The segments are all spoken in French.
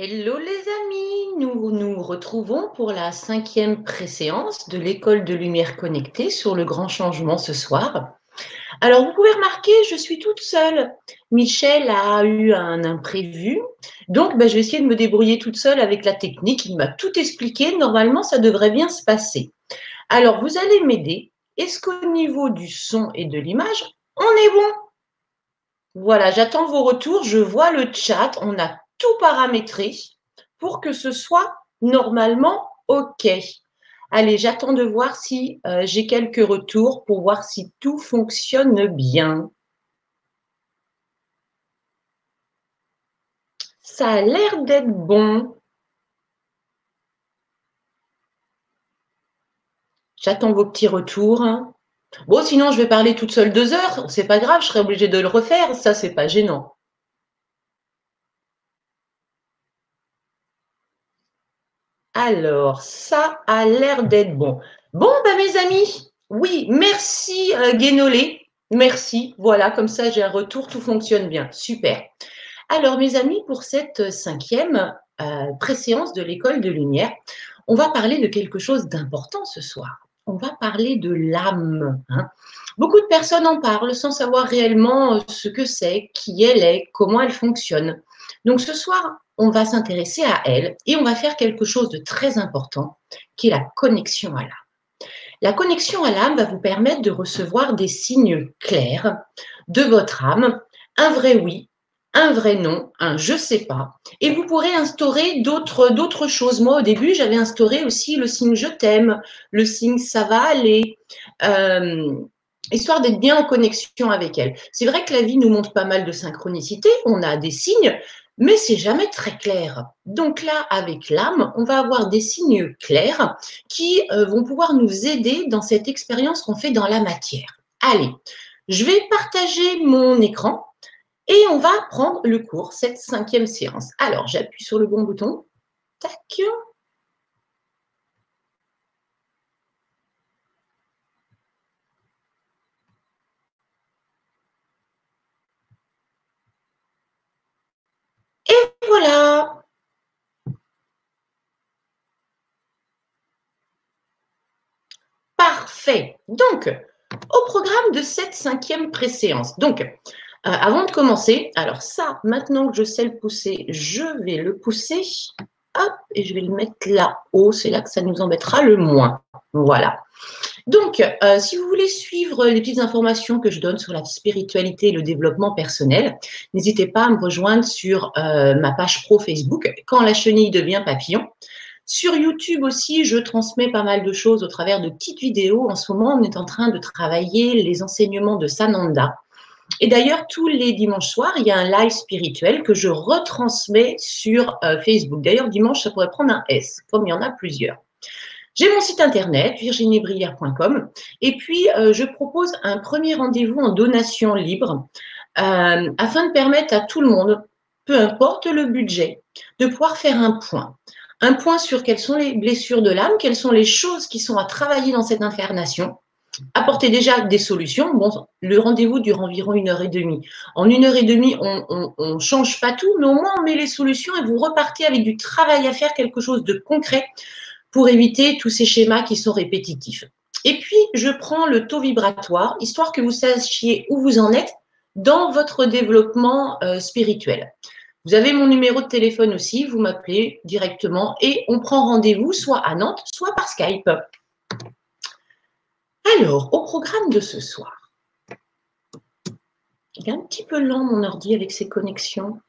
Hello les amis, nous nous retrouvons pour la cinquième préséance de l'école de lumière connectée sur le grand changement ce soir. Alors vous pouvez remarquer, je suis toute seule. Michel a eu un imprévu, donc ben, je vais essayer de me débrouiller toute seule avec la technique. Il m'a tout expliqué, normalement ça devrait bien se passer. Alors vous allez m'aider. Est-ce qu'au niveau du son et de l'image, on est bon? Voilà, j'attends vos retours, je vois le chat, on a tout paramétrer pour que ce soit normalement OK. Allez, j'attends de voir si euh, j'ai quelques retours pour voir si tout fonctionne bien. Ça a l'air d'être bon. J'attends vos petits retours. Bon, sinon, je vais parler toute seule deux heures. C'est pas grave, je serai obligée de le refaire. Ça, c'est pas gênant. Alors, ça a l'air d'être bon. Bon, ben, mes amis, oui, merci euh, Guénolé. Merci. Voilà, comme ça, j'ai un retour, tout fonctionne bien. Super. Alors, mes amis, pour cette cinquième euh, préséance de l'école de lumière, on va parler de quelque chose d'important ce soir. On va parler de l'âme. Hein. Beaucoup de personnes en parlent sans savoir réellement euh, ce que c'est, qui elle est, comment elle fonctionne. Donc ce soir, on va s'intéresser à elle et on va faire quelque chose de très important qui est la connexion à l'âme. La connexion à l'âme va vous permettre de recevoir des signes clairs de votre âme, un vrai oui, un vrai non, un je sais pas. Et vous pourrez instaurer d'autres, choses. Moi, au début, j'avais instauré aussi le signe je t'aime, le signe ça va aller, euh, histoire d'être bien en connexion avec elle. C'est vrai que la vie nous montre pas mal de synchronicité. On a des signes, mais c'est jamais très clair. Donc là, avec l'âme, on va avoir des signes clairs qui euh, vont pouvoir nous aider dans cette expérience qu'on fait dans la matière. Allez, je vais partager mon écran et on va prendre le cours, cette cinquième séance. Alors, j'appuie sur le bon bouton. Tac. Et voilà. Parfait. Donc, au programme de cette cinquième préséance. Donc, euh, avant de commencer, alors ça, maintenant que je sais le pousser, je vais le pousser. Hop, et je vais le mettre là-haut. C'est là que ça nous embêtera le moins. Voilà. Donc, euh, si vous voulez suivre les petites informations que je donne sur la spiritualité et le développement personnel, n'hésitez pas à me rejoindre sur euh, ma page pro Facebook, Quand la chenille devient papillon. Sur YouTube aussi, je transmets pas mal de choses au travers de petites vidéos. En ce moment, on est en train de travailler les enseignements de Sananda. Et d'ailleurs, tous les dimanches soirs, il y a un live spirituel que je retransmets sur euh, Facebook. D'ailleurs, dimanche, ça pourrait prendre un S, comme il y en a plusieurs. J'ai mon site internet, virginiebrière.com, et puis euh, je propose un premier rendez-vous en donation libre euh, afin de permettre à tout le monde, peu importe le budget, de pouvoir faire un point. Un point sur quelles sont les blessures de l'âme, quelles sont les choses qui sont à travailler dans cette incarnation, apporter déjà des solutions. Bon, le rendez-vous dure environ une heure et demie. En une heure et demie, on ne change pas tout, mais au moins on met les solutions et vous repartez avec du travail à faire, quelque chose de concret pour éviter tous ces schémas qui sont répétitifs. Et puis, je prends le taux vibratoire, histoire que vous sachiez où vous en êtes dans votre développement euh, spirituel. Vous avez mon numéro de téléphone aussi, vous m'appelez directement et on prend rendez-vous soit à Nantes, soit par Skype. Alors, au programme de ce soir, il est un petit peu lent mon ordi avec ses connexions.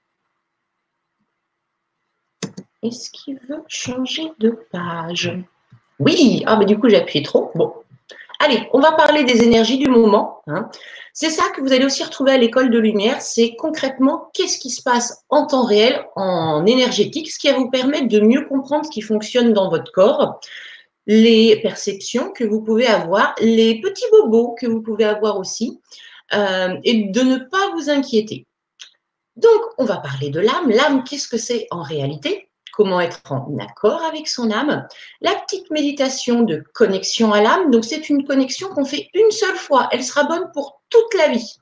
Est-ce qu'il veut changer de page? Oui, ah mais du coup j'ai appuyé trop. Bon, allez, on va parler des énergies du moment. Hein. C'est ça que vous allez aussi retrouver à l'école de lumière. C'est concrètement qu'est-ce qui se passe en temps réel, en énergétique, ce qui va vous permettre de mieux comprendre ce qui fonctionne dans votre corps, les perceptions que vous pouvez avoir, les petits bobos que vous pouvez avoir aussi, euh, et de ne pas vous inquiéter. Donc, on va parler de l'âme. L'âme, qu'est-ce que c'est en réalité? Comment être en accord avec son âme. La petite méditation de connexion à l'âme, donc c'est une connexion qu'on fait une seule fois, elle sera bonne pour toute la vie.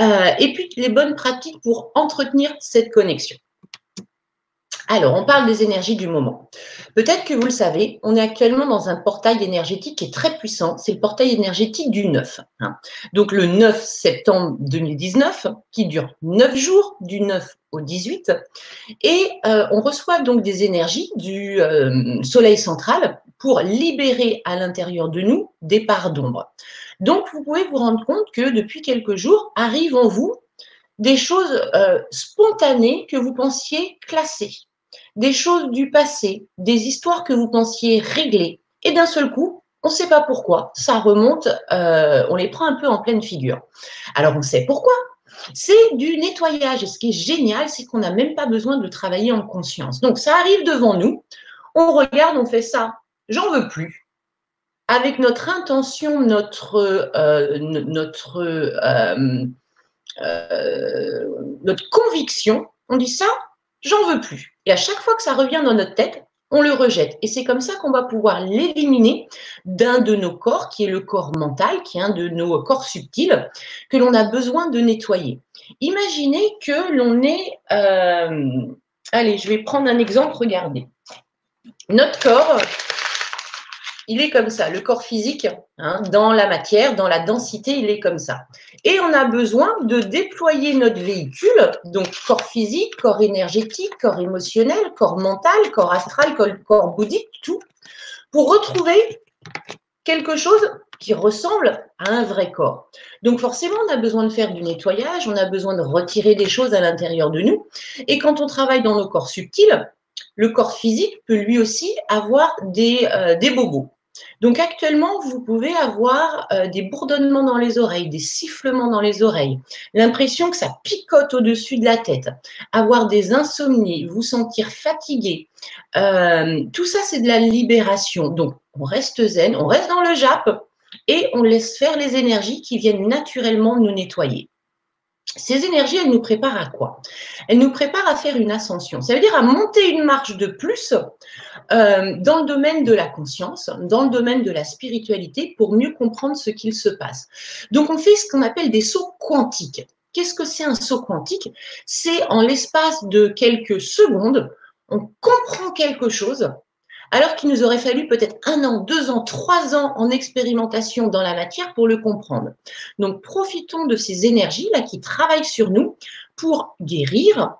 Euh, et puis les bonnes pratiques pour entretenir cette connexion. Alors, on parle des énergies du moment. Peut-être que vous le savez, on est actuellement dans un portail énergétique qui est très puissant. C'est le portail énergétique du 9. Hein. Donc, le 9 septembre 2019, qui dure 9 jours, du 9 au 18. Et euh, on reçoit donc des énergies du euh, Soleil central pour libérer à l'intérieur de nous des parts d'ombre. Donc, vous pouvez vous rendre compte que depuis quelques jours arrivent en vous des choses euh, spontanées que vous pensiez classées des choses du passé, des histoires que vous pensiez régler, et d'un seul coup, on ne sait pas pourquoi, ça remonte, on les prend un peu en pleine figure. Alors on sait pourquoi. C'est du nettoyage. Et ce qui est génial, c'est qu'on n'a même pas besoin de travailler en conscience. Donc ça arrive devant nous, on regarde, on fait ça, j'en veux plus. Avec notre intention, notre, euh, notre, euh, notre conviction, on dit ça, j'en veux plus. Et à chaque fois que ça revient dans notre tête, on le rejette. Et c'est comme ça qu'on va pouvoir l'éliminer d'un de nos corps, qui est le corps mental, qui est un de nos corps subtils, que l'on a besoin de nettoyer. Imaginez que l'on est... Euh, allez, je vais prendre un exemple, regardez. Notre corps, il est comme ça. Le corps physique, hein, dans la matière, dans la densité, il est comme ça. Et on a besoin de déployer notre véhicule, donc corps physique, corps énergétique, corps émotionnel, corps mental, corps astral, corps, bouddhique, tout, pour retrouver quelque chose qui ressemble à un vrai corps. Donc forcément, on a besoin de faire du nettoyage, on a besoin de retirer des choses à l'intérieur de nous. Et quand on travaille dans nos corps subtils, le corps physique peut lui aussi avoir des, euh, bobos. Donc actuellement, vous pouvez avoir euh, des bourdonnements dans les oreilles, des sifflements dans les oreilles, l'impression que ça picote au-dessus de la tête, avoir des insomnies, vous sentir fatigué. Euh, tout ça, c'est de la libération. Donc, on reste zen, on reste dans le Jap et on laisse faire les énergies qui viennent naturellement nous nettoyer. Ces énergies, elles nous préparent à quoi? Elles nous préparent à faire une ascension. Ça veut dire à monter une marche de plus euh, dans le domaine de la conscience, dans le domaine de la spiritualité, pour mieux comprendre ce qu'il se passe. Donc, on fait ce qu'on appelle des sauts quantiques. Qu'est-ce que c'est un saut quantique? C'est en l'espace de quelques secondes, on comprend quelque chose alors qu'il nous aurait fallu peut-être un an, deux ans, trois ans en expérimentation dans la matière pour le comprendre. Donc, profitons de ces énergies-là qui travaillent sur nous pour guérir.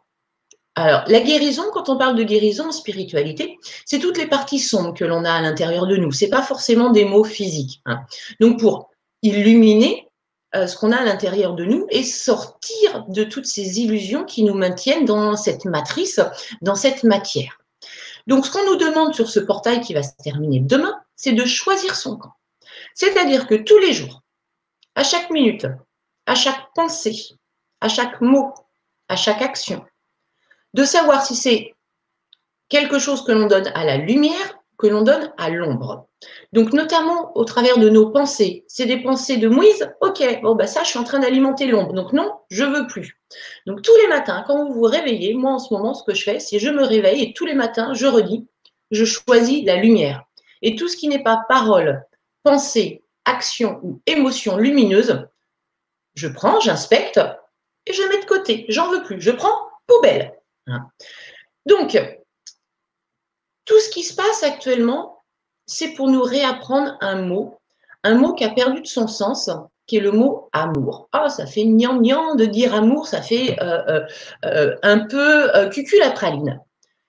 Alors, la guérison, quand on parle de guérison en spiritualité, c'est toutes les parties sombres que l'on a à l'intérieur de nous. Ce n'est pas forcément des mots physiques. Hein. Donc, pour illuminer euh, ce qu'on a à l'intérieur de nous et sortir de toutes ces illusions qui nous maintiennent dans cette matrice, dans cette matière. Donc, ce qu'on nous demande sur ce portail qui va se terminer demain, c'est de choisir son camp. C'est-à-dire que tous les jours, à chaque minute, à chaque pensée, à chaque mot, à chaque action, de savoir si c'est quelque chose que l'on donne à la lumière que l'on donne à l'ombre. Donc, notamment au travers de nos pensées. C'est des pensées de Moïse, ok, bon, bah ça, je suis en train d'alimenter l'ombre. Donc, non, je veux plus. Donc, tous les matins, quand vous vous réveillez, moi en ce moment, ce que je fais, c'est je me réveille et tous les matins, je redis, je choisis la lumière. Et tout ce qui n'est pas parole, pensée, action ou émotion lumineuse, je prends, j'inspecte et je mets de côté. J'en veux plus. Je prends poubelle. Hein. Donc, tout ce qui se passe actuellement, c'est pour nous réapprendre un mot, un mot qui a perdu de son sens, qui est le mot amour. Ah, ça fait gnang de dire amour, ça fait euh, euh, euh, un peu euh, praline.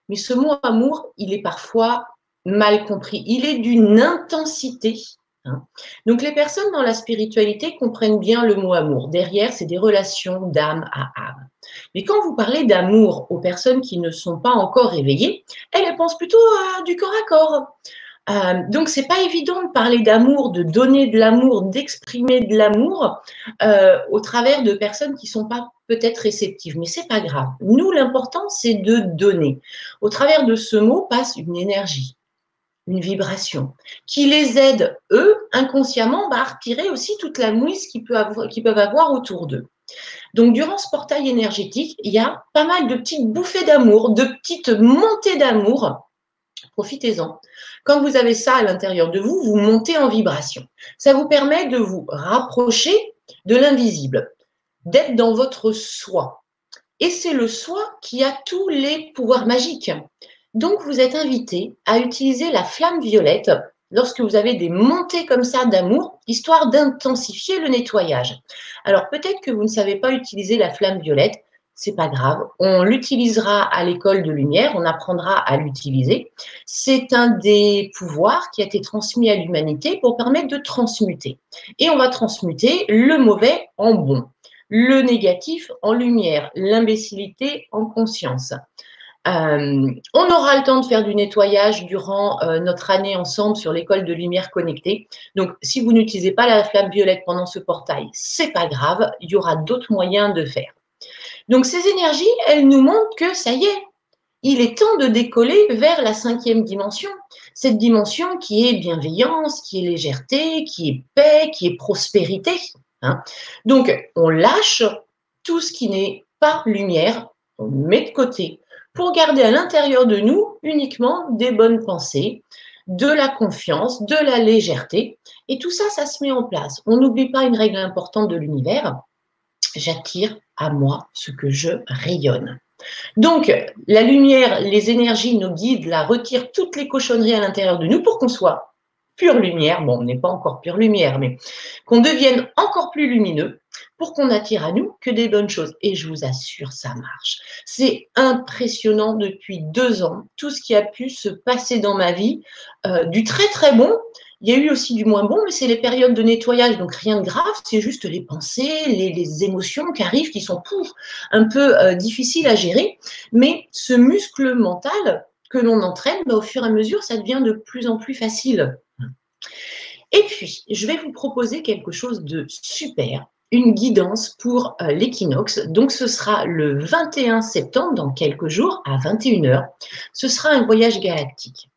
Mais ce mot amour, il est parfois mal compris. Il est d'une intensité. Hein. Donc les personnes dans la spiritualité comprennent bien le mot amour. Derrière, c'est des relations d'âme à âme. Mais quand vous parlez d'amour aux personnes qui ne sont pas encore réveillées, elles, pensent plutôt à du corps à corps. Euh, donc, c'est pas évident de parler d'amour, de donner de l'amour, d'exprimer de l'amour euh, au travers de personnes qui sont pas peut-être réceptives, mais c'est pas grave. Nous, l'important, c'est de donner. Au travers de ce mot passe une énergie, une vibration, qui les aide, eux, inconsciemment, à retirer aussi toute la mouise qu'ils peuvent avoir autour d'eux. Donc, durant ce portail énergétique, il y a pas mal de petites bouffées d'amour, de petites montées d'amour. Profitez-en. Quand vous avez ça à l'intérieur de vous, vous montez en vibration. Ça vous permet de vous rapprocher de l'invisible, d'être dans votre soi. Et c'est le soi qui a tous les pouvoirs magiques. Donc, vous êtes invité à utiliser la flamme violette lorsque vous avez des montées comme ça d'amour, histoire d'intensifier le nettoyage. Alors, peut-être que vous ne savez pas utiliser la flamme violette, c'est pas grave. On l'utilisera à l'école de lumière, on apprendra à l'utiliser. C'est un des pouvoirs qui a été transmis à l'humanité pour permettre de transmuter. Et on va transmuter le mauvais en bon, le négatif en lumière, l'imbécilité en conscience. Euh, on aura le temps de faire du nettoyage durant euh, notre année ensemble sur l'école de lumière connectée. Donc, si vous n'utilisez pas la flamme violette pendant ce portail, c'est pas grave, il y aura d'autres moyens de faire. Donc ces énergies, elles nous montrent que ça y est, il est temps de décoller vers la cinquième dimension. Cette dimension qui est bienveillance, qui est légèreté, qui est paix, qui est prospérité. Hein. Donc on lâche tout ce qui n'est pas lumière, on met de côté pour garder à l'intérieur de nous uniquement des bonnes pensées, de la confiance, de la légèreté. Et tout ça, ça se met en place. On n'oublie pas une règle importante de l'univers, j'attire à moi ce que je rayonne. Donc, la lumière, les énergies, nos guides, la retirent toutes les cochonneries à l'intérieur de nous pour qu'on soit pure lumière. Bon, on n'est pas encore pure lumière, mais qu'on devienne encore plus lumineux pour qu'on attire à nous que des bonnes choses. Et je vous assure, ça marche. C'est impressionnant depuis deux ans, tout ce qui a pu se passer dans ma vie, euh, du très très bon il y a eu aussi du moins bon, mais c'est les périodes de nettoyage, donc rien de grave, c'est juste les pensées, les, émotions qui arrivent, qui sont pour un peu euh, difficiles à gérer. Mais ce muscle mental que l'on entraîne, bah, au fur et à mesure, ça devient de plus en plus facile. Et puis, je vais vous proposer quelque chose de super, une guidance pour euh, l'équinoxe. Donc, ce sera le 21 septembre, dans quelques jours, à 21h. Ce sera un voyage galactique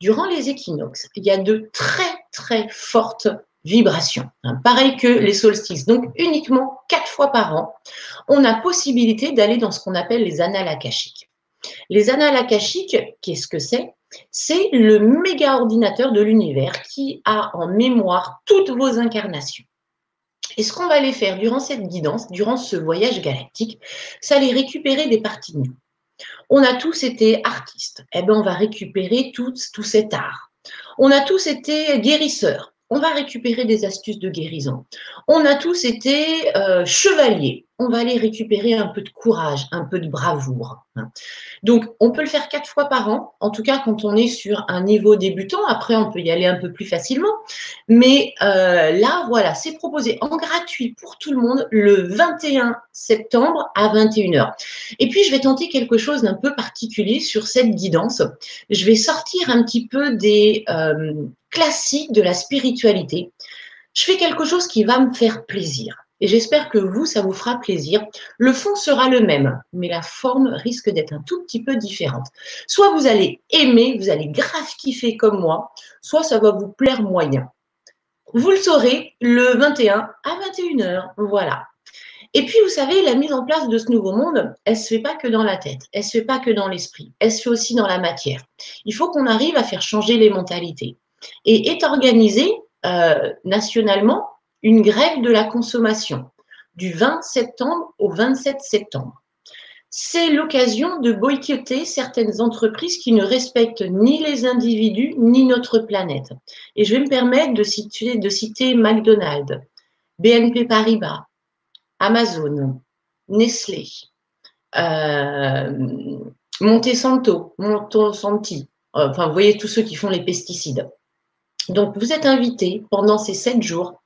durant les équinoxes, il y a de très, très fortes vibrations, hein, pareil que les solstices. Donc, uniquement quatre fois par an, on a possibilité d'aller dans ce qu'on appelle les annales akashiques. Les annales akashiques, qu'est-ce que c'est? C'est le méga ordinateur de l'univers qui a en mémoire toutes vos incarnations. Et ce qu'on va aller faire durant cette guidance, durant ce voyage galactique, c'est aller récupérer des parties de nous. On a tous été artistes. Eh bien, on va récupérer tout, tout cet art. On a tous été guérisseurs. On va récupérer des astuces de guérison. On a tous été euh, chevaliers on va aller récupérer un peu de courage, un peu de bravoure. Hein. Donc, on peut le faire quatre fois par an, en tout cas quand on est sur un niveau débutant. Après, on peut y aller un peu plus facilement. Mais euh, là, voilà, c'est proposé en gratuit pour tout le monde le 21 septembre à 21h. Et puis, je vais tenter quelque chose d'un peu particulier sur cette guidance. Je vais sortir un petit peu des euh, classiques de la spiritualité. Je fais quelque chose qui va me faire plaisir. Et j'espère que vous, ça vous fera plaisir. Le fond sera le même, mais la forme risque d'être un tout petit peu différente. Soit vous allez aimer, vous allez grave kiffer comme moi, soit ça va vous plaire moyen. Vous le saurez le 21 à 21h. Voilà. Et puis, vous savez, la mise en place de ce nouveau monde, elle ne se fait pas que dans la tête, elle ne se fait pas que dans l'esprit, elle se fait aussi dans la matière. Il faut qu'on arrive à faire changer les mentalités. Et est organisé euh, nationalement une grève de la consommation du 20 septembre au 27 septembre. C'est l'occasion de boycotter certaines entreprises qui ne respectent ni les individus ni notre planète. Et je vais me permettre de citer, McDonald's, BNP Paribas, Amazon, Nestlé, euh, Montesanto, Montesanti, enfin vous voyez tous ceux qui font les pesticides. Donc vous êtes invités pendant ces sept jours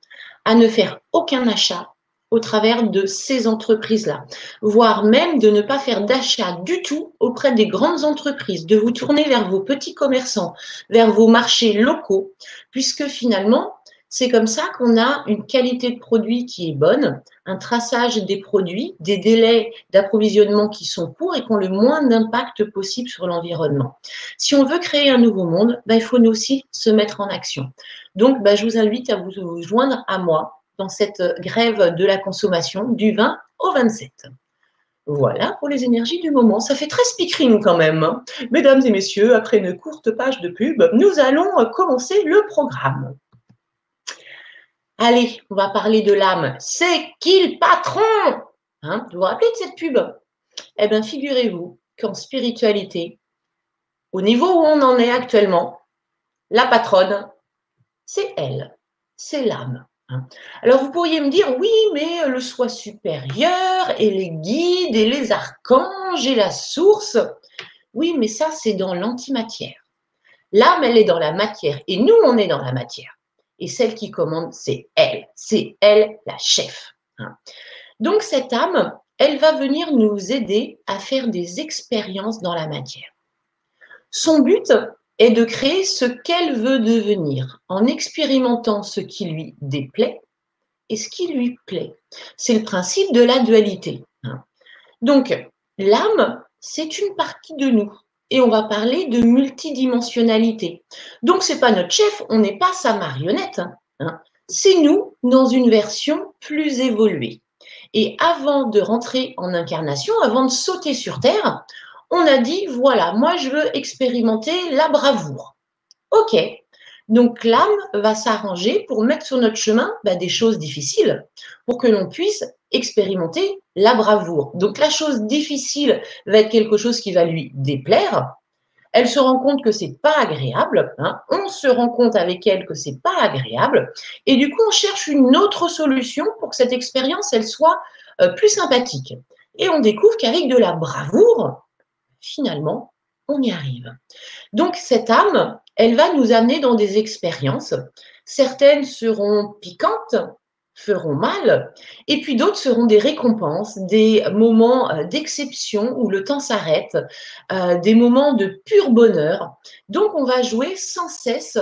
à ne faire aucun achat au travers de ces entreprises-là, voire même de ne pas faire d'achat du tout auprès des grandes entreprises, de vous tourner vers vos petits commerçants, vers vos marchés locaux, puisque finalement, c'est comme ça qu'on a une qualité de produit qui est bonne, un traçage des produits, des délais d'approvisionnement qui sont courts et qui ont le moins d'impact possible sur l'environnement. Si on veut créer un nouveau monde, ben, il faut nous aussi se mettre en action. Donc, ben, je vous invite à vous joindre à moi dans cette grève de la consommation du 20 au 27. Voilà pour les énergies du moment. Ça fait très speaking quand même. Hein. Mesdames et messieurs, après une courte page de pub, nous allons commencer le programme. Allez, on va parler de l'âme. C'est qui le patron hein Vous vous rappelez de cette pub? Eh bien, figurez-vous qu'en spiritualité, au niveau où on en est actuellement, la patronne, c'est elle, c'est l'âme. Hein. Alors vous pourriez me dire, oui, mais le soi supérieur et les guides et les archanges et la source, oui, mais ça c'est dans l'antimatière. L'âme, elle est dans la matière et nous, on est dans la matière. Et celle qui commande, c'est elle, c'est elle la chef. Hein. Donc cette âme, elle va venir nous aider à faire des expériences dans la matière. Son but est de créer ce qu'elle veut devenir en expérimentant ce qui lui déplaît et ce qui lui plaît. C'est le principe de la dualité. Hein. Donc, l'âme, c'est une partie de nous. Et on va parler de multidimensionnalité. Donc, ce n'est pas notre chef, on n'est pas sa marionnette. Hein. C'est nous dans une version plus évoluée. Et avant de rentrer en incarnation, avant de sauter sur Terre, on a dit, voilà, moi je veux expérimenter la bravoure. OK. Donc l'âme va s'arranger pour mettre sur notre chemin bah, des choses difficiles pour que l'on puisse expérimenter la bravoure. Donc la chose difficile va être quelque chose qui va lui déplaire. Elle se rend compte que c'est pas agréable. Hein. On se rend compte avec elle que c'est pas agréable. Et du coup, on cherche une autre solution pour que cette expérience, elle soit euh, plus sympathique. Et on découvre qu'avec de la bravoure, finalement, on y arrive. Donc cette âme, elle va nous amener dans des expériences. Certaines seront piquantes, feront mal, et puis d'autres seront des récompenses, des moments euh, d'exception où le temps s'arrête, euh, des moments de pur bonheur. Donc on va jouer sans cesse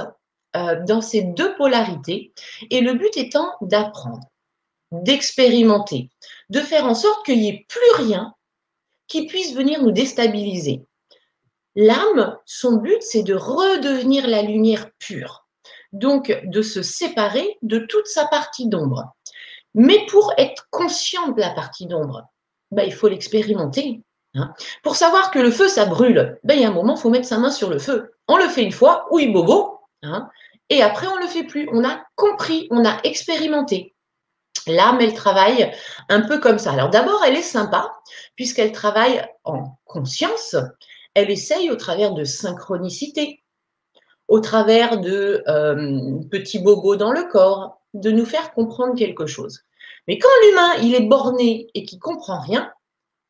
euh, dans ces deux polarités, et le but étant d'apprendre, d'expérimenter, de faire en sorte qu'il n'y ait plus rien qui puisse venir nous déstabiliser. L'âme, son but, c'est de redevenir la lumière pure, donc de se séparer de toute sa partie d'ombre. Mais pour être conscient de la partie d'ombre, ben, il faut l'expérimenter. Hein. Pour savoir que le feu, ça brûle, ben, il y a un moment, il faut mettre sa main sur le feu. On le fait une fois, oui, bobo, hein, et après, on ne le fait plus. On a compris, on a expérimenté. L'âme, elle travaille un peu comme ça. Alors d'abord, elle est sympa, puisqu'elle travaille en conscience. Elle essaye au travers de synchronicité, au travers de euh, petits bobos dans le corps, de nous faire comprendre quelque chose. Mais quand l'humain, il est borné et qu'il comprend rien,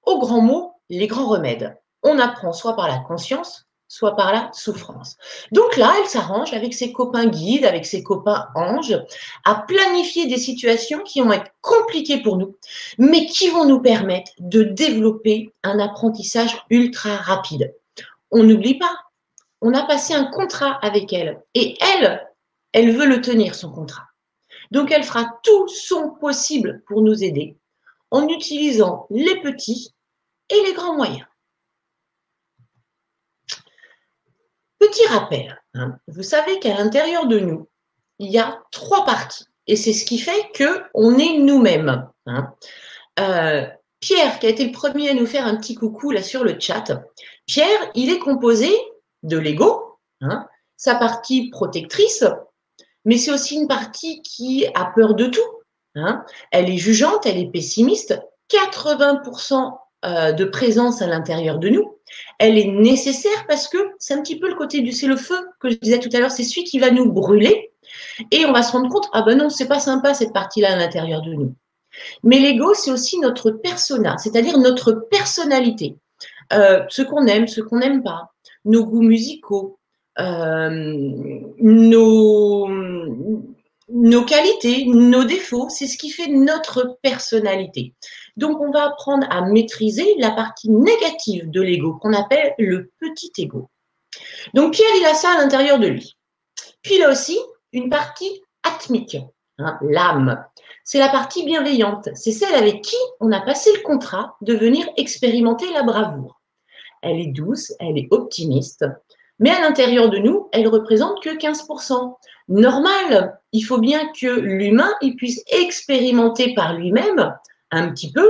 au grand mot, les grands remèdes. On apprend soit par la conscience, soit par la souffrance. Donc là, elle s'arrange avec ses copains guides, avec ses copains anges, à planifier des situations qui vont être compliquées pour nous, mais qui vont nous permettre de développer un apprentissage ultra rapide. On n'oublie pas, on a passé un contrat avec elle, et elle, elle veut le tenir, son contrat. Donc elle fera tout son possible pour nous aider en utilisant les petits et les grands moyens. Petit rappel, hein. vous savez qu'à l'intérieur de nous, il y a trois parties. Et c'est ce qui fait qu'on est nous-mêmes. Hein. Euh, Pierre, qui a été le premier à nous faire un petit coucou là sur le chat, Pierre, il est composé de l'ego, hein, sa partie protectrice, mais c'est aussi une partie qui a peur de tout. Elle est jugeante, elle est pessimiste. 80% euh, de présence à l'intérieur de nous, elle est nécessaire parce que c'est un petit peu le côté du c'est le feu que je disais tout à l'heure, c'est celui qui va nous brûler et on va se rendre compte ah ben non c'est pas sympa cette partie-là à l'intérieur de nous. Mais l'ego c'est aussi notre persona, c'est-à-dire notre personnalité, euh, ce qu'on aime, ce qu'on n'aime pas, nos goûts musicaux, euh, nos nos qualités, nos défauts, c'est ce qui fait notre personnalité. Donc, on va apprendre à maîtriser la partie négative de l'ego qu'on appelle le petit ego. Donc, Pierre, il a ça à l'intérieur de lui. Puis, il a aussi une partie atmique, hein, l'âme. C'est la partie bienveillante. C'est celle avec qui on a passé le contrat de venir expérimenter la bravoure. Elle est douce, elle est optimiste, mais à l'intérieur de nous, elle représente que 15%. Normal, il faut bien que l'humain puisse expérimenter par lui-même un petit peu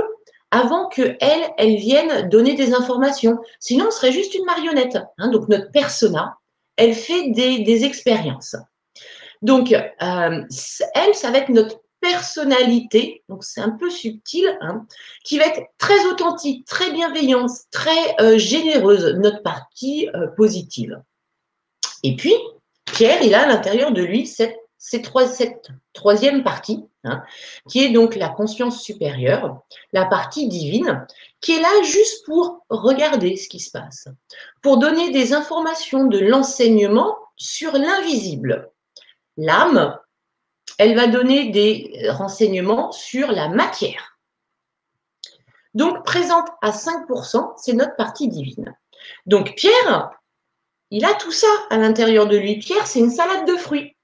avant que elle, elle vienne donner des informations. Sinon, on serait juste une marionnette. Hein. Donc notre persona, elle fait des, expériences. Donc euh, elle, ça va être notre personnalité, donc c'est un peu subtil, hein, qui va être très authentique, très bienveillante, très euh, généreuse, notre partie euh, positive. Et puis, Pierre, il a à l'intérieur de lui cette, troisième partie, hein, qui est donc la conscience supérieure, la partie divine, qui est là juste pour regarder ce qui se passe, pour donner des informations de l'enseignement sur l'invisible. L'âme, elle va donner des renseignements sur la matière. Donc, présente à 5%, c'est notre partie divine. Donc, Pierre, il a tout ça à l'intérieur de lui. Pierre, c'est une salade de fruits.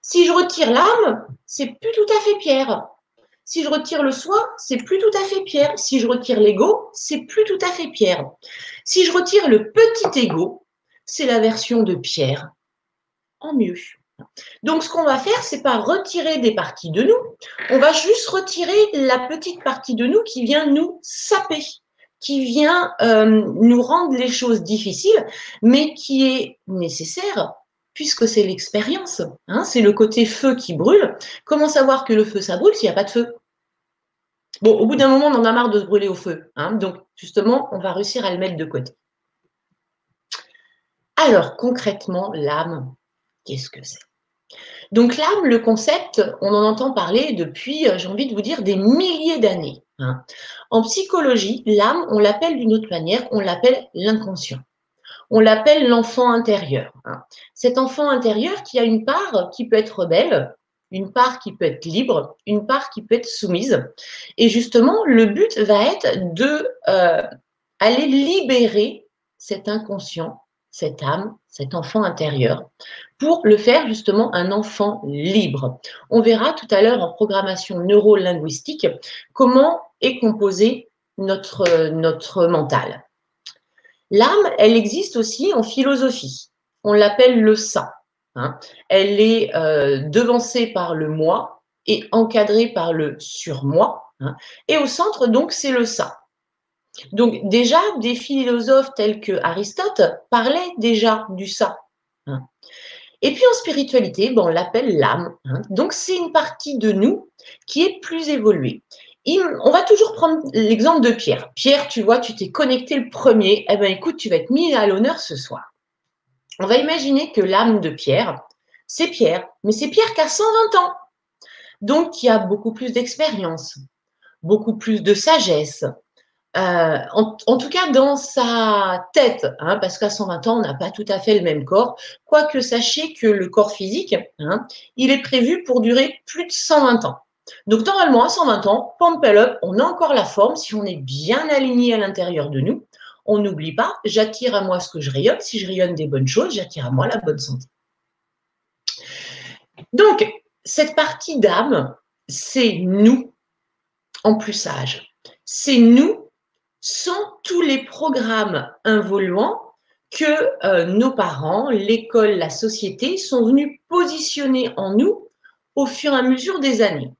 Si je retire l'âme, c'est plus tout à fait Pierre. Si je retire le soi, c'est plus tout à fait Pierre. Si je retire l'ego, c'est plus tout à fait Pierre. Si je retire le petit ego, c'est la version de Pierre en mieux. Donc, ce qu'on va faire, c'est pas retirer des parties de nous, on va juste retirer la petite partie de nous qui vient nous saper, qui vient euh, nous rendre les choses difficiles, mais qui est nécessaire puisque c'est l'expérience. Hein, c'est le côté feu qui brûle. Comment savoir que le feu, ça brûle s'il n'y a pas de feu? Bon, au bout d'un moment, on en a marre de se brûler au feu. Hein, donc, justement, on va réussir à le mettre de côté. Alors, concrètement, l'âme, qu'est-ce que c'est? Donc l'âme, le concept, on en entend parler depuis, euh, j'ai envie de vous dire, des milliers d'années. Hein. En psychologie, l'âme, on l'appelle d'une autre manière, on l'appelle l'inconscient. On l'appelle l'enfant intérieur. Hein. Cet enfant intérieur qui a une part qui peut être rebelle, une part qui peut être libre, une part qui peut être soumise. Et justement, le but va être de euh, aller libérer cet inconscient cette âme, cet enfant intérieur, pour le faire justement un enfant libre. On verra tout à l'heure en programmation neuro-linguistique comment est composé notre, mental. L'âme, elle existe aussi en philosophie. On l'appelle le ça. Hein. Elle est euh, devancée par le moi et encadrée par le surmoi. Hein. Et au centre, donc, c'est le ça. Donc déjà, des philosophes tels que Aristote parlaient déjà du ça. Hein. Et puis en spiritualité, on l'appelle l'âme. Donc c'est une partie de nous qui est plus évoluée. On va toujours prendre l'exemple de Pierre. Pierre, tu vois, tu t'es connecté le premier. Eh bien écoute, tu vas être mis à l'honneur ce soir. On va imaginer que l'âme de Pierre, c'est Pierre, mais c'est Pierre qui a 120 ans. Donc qui a beaucoup plus d'expérience, beaucoup plus de sagesse, euh, en, tout cas dans sa tête, hein, parce qu'à 120 ans, on n'a pas tout à fait le même corps. Quoique sachez que le corps physique, hein, il est prévu pour durer plus de 120 ans. Donc normalement, à 120 ans, pump up, on a encore la forme si on est bien aligné à l'intérieur de nous. On n'oublie pas, j'attire à moi ce que je rayonne. Si je rayonne des bonnes choses, j'attire à moi la bonne santé. Donc, cette partie d'âme, c'est nous en plus sage. C'est nous sans tous les programmes involuants que euh, nos parents, l'école, la société sont venus positionner en nous au fur et à mesure des années.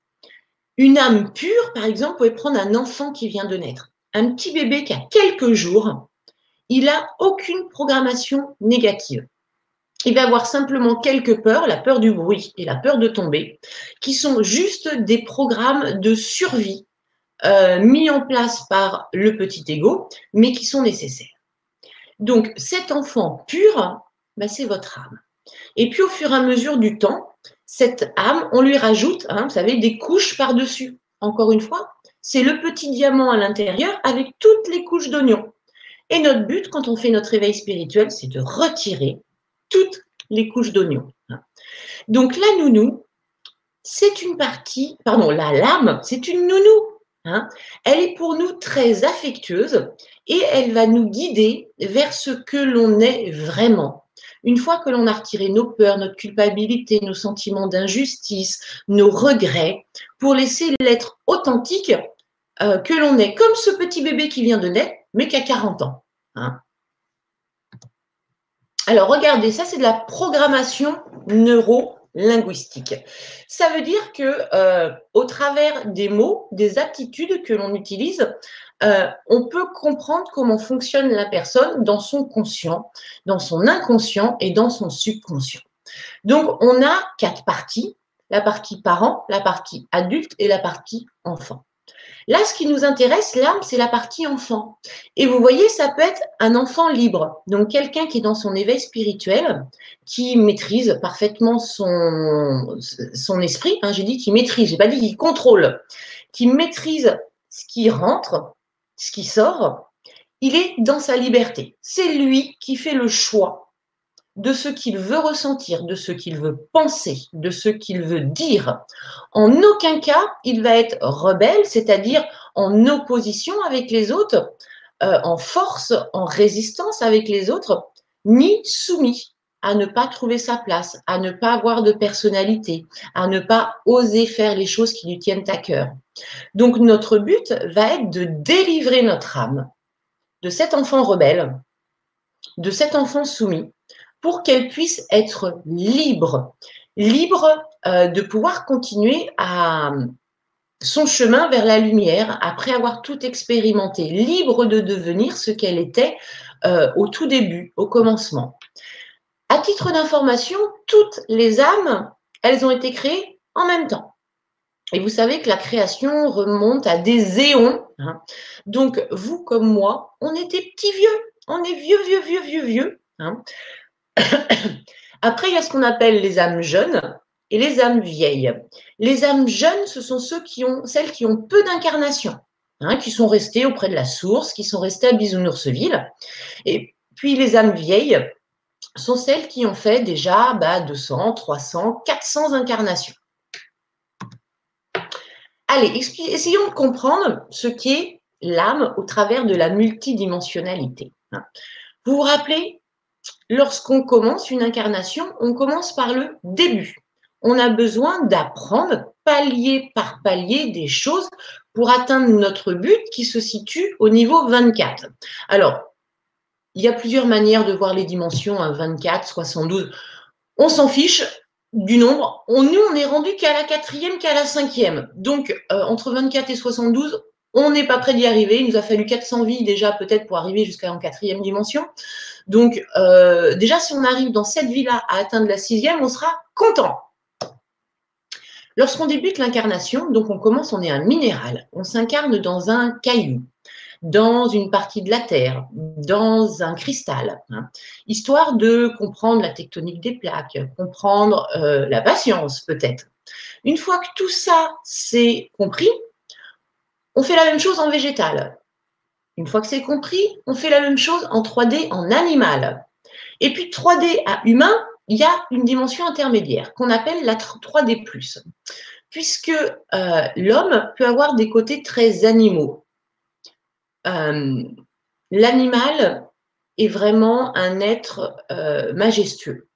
Une âme pure, par exemple, pouvez prendre un enfant qui vient de naître, un petit bébé qui a quelques jours, il n'a aucune programmation négative. Il va avoir simplement quelques peurs, la peur du bruit et la peur de tomber, qui sont juste des programmes de survie euh, mis en place par le petit ego, mais qui sont nécessaires. Donc, cet enfant pur, bah, c'est votre âme. Et puis, au fur et à mesure du temps, cette âme, on lui rajoute, hein, vous savez, des couches par-dessus. Encore une fois, c'est le petit diamant à l'intérieur avec toutes les couches d'oignon. Et notre but, quand on fait notre éveil spirituel, c'est de retirer toutes les couches d'oignon. Hein. Donc, la nounou, c'est une partie, pardon, la lame, c'est une nounou. Hein, elle est pour nous très affectueuse et elle va nous guider vers ce que l'on est vraiment. Une fois que l'on a retiré nos peurs, notre culpabilité, nos sentiments d'injustice, nos regrets, pour laisser l'être authentique euh, que l'on est, comme ce petit bébé qui vient de naître, mais qui a 40 ans. Hein. Alors regardez, ça c'est de la programmation neuro linguistique. Ça veut dire que euh, au travers des mots, des aptitudes que l'on utilise, euh, on peut comprendre comment fonctionne la personne dans son conscient, dans son inconscient et dans son subconscient. Donc, on a quatre parties. la partie parent, la partie adulte et la partie enfant. Là, ce qui nous intéresse, l'âme, c'est la partie enfant. Et vous voyez, ça peut être un enfant libre, donc quelqu'un qui est dans son éveil spirituel, qui maîtrise parfaitement son, son esprit. Hein, j'ai dit qu'il maîtrise, j'ai pas dit qu'il contrôle, qui maîtrise ce qui rentre, ce qui sort. Il est dans sa liberté. C'est lui qui fait le choix de ce qu'il veut ressentir, de ce qu'il veut penser, de ce qu'il veut dire. En aucun cas, il va être rebelle, c'est-à-dire en opposition avec les autres, euh, en force, en résistance avec les autres, ni soumis à ne pas trouver sa place, à ne pas avoir de personnalité, à ne pas oser faire les choses qui lui tiennent à cœur. Donc notre but va être de délivrer notre âme de cet enfant rebelle, de cet enfant soumis, pour qu'elle puisse être libre, libre euh, de pouvoir continuer à son chemin vers la lumière après avoir tout expérimenté, libre de devenir ce qu'elle était euh, au tout début, au commencement. À titre d'information, toutes les âmes, elles ont été créées en même temps. Et vous savez que la création remonte à des éons. Hein. Donc, vous comme moi, on était petits vieux. On est vieux, vieux, vieux, vieux, vieux. Hein. Après, il y a ce qu'on appelle les âmes jeunes et les âmes vieilles. Les âmes jeunes, ce sont ceux qui ont, celles qui ont peu d'incarnation, hein, qui sont restées auprès de la source, qui sont restées à Bisounoursville. Et puis les âmes vieilles sont celles qui ont fait déjà 200, 300, 400 incarnations. Allez, essayons de comprendre ce qu'est l'âme au travers de la multidimensionnalité. Hein. Vous vous rappelez, lorsqu'on commence une incarnation, on commence par le début. On a besoin d'apprendre palier par palier des choses pour atteindre notre but qui se situe au niveau 24. Alors, il y a plusieurs manières de voir les dimensions, 24, 72. On s'en fiche du nombre. Nous, on est rendu qu'à la quatrième, qu'à la cinquième. Donc, euh, entre 24 et 72, on n'est pas prêt d'y arriver. Il nous a fallu 400 vies déjà peut-être pour arriver jusqu'à la quatrième dimension. Donc euh, déjà, si on arrive dans cette vie-là à atteindre la sixième, on sera content. Lorsqu'on débute l'incarnation, donc on commence, on est un minéral. On s'incarne dans un caillou, dans une partie de la Terre, dans un cristal, hein. histoire de comprendre la tectonique des plaques, comprendre euh, la patience peut-être. Une fois que tout ça c'est compris, on fait la même chose en végétal. Une fois que c'est compris, on fait la même chose en 3D en animal. Et puis 3D à humain, il y a une dimension intermédiaire qu'on appelle la 3D+, puisque euh, l'homme peut avoir des côtés très animaux. Euh, l'animal est vraiment un être euh, majestueux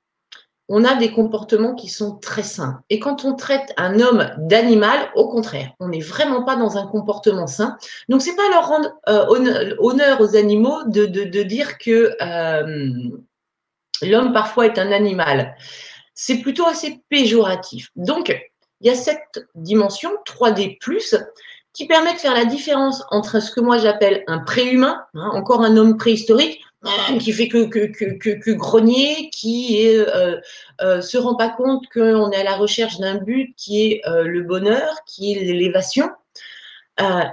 on a des comportements qui sont très sains. Et quand on traite un homme d'animal, au contraire, on n'est vraiment pas dans un comportement sain. Donc, c'est pas leur rendre euh, honneur aux animaux de, dire que euh, l'homme parfois est un animal. C'est plutôt assez péjoratif. Donc, il y a cette dimension 3D, qui permet de faire la différence entre ce que moi j'appelle un préhumain, hein, encore un homme préhistorique, qui fait que, que, que, grogner, qui est, euh, euh, se rend pas compte qu'on est à la recherche d'un but qui est euh, le bonheur, qui est l'élévation.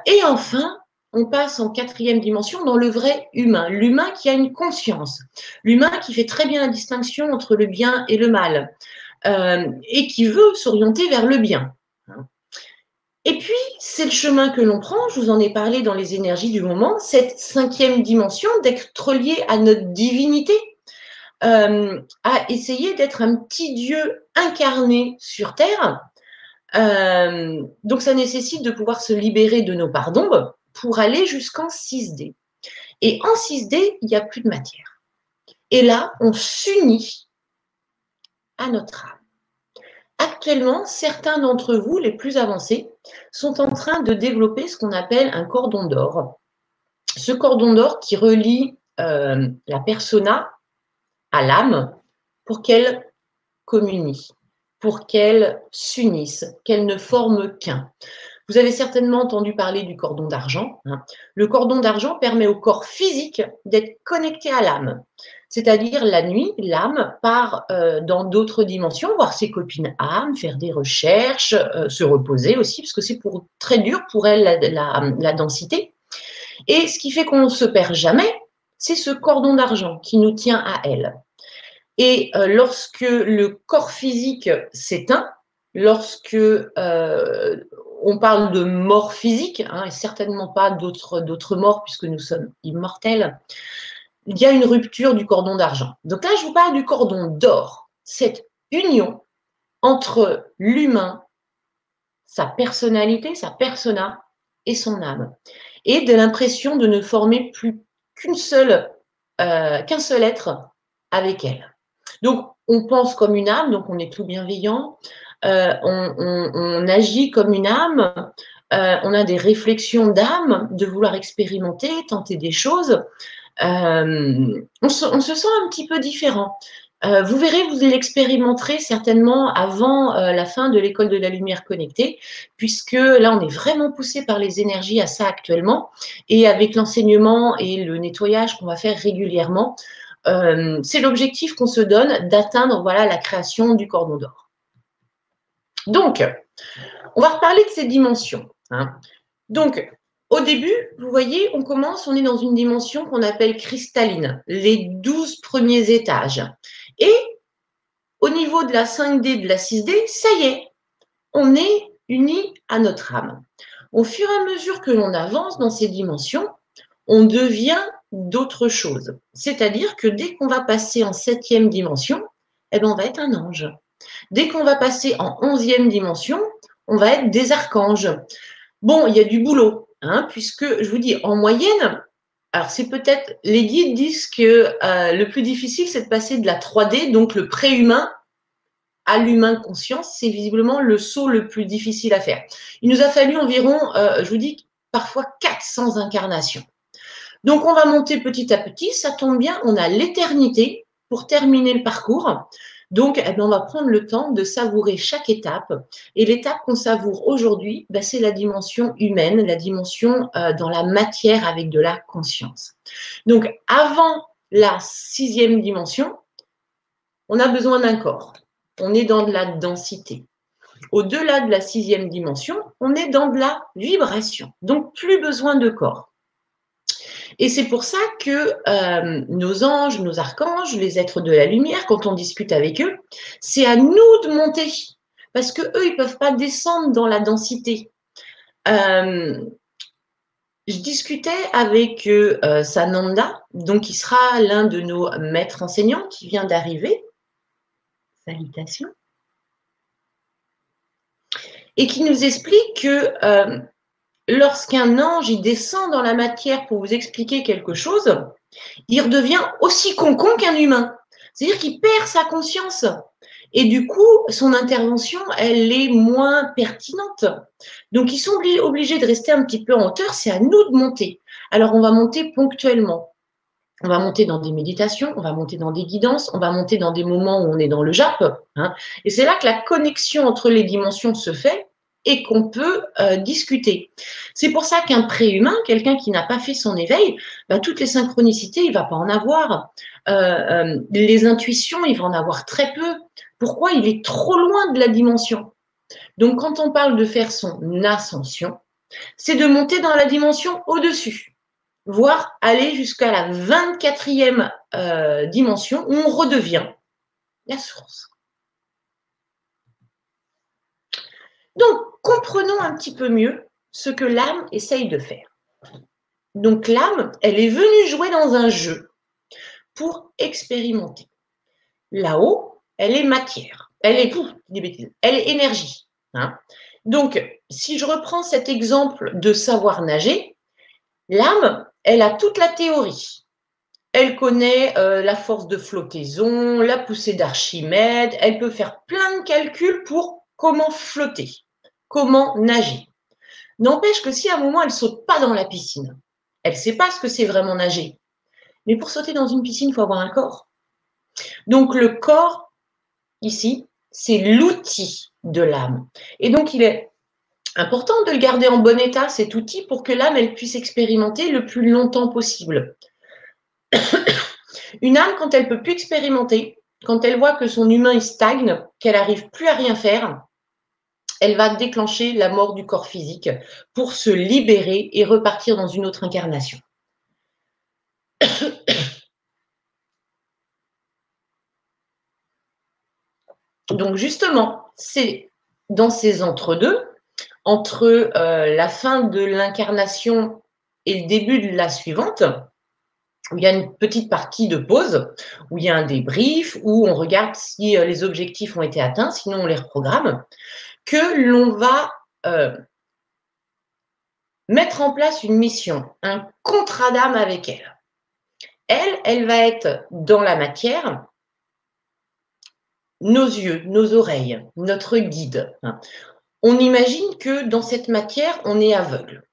Et enfin, on passe en quatrième dimension dans le vrai humain, l'humain qui a une conscience, l'humain qui fait très bien la distinction entre le bien et le mal, et qui veut s'orienter vers le bien. Et puis, c'est le chemin que l'on prend, je vous en ai parlé dans les énergies du moment, cette cinquième dimension d'être lié à notre divinité, euh, à essayer d'être un petit Dieu incarné sur Terre. Euh, donc, ça nécessite de pouvoir se libérer de nos parts d'ombre pour aller jusqu'en 6D. Et en 6D, il n'y a plus de matière. Et là, on s'unit à notre âme. Actuellement, certains d'entre vous, les plus avancés, sont en train de développer ce qu'on appelle un cordon d'or. Ce cordon d'or qui relie euh, la persona à l'âme pour qu'elle communie, pour qu'elle s'unisse, qu'elle ne forme qu'un. Vous avez certainement entendu parler du cordon d'argent. Hein. Le cordon d'argent permet au corps physique d'être connecté à l'âme. C'est-à-dire la nuit, l'âme part euh, dans d'autres dimensions, voir ses copines âmes, faire des recherches, euh, se reposer aussi, parce que c'est très dur pour elle la, densité. Et ce qui fait qu'on ne se perd jamais, c'est ce cordon d'argent qui nous tient à elle. Et euh, lorsque le corps physique s'éteint, lorsque on parle de mort physique, hein, et certainement pas d'autres morts puisque nous sommes immortels, il y a une rupture du cordon d'argent. Donc là, je vous parle du cordon d'or, cette union entre l'humain, sa personnalité, sa persona et son âme, et de l'impression de ne former plus qu'une seule, euh, qu'un seul être avec elle. Donc, on pense comme une âme, donc on est tout bienveillant, euh, on, agit comme une âme, euh, on a des réflexions d'âme, de vouloir expérimenter, tenter des choses, euh, on se, sent un petit peu différent. Euh, vous verrez, vous l'expérimenterez certainement avant euh, la fin de l'école de la lumière connectée, puisque là, on est vraiment poussé par les énergies à ça actuellement. Et avec l'enseignement et le nettoyage qu'on va faire régulièrement, c'est l'objectif qu'on se donne d'atteindre voilà, la création du cordon d'or. Donc, on va reparler de ces dimensions. Hein. Donc, au début, vous voyez, on commence, on est dans une dimension qu'on appelle cristalline, les 12 premiers étages. Et au niveau de la 5D, de la 6D, ça y est, on est unis à notre âme. Au fur et à mesure que l'on avance dans ces dimensions, on devient d'autres choses. C'est-à-dire que dès qu'on va passer en septième dimension, eh ben, on va être un ange. Dès qu'on va passer en onzième dimension, on va être des archanges. Bon, il y a du boulot. Hein, puisque je vous dis, en moyenne, alors c'est peut-être, les guides disent que euh, le plus difficile, c'est de passer de la 3D, donc le pré-humain, à l'humain conscience, c'est visiblement le saut le plus difficile à faire. Il nous a fallu environ, euh, je vous dis, parfois 400 incarnations. Donc on va monter petit à petit, ça tombe bien, on a l'éternité pour terminer le parcours. Donc, eh ben, on va prendre le temps de savourer chaque étape. Et l'étape qu'on savoure aujourd'hui, ben, c'est la dimension humaine, la dimension euh, dans la matière avec de la conscience. Donc, avant la sixième dimension, on a besoin d'un corps. On est dans de la densité. Au-delà de la sixième dimension, on est dans de la vibration. Donc, plus besoin de corps. Et c'est pour ça que euh, nos anges, nos archanges, les êtres de la lumière, quand on discute avec eux, c'est à nous de monter. Parce que eux, ils ne peuvent pas descendre dans la densité. Euh, je discutais avec euh, Sananda, donc qui sera l'un de nos maîtres enseignants qui vient d'arriver. Salutations. Et qui nous explique que lorsqu'un ange il descend dans la matière pour vous expliquer quelque chose, il redevient aussi concon qu'un humain. C'est-à-dire qu'il perd sa conscience. Et du coup, son intervention, elle est moins pertinente. Donc, ils sont obligés de rester un petit peu en hauteur. C'est à nous de monter. Alors, on va monter ponctuellement. On va monter dans des méditations, on va monter dans des guidances, on va monter dans des moments où on est dans le Jap. Hein. Et c'est là que la connexion entre les dimensions se fait et qu'on peut euh, discuter. C'est pour ça qu'un préhumain, quelqu'un qui n'a pas fait son éveil, bah, toutes les synchronicités, il va pas en avoir. Euh, euh, les intuitions, il va en avoir très peu. Pourquoi? Il est trop loin de la dimension. Donc, quand on parle de faire son ascension, c'est de monter dans la dimension au-dessus, voire aller jusqu'à la 24e dimension où on redevient la source. Donc, comprenons un petit peu mieux ce que l'âme essaye de faire. Donc, l'âme, elle est venue jouer dans un jeu pour expérimenter. Là-haut, elle est matière. Elle est, elle est énergie. Hein. Donc, si je reprends cet exemple de savoir nager, l'âme, elle a toute la théorie. Elle connaît euh, la force de flottaison, la poussée d'Archimède, elle peut faire plein de calculs pour comment flotter comment nager. N'empêche que si à un moment elle saute pas dans la piscine, elle ne sait pas ce que c'est vraiment nager. Mais pour sauter dans une piscine, il faut avoir un corps. Donc le corps, ici, c'est l'outil de l'âme. Et donc il est Important de le garder en bon état, cet outil, pour que l'âme, elle puisse expérimenter le plus longtemps possible. Une âme, quand elle peut plus expérimenter, quand elle voit que son humain stagne, qu'elle n'arrive plus à rien faire, elle va déclencher la mort du corps physique pour se libérer et repartir dans une autre incarnation. Donc justement, c'est dans ces entre-deux, entre euh, la fin de l'incarnation et le début de la suivante, où il y a une petite partie de pause, où il y a un débrief, où on regarde si euh, les objectifs ont été atteints, sinon on les reprogramme, que l'on va euh, mettre en place une mission, un contrat d'âme avec elle. Elle, elle va être dans la matière, nos yeux, nos oreilles, notre guide. On imagine que dans cette matière, on est aveugle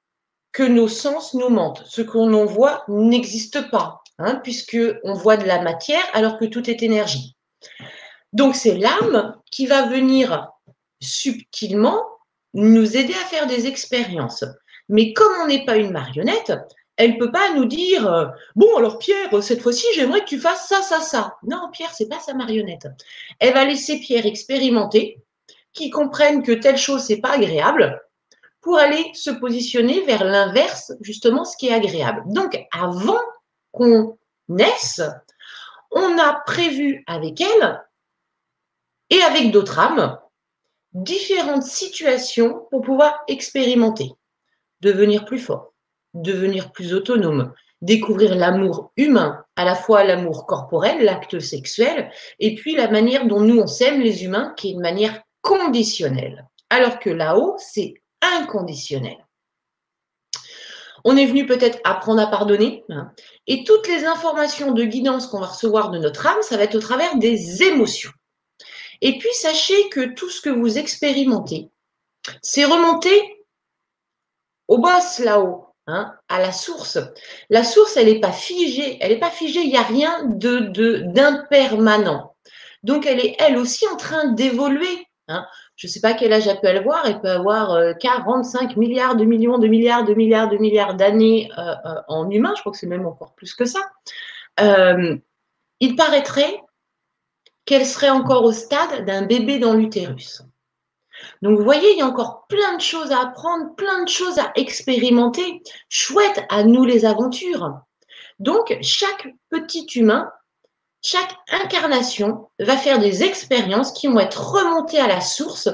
que nos sens nous mentent. Ce qu'on en voit n'existe pas, hein, puisqu'on voit de la matière alors que tout est énergie. Donc c'est l'âme qui va venir subtilement nous aider à faire des expériences. Mais comme on n'est pas une marionnette, elle ne peut pas nous dire euh, Bon, alors Pierre, cette fois-ci, j'aimerais que tu fasses ça, ça, ça. Non, Pierre, c'est pas sa marionnette. Elle va laisser Pierre expérimenter, qui comprenne que telle chose, c'est pas agréable, pour aller se positionner vers l'inverse, justement, ce qui est agréable. Donc, avant qu'on naisse, on a prévu avec elle et avec d'autres âmes différentes situations pour pouvoir expérimenter, devenir plus fort, devenir plus autonome, découvrir l'amour humain, à la fois l'amour corporel, l'acte sexuel, et puis la manière dont nous on s'aime les humains, qui est une manière conditionnelle. Alors que là-haut, c'est inconditionnel. On est venu peut-être apprendre à pardonner. Hein, et toutes les informations de guidance qu'on va recevoir de notre âme, ça va être au travers des émotions. Et puis sachez que tout ce que vous expérimentez, c'est remonter au boss là-haut, hein, à la source. La source, elle n'est pas figée, elle n'est pas figée, il n'y a rien de d'impermanent. Donc elle est elle aussi en train d'évoluer. Hein je ne sais pas quel âge elle peut avoir, elle peut avoir 45 euh, milliards de millions de milliards de milliards de milliards d'années euh, euh, en humain, je crois que c'est même encore plus que ça. il paraîtrait qu'elle serait encore au stade d'un bébé dans l'utérus. Donc vous voyez, il y a encore plein de choses à apprendre, plein de choses à expérimenter. Chouette à nous les aventures. Donc chaque petit humain chaque incarnation va faire des expériences qui vont être remontées à la source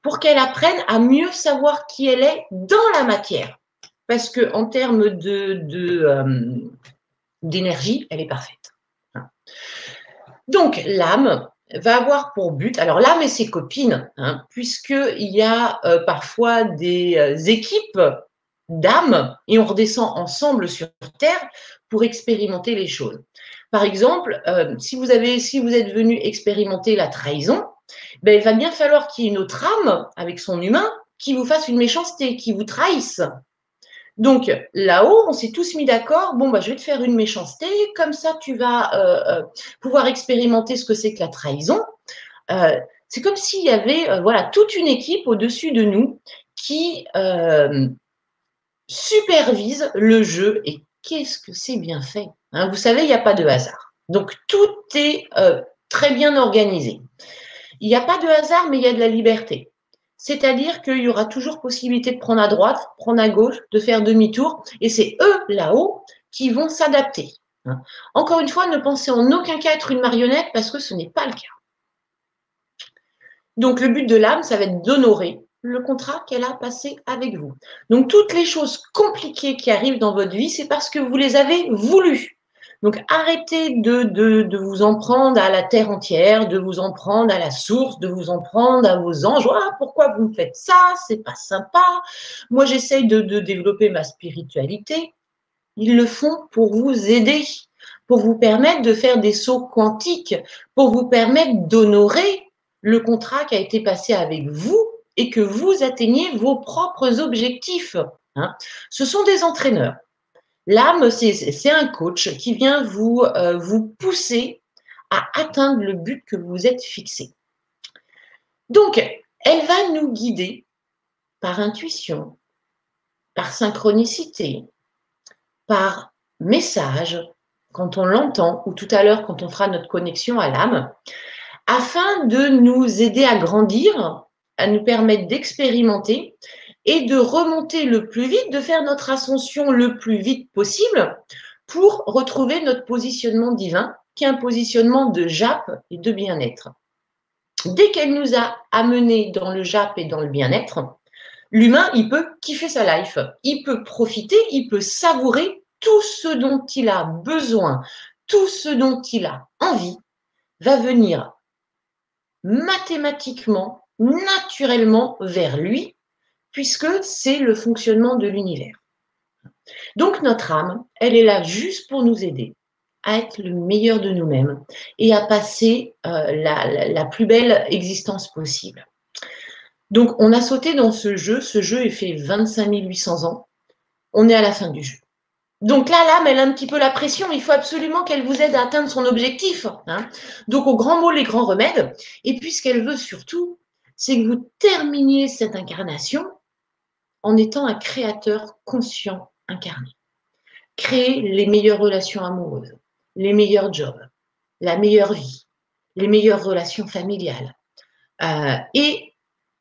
pour qu'elle apprenne à mieux savoir qui elle est dans la matière. Parce que en termes euh, d'énergie, elle est parfaite. Donc l'âme va avoir pour but, alors l'âme et ses copines, hein, puisqu'il y a euh, parfois des euh, équipes d'âmes et on redescend ensemble sur Terre pour expérimenter les choses. Par exemple, euh, si, vous avez, si vous êtes venu expérimenter la trahison, ben, il va bien falloir qu'il y ait une autre âme avec son humain qui vous fasse une méchanceté, qui vous trahisse. Donc là-haut, on s'est tous mis d'accord, bon, bah, je vais te faire une méchanceté, comme ça tu vas euh, euh, pouvoir expérimenter ce que c'est que la trahison. c'est comme s'il y avait voilà, toute une équipe au-dessus de nous qui supervise le jeu et qu'est-ce que c'est bien fait Hein, vous savez, il n'y a pas de hasard. Donc, tout est euh, très bien organisé. Il n'y a pas de hasard, mais il y a de la liberté. C'est-à-dire qu'il y aura toujours possibilité de prendre à droite, prendre à gauche, de faire demi-tour, et c'est eux, là-haut, qui vont s'adapter. Hein. Encore une fois, ne pensez en aucun cas être une marionnette parce que ce n'est pas le cas. Donc, le but de l'âme, ça va être d'honorer le contrat qu'elle a passé avec vous. Donc, toutes les choses compliquées qui arrivent dans votre vie, c'est parce que vous les avez voulues. Donc arrêtez de, vous en prendre à la terre entière, de vous en prendre à la source, de vous en prendre à vos anges. Pourquoi vous me faites ça? C'est pas sympa. Moi, j'essaye de, de développer ma spiritualité. Ils le font pour vous aider, pour vous permettre de faire des sauts quantiques, pour vous permettre d'honorer le contrat qui a été passé avec vous et que vous atteigniez vos propres objectifs. Hein. Ce sont des entraîneurs. L'âme, c'est un coach qui vient vous, euh, vous pousser à atteindre le but que vous êtes fixé. Donc, elle va nous guider par intuition, par synchronicité, par message, quand on l'entend, ou tout à l'heure quand on fera notre connexion à l'âme, afin de nous aider à grandir, à nous permettre d'expérimenter et de remonter le plus vite, de faire notre ascension le plus vite possible pour retrouver notre positionnement divin, qui est un positionnement de JAP et de bien-être. Dès qu'elle nous a amenés dans le JAP et dans le bien-être, l'humain, il peut kiffer sa life, il peut profiter, il peut savourer tout ce dont il a besoin, tout ce dont il a envie, va venir mathématiquement, naturellement vers lui, puisque c'est le fonctionnement de l'univers. Donc notre âme, elle est là juste pour nous aider à être le meilleur de nous-mêmes et à passer euh, la, plus belle existence possible. Donc on a sauté dans ce jeu, ce jeu est fait 25 800 ans, on est à la fin du jeu. Donc là, l'âme, elle a un petit peu la pression. Il faut absolument qu'elle vous aide à atteindre son objectif. Hein. Donc au grand mot, les grands remèdes. Et puis ce qu'elle veut surtout, c'est que vous terminiez cette incarnation en étant un créateur conscient incarné. Créer les meilleures relations amoureuses, les meilleurs jobs, la meilleure vie, les meilleures relations familiales. Euh, et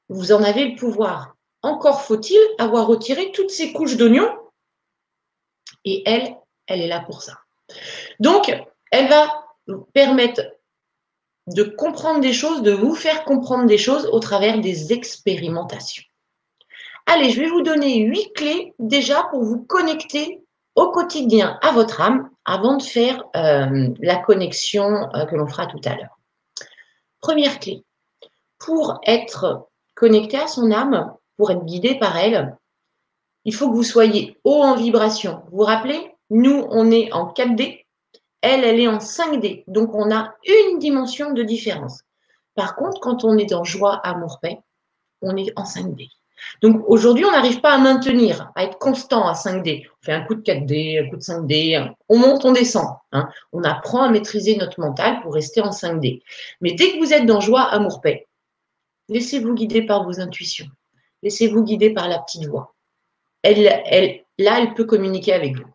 vous en avez le pouvoir. Encore faut-il avoir retiré toutes ces couches d'oignons et elle, elle est là pour ça. Donc, elle va vous permettre de comprendre des choses, de vous faire comprendre des choses au travers des expérimentations. Allez, je vais vous donner huit clés déjà pour vous connecter au quotidien à votre âme avant de faire euh, la connexion euh, que l'on fera tout à l'heure. Première clé, pour être connecté à son âme, pour être guidé par elle, il faut que vous soyez haut en vibration. Vous vous rappelez, nous, on est en 4D, elle, elle est en 5D. Donc, on a une dimension de différence. Par contre, quand on est dans joie, amour, paix, on est en 5D. Donc aujourd'hui, on n'arrive pas à maintenir, à être constant à 5D. On fait un coup de 4D, un coup de 5D, on monte, on descend. Hein. On apprend à maîtriser notre mental pour rester en 5D. Mais dès que vous êtes dans joie, amour, paix, laissez-vous guider par vos intuitions. Laissez-vous guider par la petite voix elle, là, elle peut communiquer avec vous.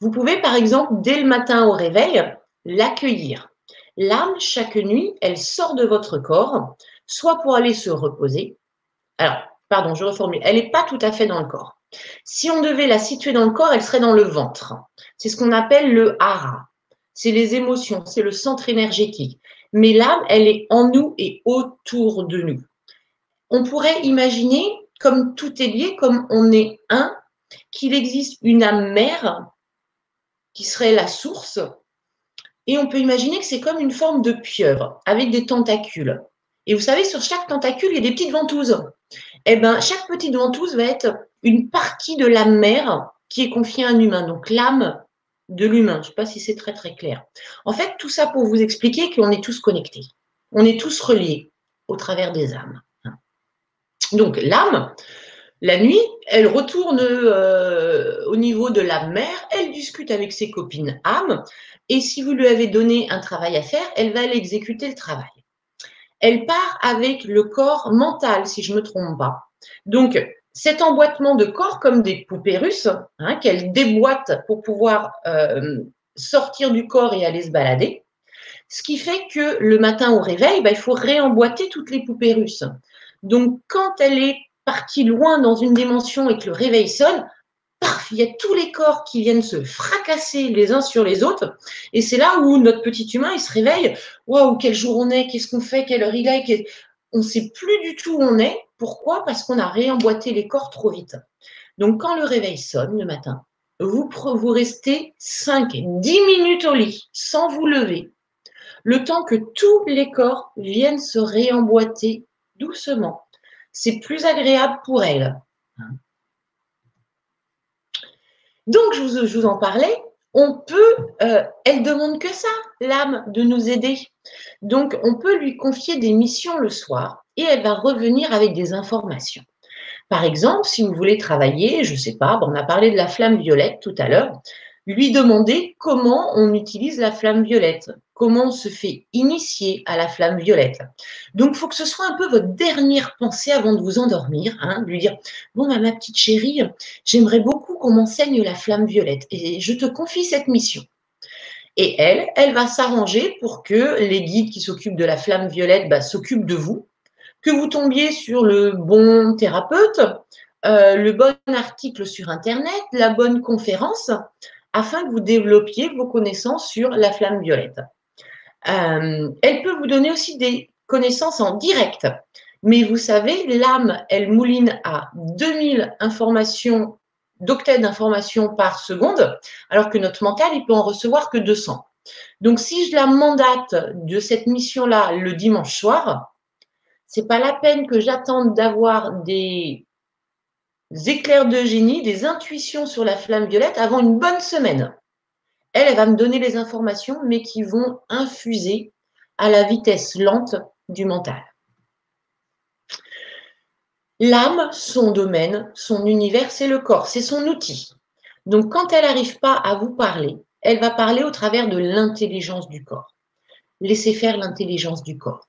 Vous pouvez, par exemple, dès le matin au réveil, l'accueillir. L'âme, chaque nuit, elle sort de votre corps, soit pour aller se reposer. Alors, pardon, je reformule. Elle n'est pas tout à fait dans le corps. Si on devait la situer dans le corps, elle serait dans le ventre. C'est ce qu'on appelle le hara. C'est les émotions, c'est le centre énergétique. Mais l'âme, elle est en nous et autour de nous. On pourrait imaginer comme tout est lié, comme on est un, qu'il existe une âme mère qui serait la source, et on peut imaginer que c'est comme une forme de pieuvre avec des tentacules. Et vous savez, sur chaque tentacule, il y a des petites ventouses. Eh bien, chaque petite ventouse va être une partie de l'âme mère qui est confiée à un humain, donc l'âme de l'humain. Je ne sais pas si c'est très très clair. En fait, tout ça pour vous expliquer qu'on est tous connectés. On est tous reliés au travers des âmes. Donc l'âme, la nuit, elle retourne euh, au niveau de la mère, elle discute avec ses copines âmes, et si vous lui avez donné un travail à faire, elle va l'exécuter le travail. Elle part avec le corps mental, si je ne me trompe pas. Donc, cet emboîtement de corps comme des poupées russes, hein, qu'elle déboîte pour pouvoir euh, sortir du corps et aller se balader, ce qui fait que le matin au réveil, bah, il faut réemboîter toutes les poupées russes. Donc, quand elle est partie loin dans une dimension et que le réveil sonne, il y a tous les corps qui viennent se fracasser les uns sur les autres. Et c'est là où notre petit humain, il se réveille. Waouh, quel jour on est, qu'est-ce qu'on fait, quelle heure il est. On ne sait plus du tout où on est. Pourquoi? Parce qu'on a réemboîté les corps trop vite. Donc, quand le réveil sonne le matin, vous, vous restez 5, 10 minutes au lit sans vous lever, le temps que tous les corps viennent se réemboîter doucement. C'est plus agréable pour elle. Donc, je vous, en parlais. On peut, euh, elle demande que ça, l'âme, de nous aider. Donc, on peut lui confier des missions le soir et elle va revenir avec des informations. Par exemple, si vous voulez travailler, je ne sais pas, on a parlé de la flamme violette tout à l'heure, lui demander comment on utilise la flamme violette. comment on se fait initier à la flamme violette. Donc, il faut que ce soit un peu votre dernière pensée avant de vous endormir, hein, lui dire, bon, bah, ma petite chérie, j'aimerais beaucoup m'enseigne la flamme violette et je te confie cette mission. Et elle, elle va s'arranger pour que les guides qui s'occupent de la flamme violette bah, s'occupent de vous, que vous tombiez sur le bon thérapeute, euh, le bon article sur Internet, la bonne conférence, afin que vous développiez vos connaissances sur la flamme violette. Euh, elle peut vous donner aussi des connaissances en direct. Mais vous savez, l'âme, elle mouline à 2000 informations, d'octets d'informations par seconde, alors que notre mental, il peut en recevoir que 200. Donc, si je la mandate de cette mission-là le dimanche soir, c'est pas la peine que j'attende d'avoir des éclairs de génie, des intuitions sur la flamme violette avant une bonne semaine. Elle, elle va me donner les informations, mais qui vont infuser à la vitesse lente du mental. L'âme, son domaine, son univers, c'est le corps, c'est son outil. Donc quand elle n'arrive pas à vous parler, elle va parler au travers de l'intelligence du corps. Laissez faire l'intelligence du corps.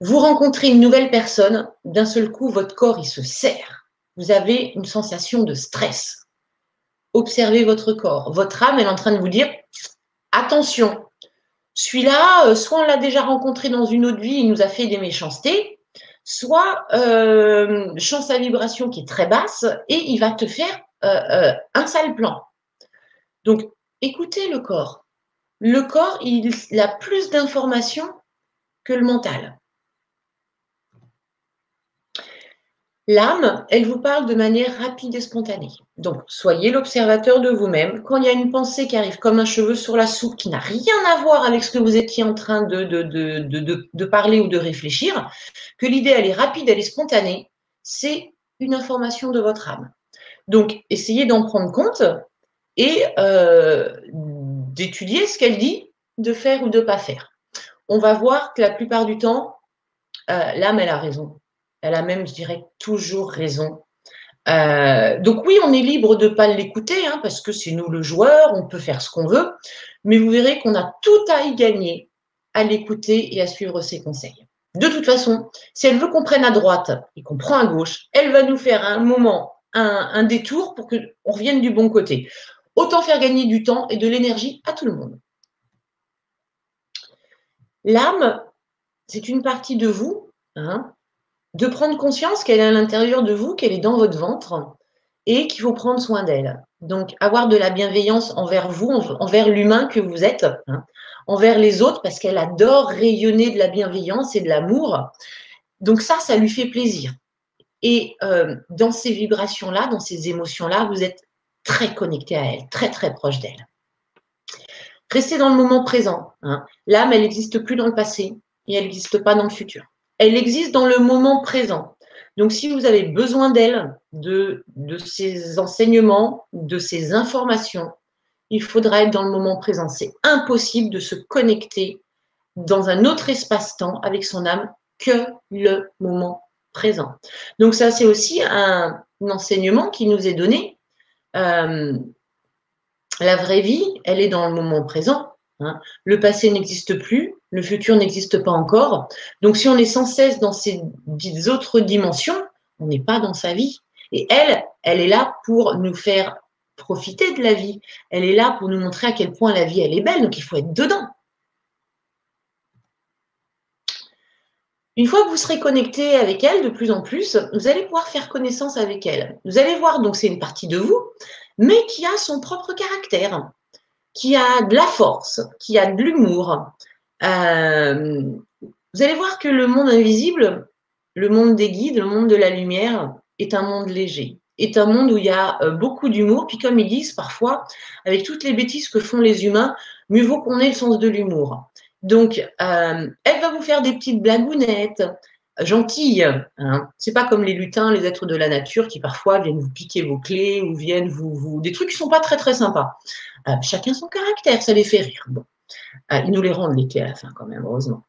Vous rencontrez une nouvelle personne, d'un seul coup, votre corps, il se serre. Vous avez une sensation de stress observez votre corps. Votre âme, elle est en train de vous dire attention, celui-là, euh, soit on l'a déjà rencontré dans une autre vie, il nous a fait des méchancetés, soit euh, chance à vibration qui est très basse et il va te faire euh, un sale plan. Donc, écoutez le corps. Le corps, il a plus d'informations que le mental. L'âme, elle vous parle de manière rapide et spontanée. Donc, soyez l'observateur de vous-même. Quand il y a une pensée qui arrive comme un cheveu sur la soupe, qui n'a rien à voir avec ce que vous étiez en train de, parler ou de réfléchir, que l'idée, elle est rapide, elle est spontanée, c'est une information de votre âme. Donc, essayez d'en prendre compte et euh, d'étudier ce qu'elle dit, de faire ou de ne pas faire. On va voir que la plupart du temps, euh, l'âme, elle a raison. Elle a même, je dirais, toujours raison. Euh, donc oui, on est libre de ne pas l'écouter, hein, parce que c'est nous le joueur, on peut faire ce qu'on veut, mais vous verrez qu'on a tout à y gagner à l'écouter et à suivre ses conseils. De toute façon, si elle veut qu'on prenne à droite et qu'on prend à gauche, elle va nous faire un moment, un, détour pour qu'on revienne du bon côté. Autant faire gagner du temps et de l'énergie à tout le monde. L'âme, c'est une partie de vous hein, de prendre conscience qu'elle est à l'intérieur de vous, qu'elle est dans votre ventre et qu'il faut prendre soin d'elle. Donc, avoir de la bienveillance envers vous, envers l'humain que vous êtes, hein, envers les autres, parce qu'elle adore rayonner de la bienveillance et de l'amour. Donc ça, ça lui fait plaisir. Et euh, dans ces vibrations-là, dans ces émotions-là, vous êtes très connecté à elle, très très proche d'elle. Restez dans le moment présent. Hein. L'âme, elle n'existe plus dans le passé et elle n'existe pas dans le futur elle existe dans le moment présent. Donc, si vous avez besoin d'elle, de, ses enseignements, de ses informations, il faudra être dans le moment présent. C'est impossible de se connecter dans un autre espace-temps avec son âme que le moment présent. Donc, ça, c'est aussi un, enseignement qui nous est donné. Euh, la vraie vie, elle est dans le moment présent. Hein. Le passé n'existe plus, le futur n'existe pas encore. Donc si on est sans cesse dans ces autres dimensions, on n'est pas dans sa vie. Et elle, elle est là pour nous faire profiter de la vie. Elle est là pour nous montrer à quel point la vie, elle est belle. Donc il faut être dedans. Une fois que vous serez connecté avec elle de plus en plus, vous allez pouvoir faire connaissance avec elle. Vous allez voir, donc c'est une partie de vous, mais qui a son propre caractère, qui a de la force, qui a de l'humour, euh, vous allez voir que le monde invisible, le monde des guides, le monde de la lumière, est un monde léger, est un monde où il y a euh, beaucoup d'humour. Puis comme ils disent parfois, avec toutes les bêtises que font les humains, mieux vaut qu'on ait le sens de l'humour. Donc, euh, elle va vous faire des petites blagounettes, gentilles. Hein. C'est pas comme les lutins, les êtres de la nature, qui parfois viennent vous piquer vos clés ou viennent vous, vous... des trucs qui sont pas très très sympas. chacun son caractère, ça les fait rire. Bon. Euh, ils nous les rendent les clés à la fin quand même, heureusement.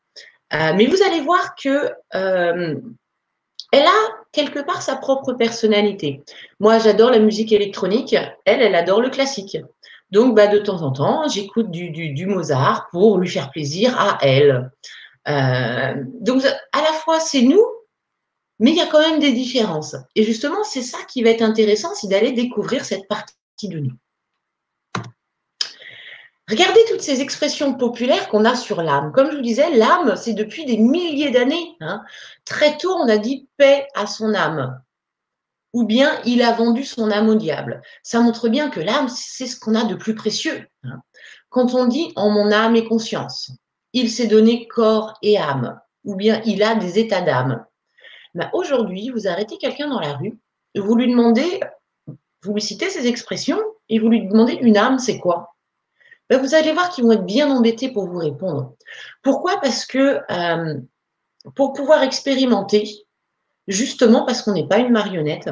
Euh, mais vous allez voir que euh, elle a quelque part sa propre personnalité. Moi, j'adore la musique électronique. Elle, elle adore le classique. Donc, bah, de temps en temps, j'écoute du, Mozart pour lui faire plaisir à elle. Euh, donc, à la fois, c'est nous, mais il y a quand même des différences. Et justement, c'est ça qui va être intéressant, c'est d'aller découvrir cette partie de nous. Regardez toutes ces expressions populaires qu'on a sur l'âme. Comme je vous disais, l'âme, c'est depuis des milliers d'années. Hein. Très tôt, on a dit paix à son âme. Ou bien il a vendu son âme au diable. Ça montre bien que l'âme, c'est ce qu'on a de plus précieux. Hein. Quand on dit en mon âme et conscience, il s'est donné corps et âme, ou bien il a des états d'âme. Ben, aujourd'hui, vous arrêtez quelqu'un dans la rue, vous lui demandez, vous lui citez ces expressions, et vous lui demandez une âme, c'est quoi? Ben, vous allez voir qu'ils vont être bien embêtés pour vous répondre. Pourquoi? Parce que euh, pour pouvoir expérimenter, justement parce qu'on n'est pas une marionnette,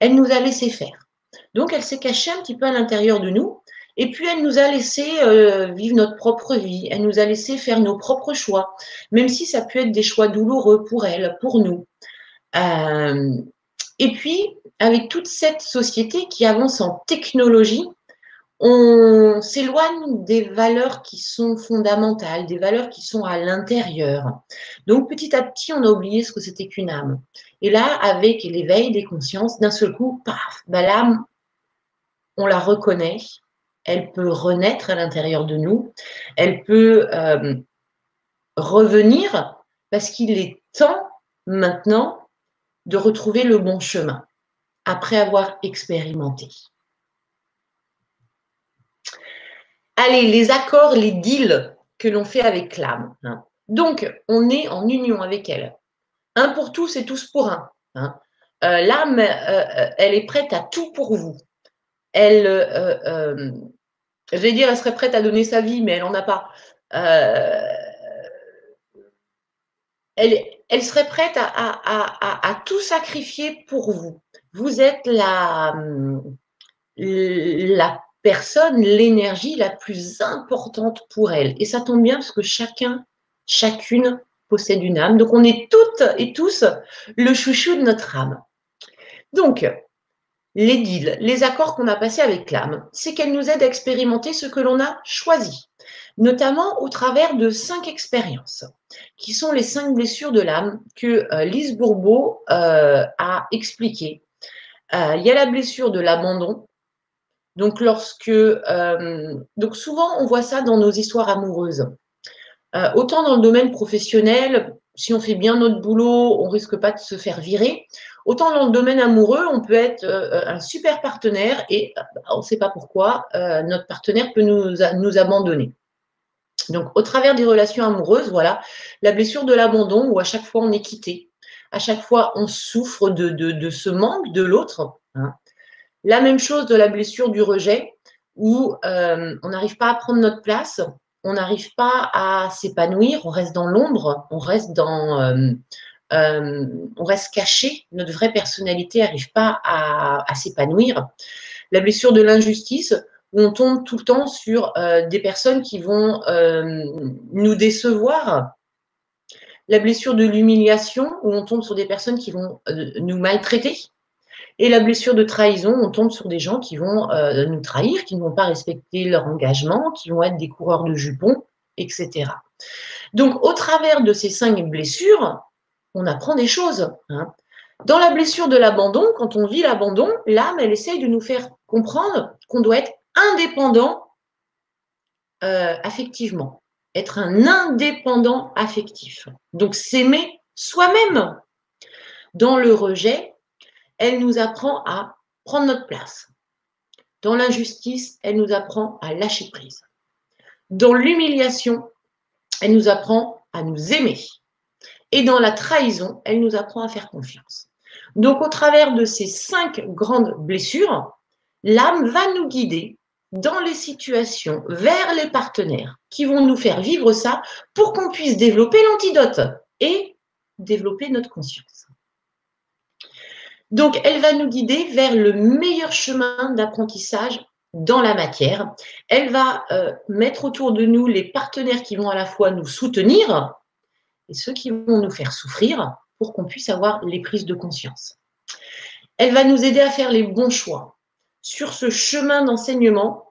elle nous a laissé faire. Donc elle s'est cachée un petit peu à l'intérieur de nous, et puis elle nous a laissé euh, vivre notre propre vie, elle nous a laissé faire nos propres choix, même si ça peut être des choix douloureux pour elle, pour nous. Euh, et puis, avec toute cette société qui avance en technologie, on s'éloigne des valeurs qui sont fondamentales, des valeurs qui sont à l'intérieur. Donc petit à petit, on a oublié ce que c'était qu'une âme. Et là, avec l'éveil des consciences, d'un seul coup, paf, bah, l'âme, on la reconnaît, elle peut renaître à l'intérieur de nous, elle peut euh, revenir parce qu'il est temps maintenant de retrouver le bon chemin après avoir expérimenté. Allez, les accords, les deals que l'on fait avec l'âme. Hein. Donc, on est en union avec elle. Un pour tous et tous pour un. Hein. Euh, l'âme, euh, euh, elle est prête à tout pour vous. Elle, je vais dire, elle serait prête à donner sa vie, mais elle n'en a pas. Elle, serait prête à, tout sacrifier pour vous. Vous êtes la personne l'énergie la plus importante pour elle. Et ça tombe bien parce que chacun, chacune possède une âme. Donc on est toutes et tous le chouchou de notre âme. Donc, les deals, les accords qu'on a passés avec l'âme, c'est qu'elle nous aide à expérimenter ce que l'on a choisi, notamment au travers de cinq expériences, qui sont les cinq blessures de l'âme que euh, Lise Bourbeau euh, a expliquées. Euh, il y a la blessure de l'abandon, donc, euh, donc souvent, on voit ça dans nos histoires amoureuses. Euh, autant dans le domaine professionnel, si on fait bien notre boulot, on risque pas de se faire virer. Autant dans le domaine amoureux, on peut être euh, un super partenaire et on ne sait pas pourquoi notre partenaire peut nous, abandonner. Donc, au travers des relations amoureuses, voilà, la blessure de l'abandon où à chaque fois on est quitté, à chaque fois on souffre de, de, ce manque de l'autre. Hein. La même chose de la blessure du rejet, où euh, on n'arrive pas à prendre notre place, on n'arrive pas à s'épanouir, on reste dans l'ombre, on reste euh, euh, on reste caché, notre vraie personnalité n'arrive pas à, s'épanouir. La blessure de l'injustice, où on tombe tout le temps sur des personnes qui vont nous décevoir. La blessure de l'humiliation, où on tombe sur des personnes qui vont nous maltraiter. Et la blessure de trahison, on tombe sur des gens qui vont euh, nous trahir, qui ne vont pas respecter leur engagement, qui vont être des coureurs de jupons, etc. Donc, au travers de ces cinq blessures, on apprend des choses. Hein. Dans la blessure de l'abandon, quand on vit l'abandon, l'âme, elle essaye de nous faire comprendre qu'on doit être indépendant euh, affectivement, être un indépendant affectif. Donc, s'aimer soi-même. Dans le rejet, elle nous apprend à prendre notre place. Dans l'injustice, elle nous apprend à lâcher prise. Dans l'humiliation, elle nous apprend à nous aimer. Et dans la trahison, elle nous apprend à faire confiance. Donc, au travers de ces cinq grandes blessures, l'âme va nous guider dans les situations vers les partenaires qui vont nous faire vivre ça pour qu'on puisse développer l'antidote et développer notre conscience. Donc, elle va nous guider vers le meilleur chemin d'apprentissage dans la matière. Elle va euh, mettre autour de nous les partenaires qui vont à la fois nous soutenir et ceux qui vont nous faire souffrir pour qu'on puisse avoir les prises de conscience. Elle va nous aider à faire les bons choix sur ce chemin d'enseignement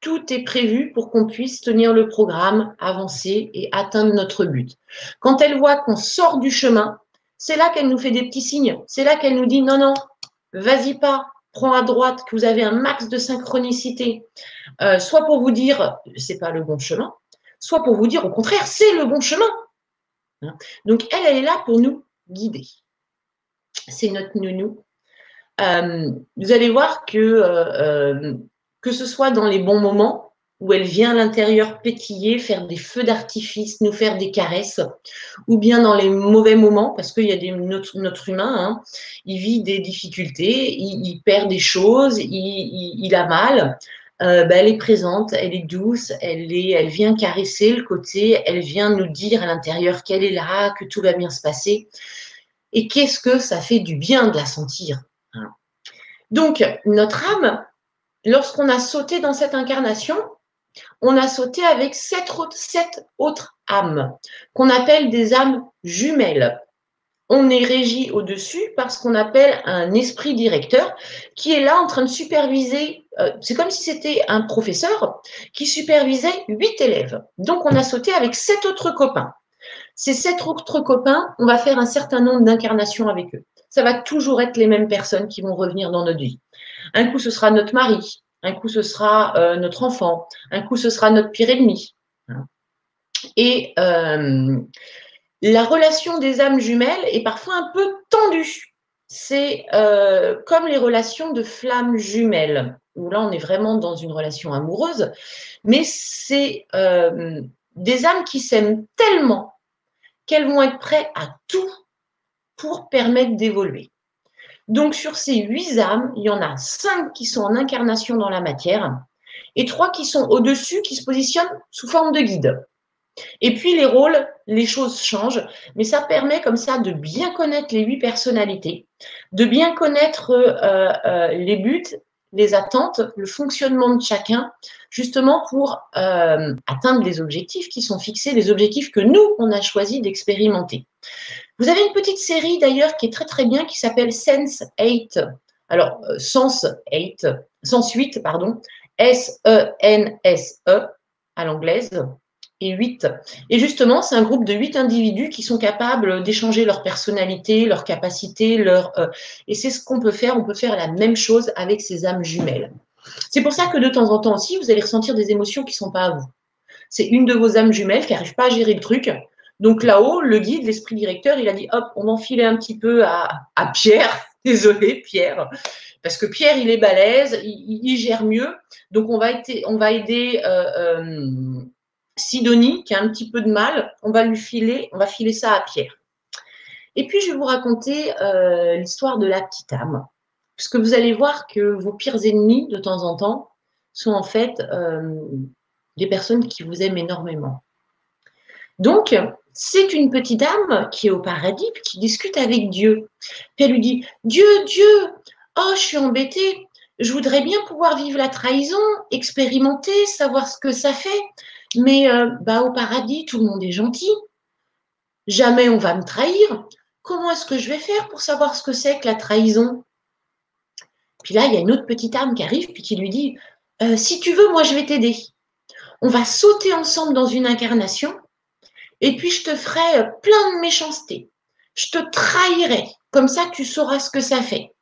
tout est prévu pour qu'on puisse tenir le programme, avancer et atteindre notre but. Quand elle voit qu'on sort du chemin, c'est là qu'elle nous fait des petits signes. C'est là qu'elle nous dit non, non, vas-y pas, prends à droite, que vous avez un max de synchronicité. Euh, soit pour vous dire c'est pas le bon chemin, soit pour vous dire au contraire c'est le bon chemin. Hein? Donc elle, elle est là pour nous guider. C'est notre nounou. Euh, vous allez voir que euh, que ce soit dans les bons moments, où elle vient à l'intérieur pétiller, faire des feux d'artifice, nous faire des caresses, ou bien dans les mauvais moments, parce qu'il y a des, notre, humain, hein, il vit des difficultés, il, perd des choses, il, a mal. Euh, ben, elle est présente, elle est douce, elle, vient caresser le côté, elle vient nous dire à l'intérieur qu'elle est là, que tout va bien se passer. Et qu'est-ce que ça fait du bien de la sentir. Hein. Donc, notre âme, lorsqu'on a sauté dans cette incarnation, on a sauté avec sept autres, âmes qu'on appelle des âmes jumelles. On est régi au-dessus par ce qu'on appelle un esprit directeur qui est là en train de superviser. Euh, c'est comme si c'était un professeur qui supervisait huit élèves. Donc on a sauté avec sept autres copains. Ces sept autres copains, on va faire un certain nombre d'incarnations avec eux. Ça va toujours être les mêmes personnes qui vont revenir dans notre vie. Un coup, ce sera notre mari, un coup ce sera euh, notre enfant, un coup ce sera notre pire ennemi. Et euh, la relation des âmes jumelles est parfois un peu tendue. C'est euh, comme les relations de flammes jumelles, où là on est vraiment dans une relation amoureuse, mais c'est des âmes qui s'aiment tellement qu'elles vont être prêtes à tout pour permettre d'évoluer. Donc sur ces huit âmes, il y en a cinq qui sont en incarnation dans la matière et trois qui sont au-dessus, qui se positionnent sous forme de guide. Et puis les rôles, les choses changent, mais ça permet comme ça de bien connaître les huit personnalités, de bien connaître euh, euh, les buts, les attentes, le fonctionnement de chacun, justement pour euh, atteindre les objectifs qui sont fixés, les objectifs que nous, on a choisi d'expérimenter. Vous avez une petite série d'ailleurs qui est très très bien qui s'appelle Sense 8. Alors, euh, Sense 8, Sense 8, pardon, S-E-N-S-E -E, à l'anglaise, et 8. Et justement, c'est un groupe de 8 individus qui sont capables d'échanger leur personnalité, leur capacité, leur. Euh, et c'est ce qu'on peut faire. On peut faire la même chose avec ces âmes jumelles. C'est pour ça que de temps en temps aussi, vous allez ressentir des émotions qui ne sont pas à vous. C'est une de vos âmes jumelles qui n'arrive pas à gérer le truc donc là-haut, le guide, l'esprit directeur, il a dit hop, on enfiler un petit peu à, Pierre. Désolé, Pierre. Parce que Pierre, il est balèze, il, gère mieux. Donc on va, on va aider euh, euh, Sidonie, qui a un petit peu de mal. On va lui filer, on va filer ça à Pierre. Et puis je vais vous raconter euh, l'histoire de la petite âme. Parce que vous allez voir que vos pires ennemis, de temps en temps, sont en fait des personnes qui vous aiment énormément. Donc, c'est une petite âme qui est au paradis, qui discute avec Dieu. Elle lui dit, Dieu, Dieu, oh, je suis embêtée, je voudrais bien pouvoir vivre la trahison, expérimenter, savoir ce que ça fait, mais euh, bah, au paradis, tout le monde est gentil. Jamais on va me trahir. Comment est-ce que je vais faire pour savoir ce que c'est que la trahison? Puis là, il y a une autre petite âme qui arrive, puis qui lui dit, euh, si tu veux, moi, je vais t'aider. On va sauter ensemble dans une incarnation et puis je te ferai euh, plein de méchanceté. Je te trahirai. Comme ça, tu sauras ce que ça fait.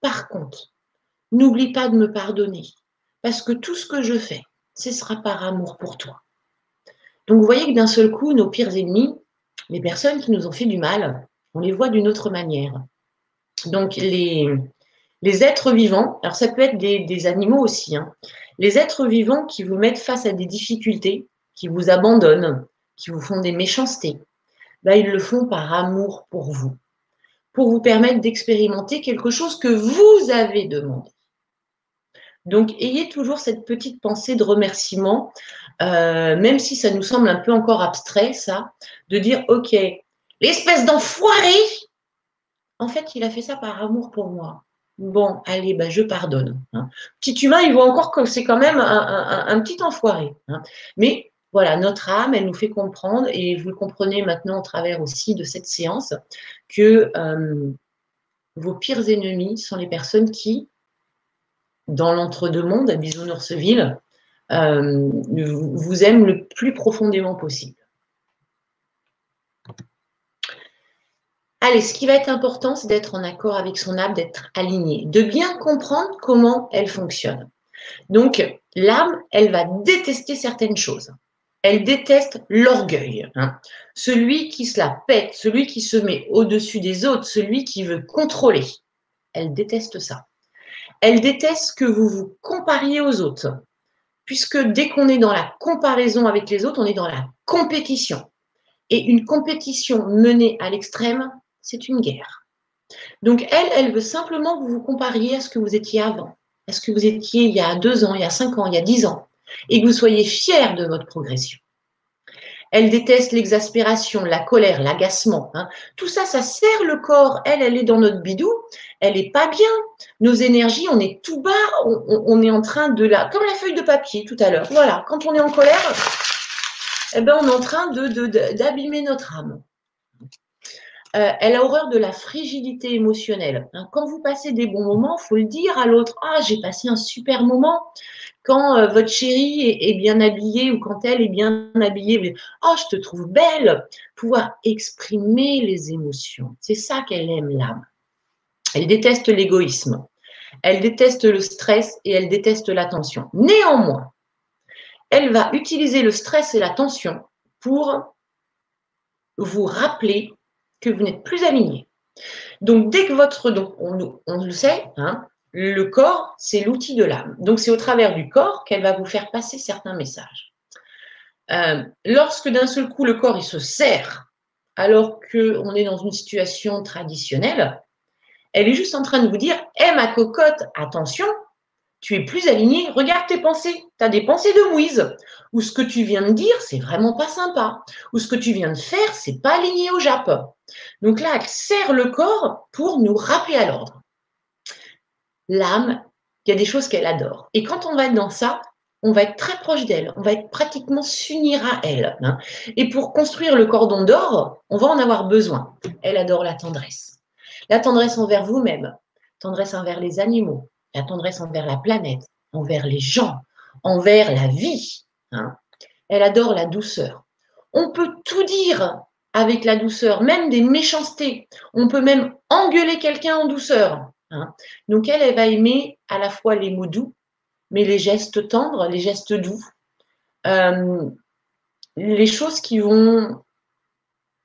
Par contre, n'oublie pas de me pardonner. Parce que tout ce que je fais, ce sera par amour pour toi. Donc vous voyez que d'un seul coup, nos pires ennemis, les personnes qui nous ont fait du mal, on les voit d'une autre manière. Donc les, êtres vivants, alors ça peut être des, animaux aussi, hein. les êtres vivants qui vous mettent face à des difficultés, qui vous abandonnent, qui vous font des méchancetés, ils le font par amour pour vous, pour vous permettre d'expérimenter quelque chose que vous avez demandé. Donc, ayez toujours cette petite pensée de remerciement, euh, même si ça nous semble un peu encore abstrait, ça, de dire, OK, l'espèce d'enfoiré, en fait, il a fait ça par amour pour moi. Bon, allez, bah, je pardonne. Hein. Petit humain, il voit encore que c'est quand même un, petit enfoiré. Hein. Mais voilà, notre âme, elle nous fait comprendre, et vous le comprenez maintenant au travers aussi de cette séance, que euh, vos pires ennemis sont les personnes qui, dans l'entre-deux-mondes, à Bisounours-Ville, vous aime le plus profondément possible. Allez, ce qui va être important, c'est d'être en accord avec son âme, d'être aligné, de bien comprendre comment elle fonctionne. Donc, l'âme, elle va détester certaines choses. Elle déteste l'orgueil, hein. celui qui se la pète, celui qui se met au-dessus des autres, celui qui veut contrôler. Elle déteste ça. Elle déteste que vous vous compariez aux autres, puisque dès qu'on est dans la comparaison avec les autres, on est dans la compétition. Et une compétition menée à l'extrême, c'est une guerre. Donc elle, elle veut simplement que vous vous compariez à ce que vous étiez avant, à ce que vous étiez il y a deux ans, il y a cinq ans, il y a dix ans, et que vous soyez fiers de votre progression. Elle déteste l'exaspération, la colère, l'agacement. Hein. Tout ça, ça sert le corps. Elle, elle est dans notre bidou. Elle n'est pas bien. Nos énergies, on est tout bas. On, est en train de la, comme la feuille de papier tout à l'heure. Voilà. Quand on est en colère, eh ben, on est en train d'abîmer notre âme. Euh, elle a horreur de la fragilité émotionnelle. Hein, quand vous passez des bons moments, il faut le dire à l'autre. Ah, j'ai passé un super moment. Quand euh, votre chérie est, bien habillée ou quand elle est bien habillée, oh, je te trouve belle. Pouvoir exprimer les émotions. C'est ça qu'elle aime, l'âme. Elle déteste l'égoïsme. Elle déteste le stress et elle déteste la tension. Néanmoins, elle va utiliser le stress et la tension pour vous rappeler que vous n'êtes plus aligné. Donc, dès que votre, donc on, le sait, hein, le corps, c'est l'outil de l'âme. Donc, c'est au travers du corps qu'elle va vous faire passer certains messages. Euh, lorsque d'un seul coup, le corps, il se serre, alors qu'on est dans une situation traditionnelle, elle est juste en train de vous dire, hé ma cocotte, attention, tu es plus aligné, regarde tes pensées. Tu as des pensées de mouise. Ou ce que tu viens de dire, c'est vraiment pas sympa. Ou ce que tu viens de faire, c'est pas aligné au Jap. Donc là, elle serre le corps pour nous rappeler à l'ordre. L'âme, il y a des choses qu'elle adore. Et quand on va être dans ça, on va être très proche d'elle, on va être pratiquement s'unir à elle. Hein. Et pour construire le cordon d'or, on va en avoir besoin. Elle adore la tendresse. La tendresse envers vous-même, tendresse envers les animaux, la tendresse envers la planète, envers les gens, envers la vie. Hein. Elle adore la douceur. On peut tout dire avec la douceur, même des méchancetés. On peut même engueuler quelqu'un en douceur. Hein. Donc elle, va aimer à la fois les mots doux, mais les gestes tendres, les gestes doux, euh, les choses qui vont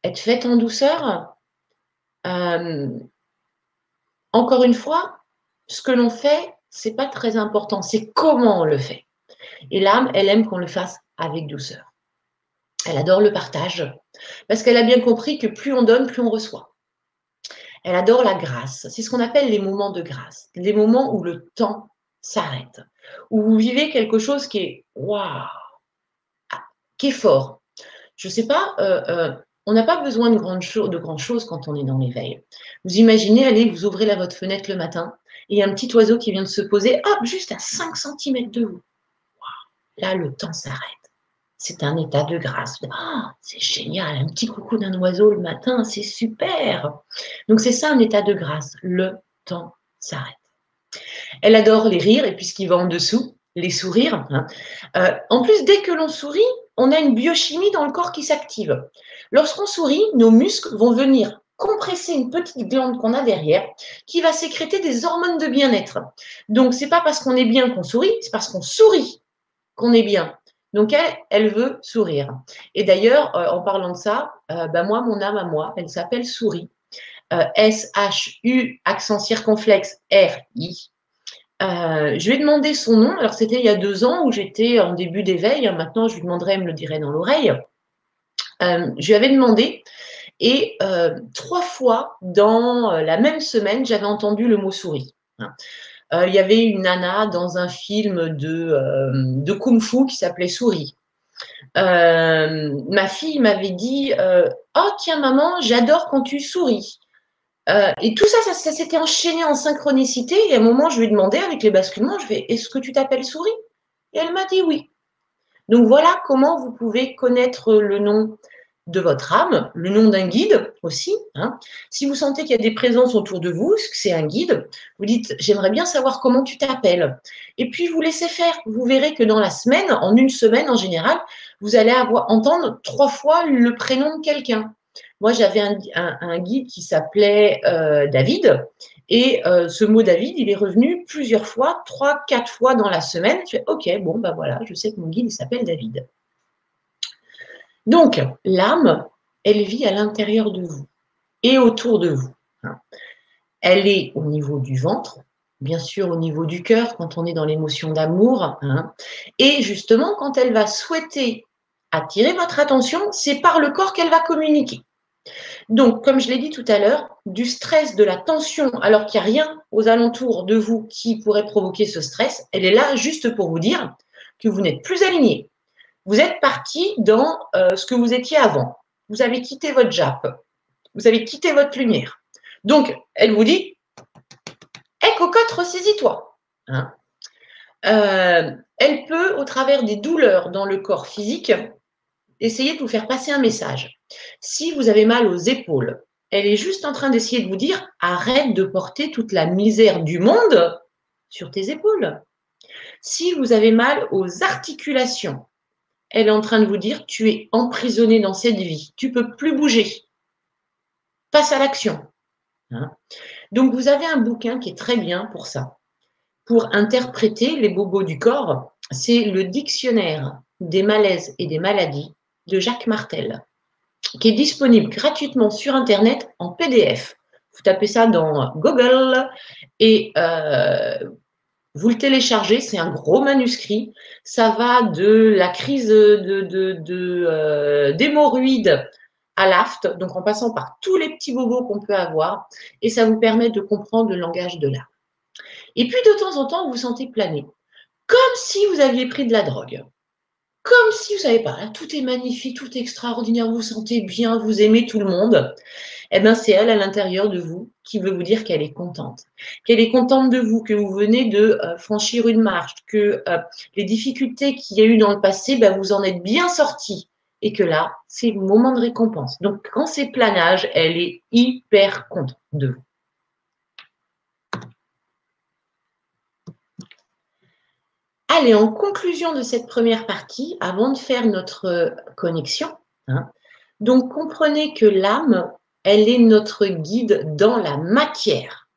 être faites en douceur. Euh, encore une fois, ce que l'on fait, c'est pas très important, c'est comment on le fait. Et l'âme, elle aime qu'on le fasse avec douceur. Elle adore le partage parce qu'elle a bien compris que plus on donne, plus on reçoit. Elle adore la grâce. C'est ce qu'on appelle les moments de grâce, les moments où le temps s'arrête, où vous vivez quelque chose qui est waouh, qui est fort. Je ne sais pas, euh, euh, on n'a pas besoin de grandes, grandes choses quand on est dans l'éveil. Vous imaginez, allez, vous ouvrez la votre fenêtre le matin, et un petit oiseau qui vient de se poser, hop, juste à 5 cm de vous. Là, le temps s'arrête. C'est un état de grâce. Ah, c'est génial, un petit coucou d'un oiseau le matin, c'est super. Donc c'est ça un état de grâce. Le temps s'arrête. Elle adore les rires et puis ce qui va en dessous, les sourires. Hein. Euh, en plus, dès que l'on sourit, on a une biochimie dans le corps qui s'active. Lorsqu'on sourit, nos muscles vont venir compresser une petite glande qu'on a derrière qui va sécréter des hormones de bien-être. Donc, c'est pas parce qu'on est bien qu'on sourit, c'est parce qu'on sourit qu'on est bien. Donc, elle, veut sourire. Et d'ailleurs, euh, en parlant de ça, euh, bah, moi, mon âme à moi, elle s'appelle Souris. Euh, S-H-U, accent circonflexe, R-I. je lui ai demandé son nom. Alors, c'était il y a deux ans où j'étais en début d'éveil. Maintenant, je lui demanderai, elle me le dirait dans l'oreille. je lui avais demandé et trois fois dans la même semaine, j'avais entendu le mot souris. Euh, il y avait une nana dans un film de, de kung fu qui s'appelait Souris. ma fille m'avait dit Oh, tiens, maman, j'adore quand tu souris. et tout ça, ça, s'était enchaîné en synchronicité. Et à un moment, je lui ai demandé avec les basculements Je vais Est-ce que tu t'appelles Souris? Et elle m'a dit oui. Donc voilà comment vous pouvez connaître le nom de votre âme, le nom d'un guide aussi. Hein. Si vous sentez qu'il y a des présences autour de vous, c'est un guide, vous dites j'aimerais bien savoir comment tu t'appelles. Et puis vous laissez faire. Vous verrez que dans la semaine, en une semaine en général, vous allez avoir, entendre trois fois le prénom de quelqu'un. Moi, j'avais un, guide qui s'appelait euh, David. Et euh, ce mot David, il est revenu plusieurs fois, trois, quatre fois dans la semaine. Tu fais, OK, bon, ben voilà, je sais que mon guide, s'appelle David. Donc, l'âme, elle vit à l'intérieur de vous et autour de vous. Elle est au niveau du ventre, bien sûr au niveau du cœur quand on est dans l'émotion d'amour. Hein. Et justement, quand elle va souhaiter attirer votre attention, c'est par le corps qu'elle va communiquer. Donc, comme je l'ai dit tout à l'heure, du stress, de la tension, alors qu'il n'y a rien aux alentours de vous qui pourrait provoquer ce stress, elle est là juste pour vous dire que vous n'êtes plus aligné. Vous êtes parti dans euh, ce que vous étiez avant. Vous avez quitté votre JAP. Vous avez quitté votre lumière. Donc, elle vous dit Hé, cocotte, ressaisis-toi. Hein. Euh, elle peut, au travers des douleurs dans le corps physique, essayer de vous faire passer un message. Si vous avez mal aux épaules, elle est juste en train d'essayer de vous dire arrête de porter toute la misère du monde sur tes épaules. Si vous avez mal aux articulations, elle est en train de vous dire tu es emprisonné dans cette vie, tu peux plus bouger. Passe à l'action. Hein. Donc vous avez un bouquin qui est très bien pour ça. Pour interpréter les bobos du corps, c'est le dictionnaire des malaises et des maladies de Jacques Martel, qui est disponible gratuitement sur Internet en PDF. Vous tapez ça dans Google et euh, vous le téléchargez, c'est un gros manuscrit. Ça va de la crise de, euh, à l'aft, donc en passant par tous les petits bobos qu'on peut avoir, et ça vous permet de comprendre le langage de l'art. Et puis de temps en temps, vous vous sentez planer, comme si vous aviez pris de la drogue comme si, vous savez pas, tout est magnifique, tout est extraordinaire, vous vous sentez bien, vous aimez tout le monde. Eh bien, c'est elle à l'intérieur de vous qui veut vous dire qu'elle est contente. Qu'elle est contente de vous, que vous venez de euh, franchir une marche, que euh, les difficultés qu'il y a eu dans le passé, ben, vous en êtes bien sorti. Et que là, c'est le moment de récompense. Donc, quand c'est planage, elle est hyper contente de vous. Allez, en conclusion de cette première partie, avant de faire notre euh, connexion, hein, donc comprenez que l'âme, elle est notre guide dans la matière.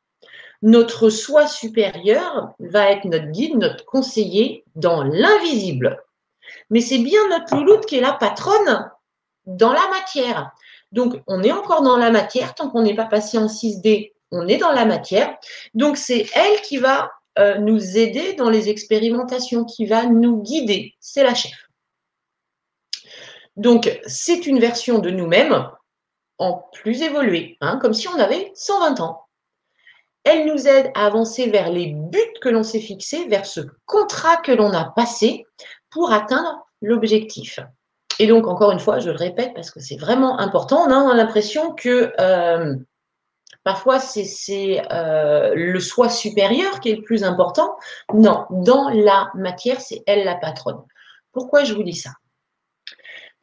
Notre soi supérieur va être notre guide, notre conseiller dans l'invisible. Mais c'est bien notre louloute qui est la patronne dans la matière. Donc, on est encore dans la matière. Tant qu'on n'est pas passé en 6D, on est dans la matière. Donc, c'est elle qui va euh, nous aider dans les expérimentations, qui va nous guider. C'est la chef. Donc, c'est une version de nous-mêmes en plus évoluée, hein, comme si on avait 120 ans. Elle nous aide à avancer vers les buts que l'on s'est fixés, vers ce contrat que l'on a passé pour atteindre l'objectif. Et donc, encore une fois, je le répète parce que c'est vraiment important, on a l'impression que euh, Parfois, c'est euh, le soi supérieur qui est le plus important. Non, dans la matière, c'est elle la patronne. Pourquoi je vous dis ça?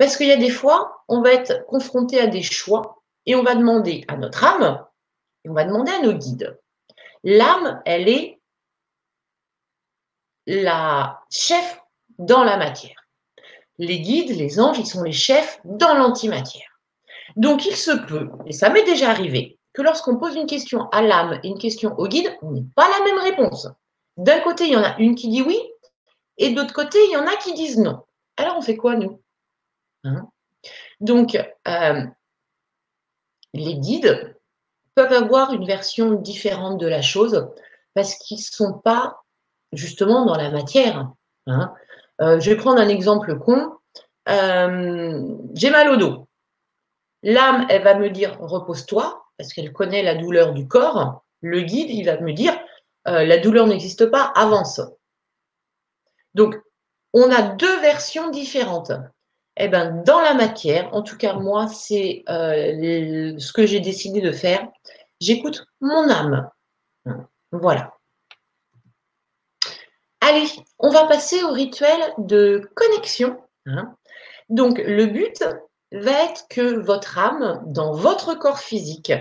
Parce qu'il y a des fois, on va être confronté à des choix et on va demander à notre âme, et on va demander à nos guides. L'âme, elle est la chef dans la matière. Les guides, les anges, ils sont les chefs dans l'antimatière. Donc, il se peut, et ça m'est déjà arrivé, que lorsqu'on pose une question à l'âme et une question au guide, on n'est pas la même réponse. D'un côté, il y en a une qui dit oui, et de l'autre côté, il y en a qui disent non. Alors, on fait quoi, nous? Hein Donc, euh, les guides peuvent avoir une version différente de la chose parce qu'ils ne sont pas justement dans la matière. Hein. Euh, je vais prendre un exemple con. Euh, j'ai mal au dos. L'âme, elle va me dire repose-toi parce qu'elle connaît la douleur du corps, le guide, il va me dire, la douleur n'existe pas, avance. Donc, on a deux versions différentes. Eh ben, dans la matière, en tout cas, moi, c'est euh, ce que j'ai décidé de faire. J'écoute mon âme. Voilà. Allez, on va passer au rituel de connexion. Hein. Donc, le but, va être que votre âme, dans votre corps physique,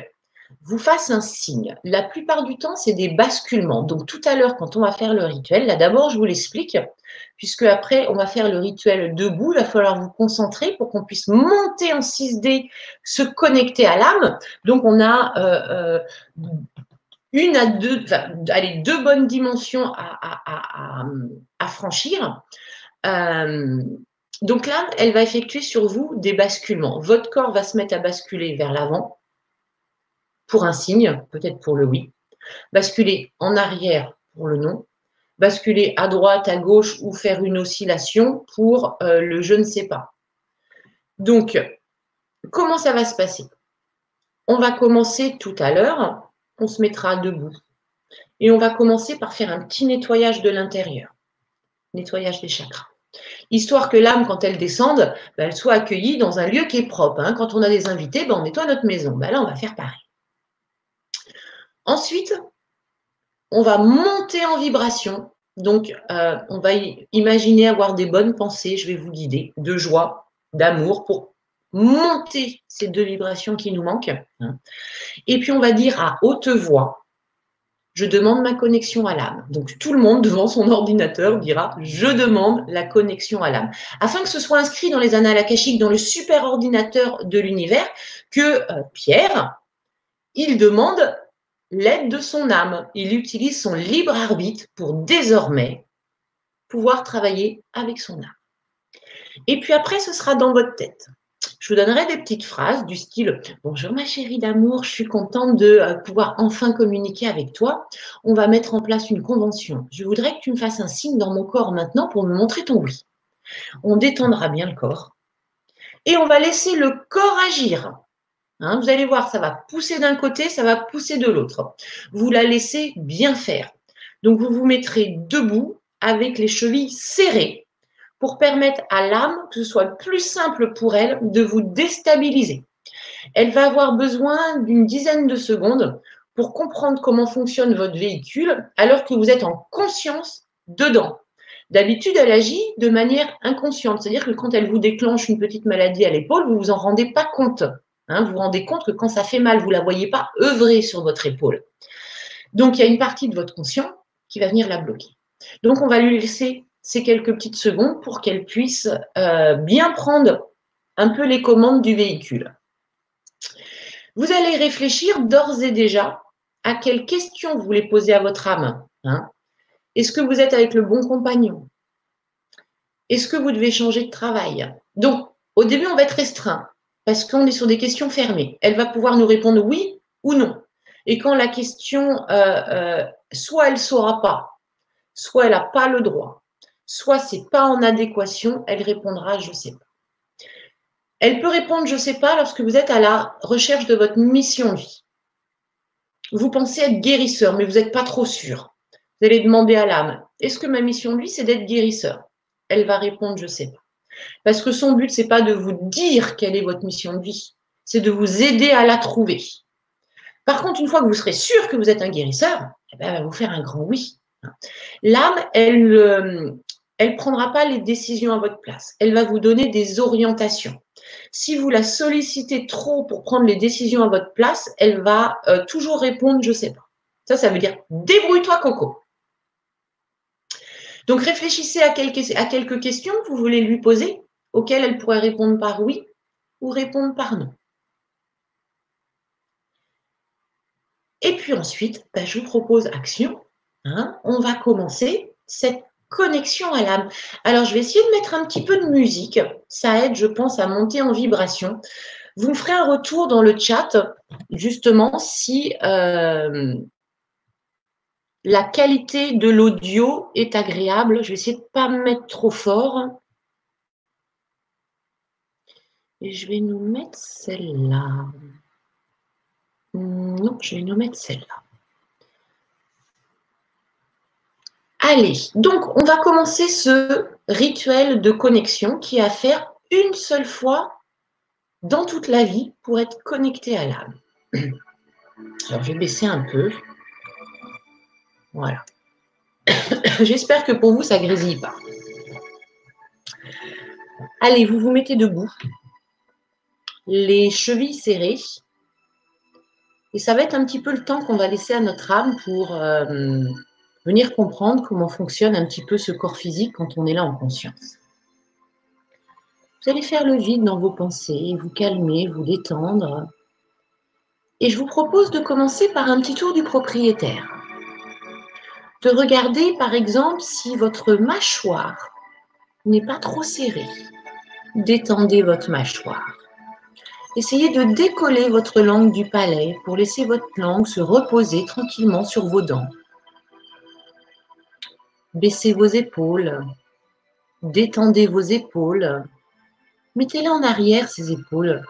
vous fasse un signe. La plupart du temps, c'est des basculements. Donc tout à l'heure, quand on va faire le rituel, là d'abord, je vous l'explique, puisque après, on va faire le rituel debout. Il va falloir vous concentrer pour qu'on puisse monter en 6D, se connecter à l'âme. Donc on a euh, euh, une à deux, allez, deux bonnes dimensions à, franchir. Euh, donc là, elle va effectuer sur vous des basculements. Votre corps va se mettre à basculer vers l'avant pour un signe, peut-être pour le oui. Basculer en arrière pour le non. Basculer à droite, à gauche ou faire une oscillation pour euh, le je ne sais pas. Donc, comment ça va se passer? On va commencer tout à l'heure, on se mettra debout. Et on va commencer par faire un petit nettoyage de l'intérieur. Nettoyage des chakras histoire que l'âme, quand elle descende, ben, elle soit accueillie dans un lieu qui est propre. Hein. Quand on a des invités, ben, on nettoie notre maison. Ben, là, on va faire pareil. Ensuite, on va monter en vibration. Donc, euh, on va imaginer avoir des bonnes pensées, je vais vous guider, de joie, d'amour, pour monter ces deux vibrations qui nous manquent. Et puis, on va dire à haute voix, je demande ma connexion à l'âme. Donc tout le monde devant son ordinateur dira je demande la connexion à l'âme. Afin que ce soit inscrit dans les annales akashiques, dans le super ordinateur de l'univers, que euh, Pierre, il demande l'aide de son âme. Il utilise son libre arbitre pour désormais pouvoir travailler avec son âme. Et puis après, ce sera dans votre tête. Je vous donnerai des petites phrases du style Bonjour ma chérie d'amour, je suis contente de euh, pouvoir enfin communiquer avec toi. On va mettre en place une convention. Je voudrais que tu me fasses un signe dans mon corps maintenant pour me montrer ton oui. On détendra bien le corps et on va laisser le corps agir. Hein, vous allez voir, ça va pousser d'un côté, ça va pousser de l'autre. Vous la laissez bien faire. Donc vous vous mettrez debout avec les chevilles serrées pour permettre à l'âme que ce soit plus simple pour elle de vous déstabiliser. Elle va avoir besoin d'une dizaine de secondes pour comprendre comment fonctionne votre véhicule alors que vous êtes en conscience dedans. D'habitude, elle agit de manière inconsciente, c'est-à-dire que quand elle vous déclenche une petite maladie à l'épaule, vous ne vous en rendez pas compte. Hein. vous vous rendez compte que quand ça fait mal, vous ne la voyez pas œuvrer sur votre épaule. Donc, il y a une partie de votre conscient qui va venir la bloquer. Donc, on va lui laisser ces quelques petites secondes pour qu'elle puisse euh, bien prendre un peu les commandes du véhicule. Vous allez réfléchir d'ores et déjà à quelles questions vous voulez poser à votre âme. Hein. Est-ce que vous êtes avec le bon compagnon? Est-ce que vous devez changer de travail? Donc, au début, on va être restreint parce qu'on est sur des questions fermées. Elle va pouvoir nous répondre oui ou non. Et quand la question, euh, euh, soit elle ne saura pas, soit elle n'a pas le droit, soit c'est pas en adéquation, elle répondra je sais pas. Elle peut répondre je sais pas lorsque vous êtes à la recherche de votre mission de vie. Vous pensez être guérisseur, mais vous n'êtes pas trop sûr. Vous allez demander à l'âme, est-ce que ma mission de vie, c'est d'être guérisseur? Elle va répondre je sais pas. Parce que son but, c'est pas de vous dire quelle est votre mission de vie, c'est de vous aider à la trouver. Par contre, une fois que vous serez sûr que vous êtes un guérisseur, eh ben, elle va vous faire un grand oui. L'âme, elle, euh, elle prendra pas les décisions à votre place. Elle va vous donner des orientations. Si vous la sollicitez trop pour prendre les décisions à votre place, elle va euh, toujours répondre je sais pas. Ça, ça veut dire débrouille-toi, Coco. Donc réfléchissez à quelques, questions que vous voulez lui poser, auxquelles elle pourrait répondre par oui ou répondre par non. Et puis ensuite, ben, je vous propose action. Hein. on va commencer cette connexion à l'âme. Alors, je vais essayer de mettre un petit peu de musique. Ça aide, je pense, à monter en vibration. Vous me ferez un retour dans le chat, justement, si euh, la qualité de l'audio est agréable. Je vais essayer de ne pas me mettre trop fort. Et je vais nous mettre celle-là. Non, je vais nous mettre celle-là. Allez, donc on va commencer ce rituel de connexion qui est à faire une seule fois dans toute la vie pour être connecté à l'âme. Alors je vais baisser un peu. Voilà. J'espère que pour vous, ça grésille pas. Allez, vous vous mettez debout. les chevilles serrées. Et ça va être un petit peu le temps qu'on va laisser à notre âme pour euh, venir comprendre comment fonctionne un petit peu ce corps physique quand on est là en conscience. Vous allez faire le vide dans vos pensées, vous calmer, vous détendre. Et je vous propose de commencer par un petit tour du propriétaire. De regarder par exemple si votre mâchoire n'est pas trop serrée. Détendez votre mâchoire. Essayez de décoller votre langue du palais pour laisser votre langue se reposer tranquillement sur vos dents. Baissez vos épaules. Détendez vos épaules. Mettez-les en arrière, ces épaules.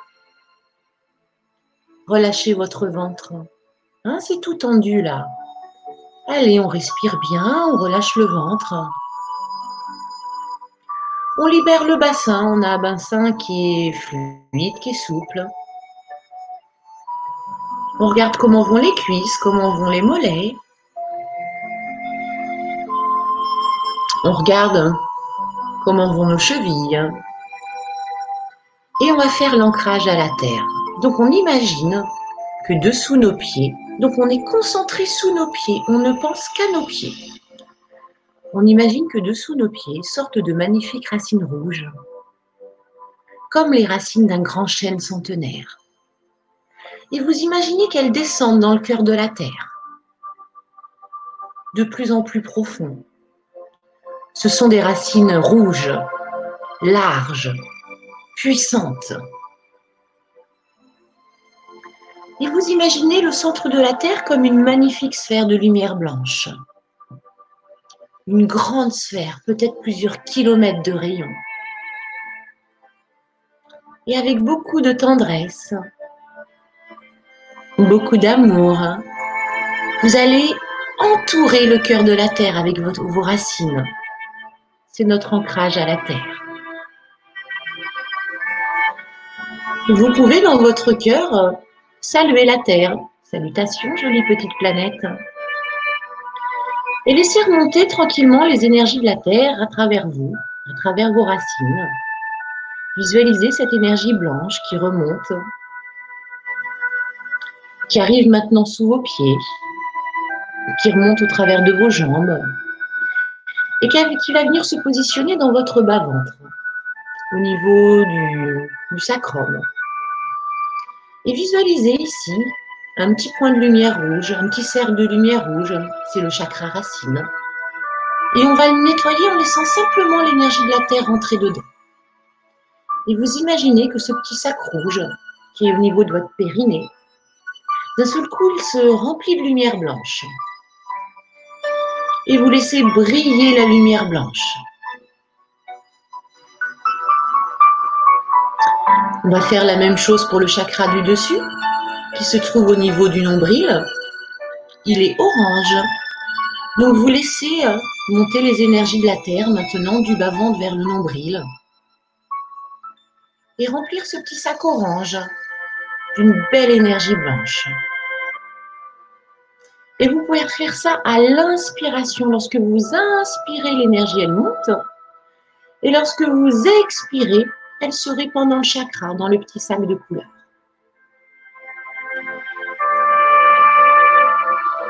Relâchez votre ventre. Hein, c'est tout tendu là. Allez, on respire bien, on relâche le ventre. On libère le bassin, on a un bassin qui est fluide, qui est souple. On regarde comment vont les cuisses, comment vont les mollets. On regarde comment vont nos chevilles. Et on va faire l'ancrage à la terre. Donc on imagine que dessous nos pieds, donc on est concentré sous nos pieds, on ne pense qu'à nos pieds. On imagine que dessous nos pieds sortent de magnifiques racines rouges, comme les racines d'un grand chêne centenaire. Et vous imaginez qu'elles descendent dans le cœur de la terre, de plus en plus profond. Ce sont des racines rouges, larges, puissantes. Et vous imaginez le centre de la Terre comme une magnifique sphère de lumière blanche une grande sphère, peut-être plusieurs kilomètres de rayon. Et avec beaucoup de tendresse, beaucoup d'amour, vous allez entourer le cœur de la terre avec vos racines. C'est notre ancrage à la terre. Vous pouvez dans votre cœur saluer la terre. Salutations, jolie petite planète et laissez remonter tranquillement les énergies de la Terre à travers vous, à travers vos racines. Visualisez cette énergie blanche qui remonte, qui arrive maintenant sous vos pieds, qui remonte au travers de vos jambes et qui va venir se positionner dans votre bas-ventre, au niveau du, du sacrum. Et visualisez ici un petit point de lumière rouge, un petit cercle de lumière rouge, c'est le chakra racine. Et on va le nettoyer en laissant simplement l'énergie de la Terre rentrer dedans. Et vous imaginez que ce petit sac rouge, qui est au niveau de votre périnée, d'un seul coup, il se remplit de lumière blanche. Et vous laissez briller la lumière blanche. On va faire la même chose pour le chakra du dessus qui se trouve au niveau du nombril, il est orange. Donc vous laissez euh, monter les énergies de la Terre maintenant du bas-ventre vers le nombril. Et remplir ce petit sac orange d'une belle énergie blanche. Et vous pouvez faire ça à l'inspiration. Lorsque vous inspirez, l'énergie, elle monte. Et lorsque vous expirez, elle se répand dans le chakra, dans le petit sac de couleur.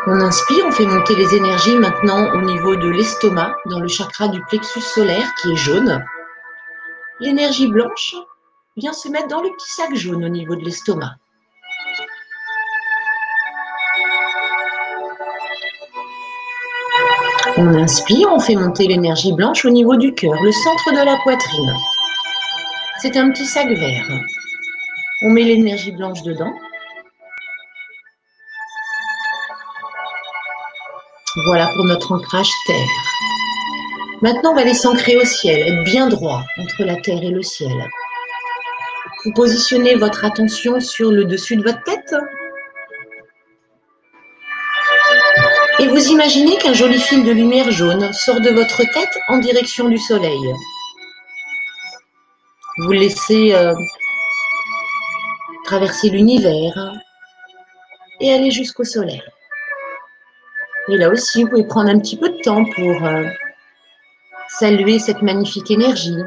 On inspire, on fait monter les énergies maintenant au niveau de l'estomac, dans le chakra du plexus solaire qui est jaune. L'énergie blanche vient se mettre dans le petit sac jaune au niveau de l'estomac. On inspire, on fait monter l'énergie blanche au niveau du cœur, le centre de la poitrine. C'est un petit sac vert. On met l'énergie blanche dedans. Voilà pour notre ancrage terre. Maintenant, on va aller s'ancrer au ciel, être bien droit entre la terre et le ciel. Vous positionnez votre attention sur le dessus de votre tête. Et vous imaginez qu'un joli fil de lumière jaune sort de votre tête en direction du soleil. Vous laissez euh, traverser l'univers et aller jusqu'au soleil. Et là aussi, vous pouvez prendre un petit peu de temps pour euh, saluer cette magnifique énergie.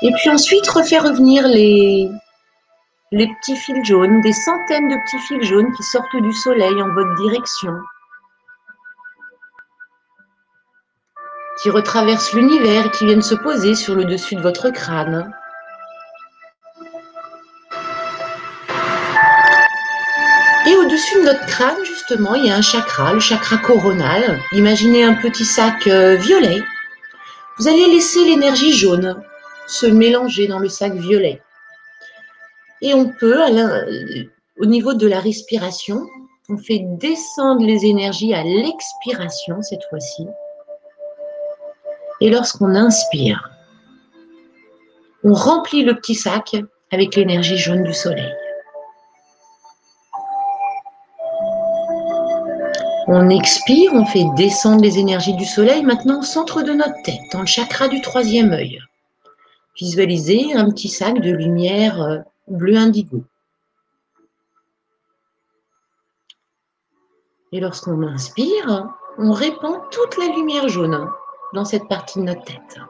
Et puis ensuite, refait revenir les, les petits fils jaunes, des centaines de petits fils jaunes qui sortent du soleil en votre direction, qui retraversent l'univers et qui viennent se poser sur le dessus de votre crâne. Et au-dessus de notre crâne, justement, il y a un chakra, le chakra coronal. Imaginez un petit sac euh, violet. Vous allez laisser l'énergie jaune se mélanger dans le sac violet. Et on peut, au niveau de la respiration, on fait descendre les énergies à l'expiration cette fois-ci. Et lorsqu'on inspire, on remplit le petit sac avec l'énergie jaune du soleil. On expire, on fait descendre les énergies du soleil maintenant au centre de notre tête, dans le chakra du troisième œil. Visualisez un petit sac de lumière euh, bleu indigo. Et lorsqu'on inspire, on répand toute la lumière jaune dans cette partie de notre tête.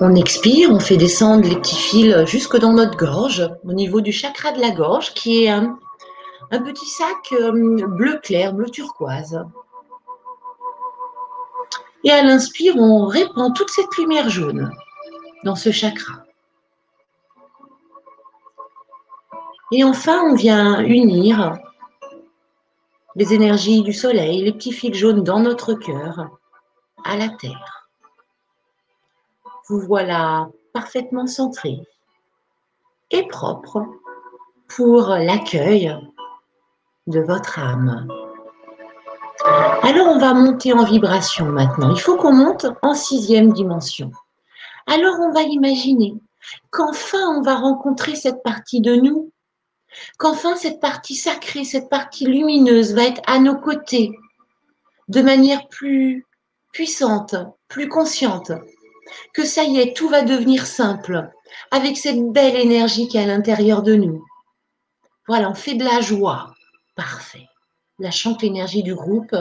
On expire, on fait descendre les petits fils jusque dans notre gorge, au niveau du chakra de la gorge, qui est un, petit sac euh, bleu clair, bleu turquoise. Et à l'inspire, on répand toute cette lumière jaune dans ce chakra. Et enfin, on vient unir les énergies du soleil, les petits fils jaunes dans notre cœur, à la terre. Vous voilà parfaitement centré et propre pour l'accueil de votre âme. Alors on va monter en vibration maintenant. Il faut qu'on monte en sixième dimension. Alors on va imaginer qu'enfin on va rencontrer cette partie de nous, qu'enfin cette partie sacrée, cette partie lumineuse va être à nos côtés de manière plus puissante, plus consciente, que ça y est, tout va devenir simple, avec cette belle énergie qui est à l'intérieur de nous. Voilà, on fait de la joie. Parfait. Lâchant que l'énergie du groupe,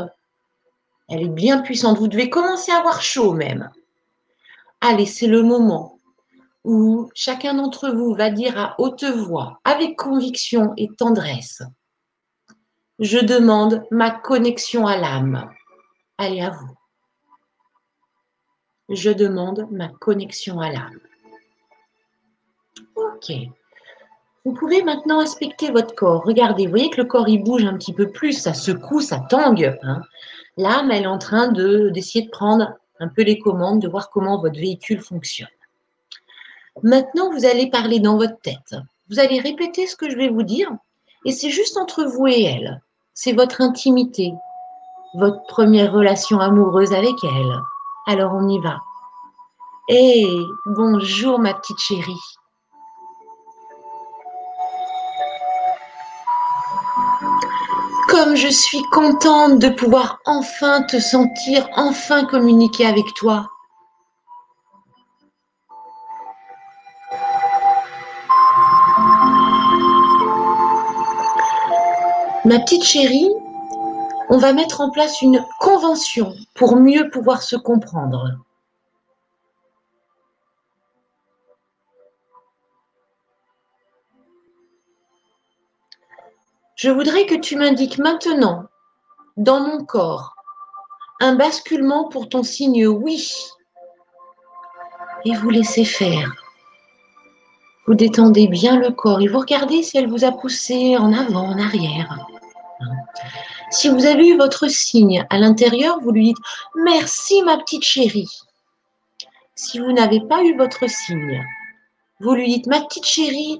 elle est bien puissante. Vous devez commencer à avoir chaud même. Allez, c'est le moment où chacun d'entre vous va dire à haute voix, avec conviction et tendresse, je demande ma connexion à l'âme. Allez, à vous je demande ma connexion à l'âme. Ok. Vous pouvez maintenant inspecter votre corps. Regardez, vous voyez que le corps il bouge un petit peu plus, ça secoue, ça tangue. Hein. L'âme, elle est en train d'essayer de, prendre un peu les commandes, de voir comment votre véhicule fonctionne. Maintenant, vous allez parler dans votre tête. Vous allez répéter ce que je vais vous dire, et c'est juste entre vous et elle. C'est votre intimité, votre première relation amoureuse avec elle, alors on y va. Hé, bonjour ma petite chérie. Comme je suis contente de pouvoir enfin te sentir, enfin communiquer avec toi. Ma petite chérie, on va mettre en place une convention pour mieux pouvoir se comprendre. Je voudrais que tu m'indiques maintenant, dans mon corps, un basculement pour ton signe oui. Et vous laissez faire. Vous détendez bien le corps et vous regardez si elle vous a poussé en avant, en arrière. Si vous avez eu votre signe à l'intérieur, vous lui dites Merci ma petite chérie. Si vous n'avez pas eu votre signe, vous lui dites Ma petite chérie,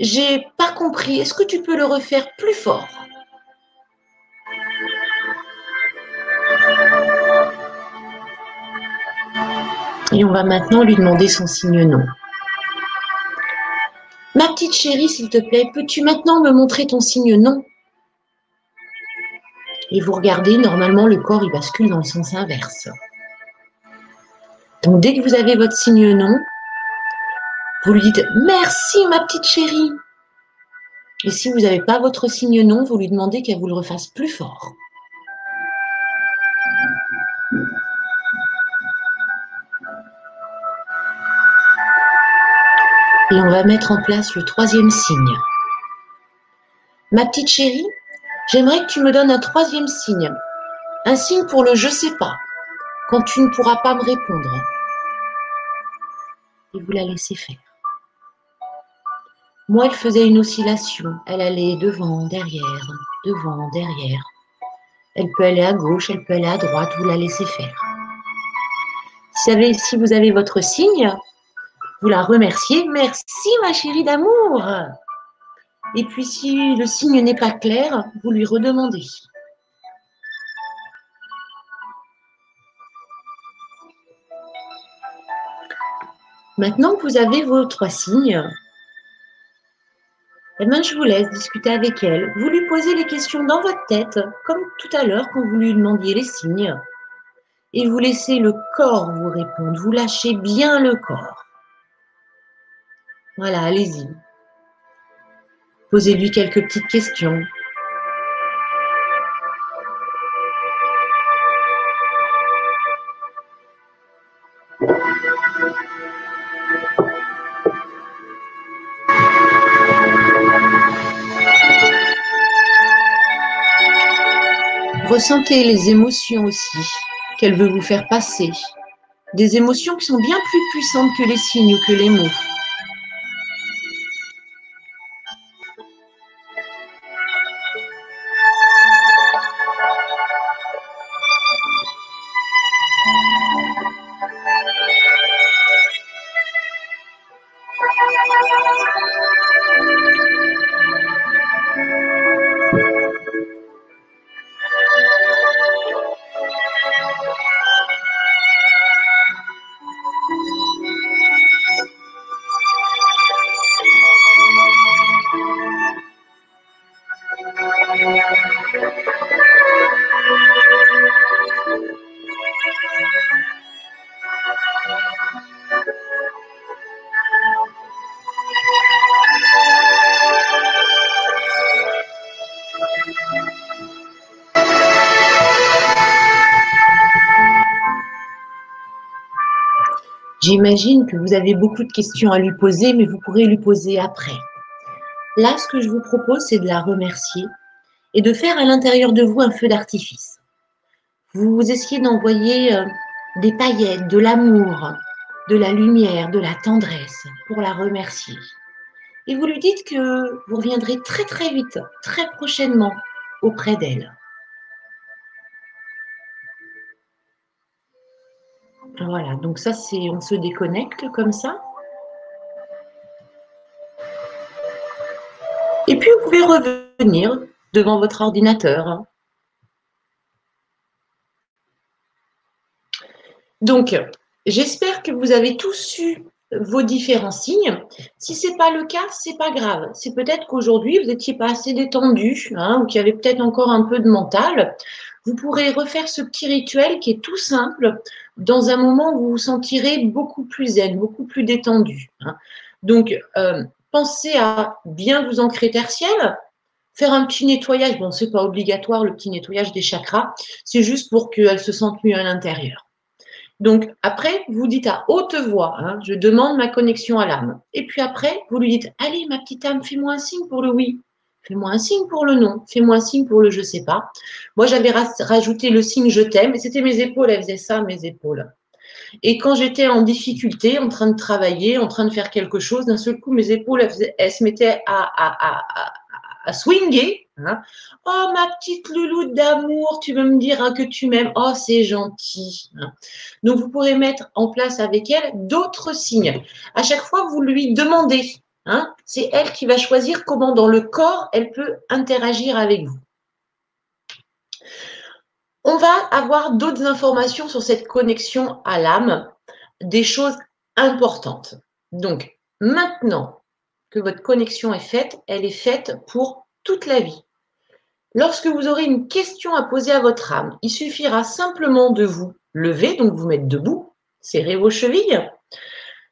j'ai pas compris. Est-ce que tu peux le refaire plus fort? Et on va maintenant lui demander son signe non. Ma petite chérie, s'il te plaît, peux-tu maintenant me montrer ton signe non? Et vous regardez, normalement, le corps, il bascule dans le sens inverse. Donc, dès que vous avez votre signe non, vous lui dites Merci, ma petite chérie. Et si vous n'avez pas votre signe non, vous lui demandez qu'elle vous le refasse plus fort. Et on va mettre en place le troisième signe. Ma petite chérie, j'aimerais que tu me donnes un troisième signe. Un signe pour le je sais pas, quand tu ne pourras pas me répondre. Et vous la laissez faire. Moi, elle faisait une oscillation. Elle allait devant, derrière, devant, derrière. Elle peut aller à gauche, elle peut aller à droite, vous la laissez faire. Si vous avez votre signe, vous la remerciez. Merci ma chérie d'amour. Et puis si le signe n'est pas clair, vous lui redemandez. Maintenant que vous avez vos trois signes, eh bien, je vous laisse discuter avec elle. Vous lui posez les questions dans votre tête, comme tout à l'heure quand vous lui demandiez les signes. Et vous laissez le corps vous répondre. Vous lâchez bien le corps. Voilà, allez-y. Posez-lui quelques petites questions. Ressentez les émotions aussi qu'elle veut vous faire passer. Des émotions qui sont bien plus puissantes que les signes ou que les mots. J'imagine que vous avez beaucoup de questions à lui poser, mais vous pourrez lui poser après. Là, ce que je vous propose, c'est de la remercier et de faire à l'intérieur de vous un feu d'artifice. Vous essayez d'envoyer euh, des paillettes, de l'amour, de la lumière, de la tendresse pour la remercier. Et vous lui dites que vous reviendrez très très vite, très prochainement auprès d'elle. Voilà, donc ça, c'est on se déconnecte comme ça. Et puis, vous pouvez revenir devant votre ordinateur. Donc, j'espère que vous avez tous eu vos différents signes. Si ce n'est pas le cas, ce n'est pas grave. C'est peut-être qu'aujourd'hui, vous n'étiez pas assez détendu hein, ou qu'il y avait peut-être encore un peu de mental. Vous pourrez refaire ce petit rituel qui est tout simple dans un moment où vous vous sentirez beaucoup plus zen, beaucoup plus détendu. Hein. Donc, euh, pensez à bien vous ancrer tertiel, faire un petit nettoyage. Bon, c'est pas obligatoire le petit nettoyage des chakras, c'est juste pour qu'elles se sentent mieux à l'intérieur. Donc, après, vous dites à haute voix, hein, je demande ma connexion à l'âme. Et puis après, vous lui dites, allez, ma petite âme, fais-moi un signe pour le oui. Fais-moi un signe pour le non. Fais-moi un signe pour le je sais pas. Moi, j'avais rajouté le signe je t'aime c'était mes épaules, elles faisaient ça, mes épaules. Et quand j'étais en difficulté, en train de travailler, en train de faire quelque chose, d'un seul coup, mes épaules, elles, se mettaient à, swinger. Hein. Oh, ma petite loulou d'amour, tu veux me dire hein, que tu m'aimes. Oh, c'est gentil. Hein. Donc, vous pourrez mettre en place avec elle d'autres signes. À chaque fois, vous lui demandez c'est elle qui va choisir comment dans le corps elle peut interagir avec vous. On va avoir d'autres informations sur cette connexion à l'âme, des choses importantes. Donc, maintenant que votre connexion est faite, elle est faite pour toute la vie. Lorsque vous aurez une question à poser à votre âme, il suffira simplement de vous lever, donc vous mettre debout, serrer vos chevilles,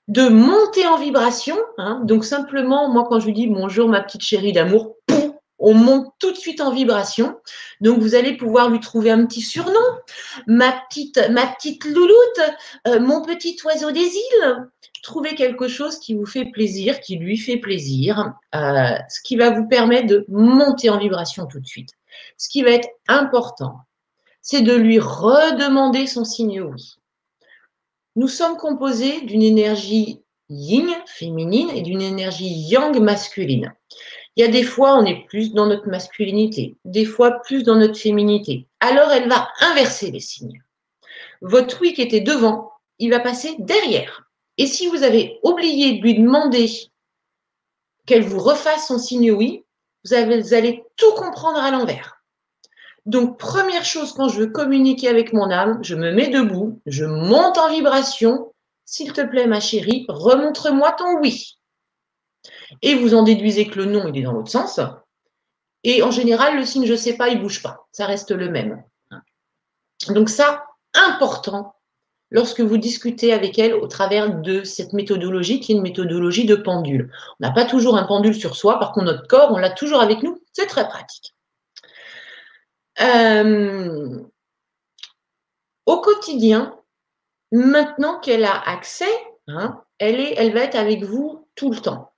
de monter en vibration. Hein. Donc simplement, moi quand je lui dis bonjour ma petite chérie d'amour, on monte tout de suite en vibration. Donc, vous allez pouvoir lui trouver un petit surnom. Ma petite, ma petite louloute, euh, mon petit oiseau des îles. Trouvez quelque chose qui vous fait plaisir, qui lui fait plaisir, euh, ce qui va vous permettre de monter en vibration tout de suite. Ce qui va être important, c'est de lui redemander son signe oui. Nous sommes composés d'une énergie yin, féminine, et d'une énergie yang, masculine. Il y a des fois, on est plus dans notre masculinité, des fois plus dans notre féminité. Alors, elle va inverser les signes. Votre oui qui était devant, il va passer derrière. Et si vous avez oublié de lui demander qu'elle vous refasse son signe oui, vous, allez tout comprendre à l'envers. Donc, première chose, quand je veux communiquer avec mon âme, je me mets debout, je monte en vibration. S'il te plaît, ma chérie, remontre-moi ton oui. Et vous en déduisez que le non, il est dans l'autre sens. Et en général, le signe je sais pas, il bouge pas. Ça reste le même. Donc ça, important lorsque vous discutez avec elle au travers de cette méthodologie qui est une méthodologie de pendule. On n'a pas toujours un pendule sur soi, par contre notre corps, on l'a toujours avec nous. C'est très pratique. Euh, au quotidien, maintenant qu'elle a accès, hein, elle, est, elle va être avec vous tout le temps.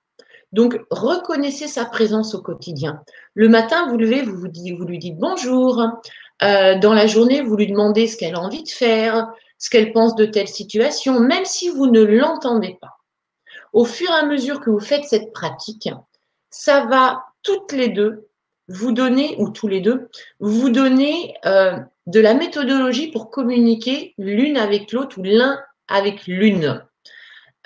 Donc, reconnaissez sa présence au quotidien. Le matin, vous levez, vous, vous, lui dites bonjour. Euh, dans la journée, vous lui demandez ce qu'elle a envie de faire, ce qu'elle pense de telle situation, même si vous ne l'entendez pas. Au fur et à mesure que vous faites cette pratique, ça va toutes les deux vous donner, ou tous les deux, vous donner euh, de la méthodologie pour communiquer l'une avec l'autre ou l'un avec l'une.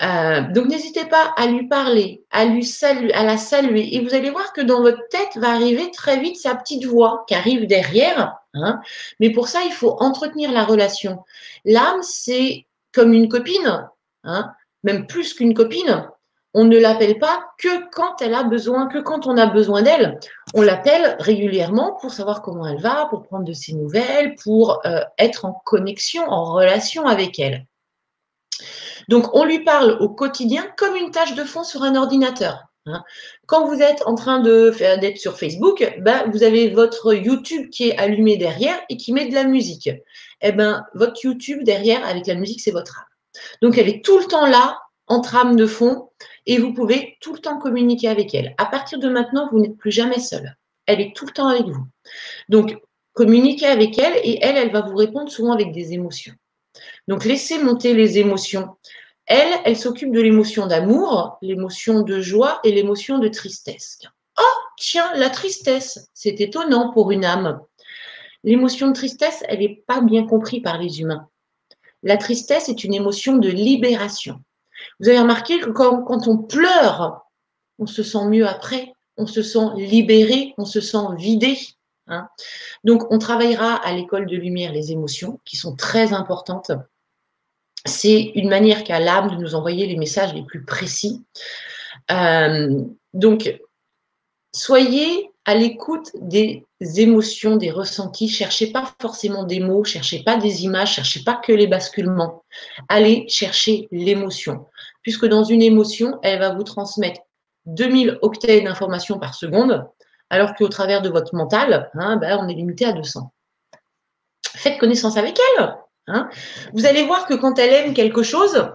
Euh, donc n'hésitez pas à lui parler, à lui saluer, à la saluer, et vous allez voir que dans votre tête va arriver très vite sa petite voix qui arrive derrière. Hein. Mais pour ça, il faut entretenir la relation. L'âme, c'est comme une copine, hein, même plus qu'une copine on ne l'appelle pas que quand elle a besoin, que quand on a besoin d'elle. On l'appelle régulièrement pour savoir comment elle va, pour prendre de ses nouvelles, pour euh, être en connexion, en relation avec elle. Donc, on lui parle au quotidien comme une tâche de fond sur un ordinateur. Hein. Quand vous êtes en train d'être sur Facebook, ben, vous avez votre YouTube qui est allumé derrière et qui met de la musique. Eh ben, votre YouTube derrière avec la musique, c'est votre âme. Donc, elle est tout le temps là, en trame de fond, et vous pouvez tout le temps communiquer avec elle. À partir de maintenant, vous n'êtes plus jamais seul. Elle est tout le temps avec vous. Donc, communiquez avec elle et elle, elle va vous répondre souvent avec des émotions. Donc, laissez monter les émotions. Elle, elle s'occupe de l'émotion d'amour, l'émotion de joie et l'émotion de tristesse. Oh, tiens, la tristesse, c'est étonnant pour une âme. L'émotion de tristesse, elle n'est pas bien comprise par les humains. La tristesse est une émotion de libération. Vous avez remarqué que quand, on pleure, on se sent mieux après, on se sent libéré, on se sent vidé. Hein. Donc, on travaillera à l'école de lumière les émotions qui sont très importantes. C'est une manière qu'a l'âme de nous envoyer les messages les plus précis. Euh, donc, soyez à l'écoute des émotions, des ressentis. Cherchez pas forcément des mots, cherchez pas des images, cherchez pas que les basculements. Allez chercher l'émotion puisque dans une émotion, elle va vous transmettre 2000 octets d'informations par seconde, alors qu'au travers de votre mental, hein, ben, on est limité à 200. Faites connaissance avec elle. Hein. Vous allez voir que quand elle aime quelque chose,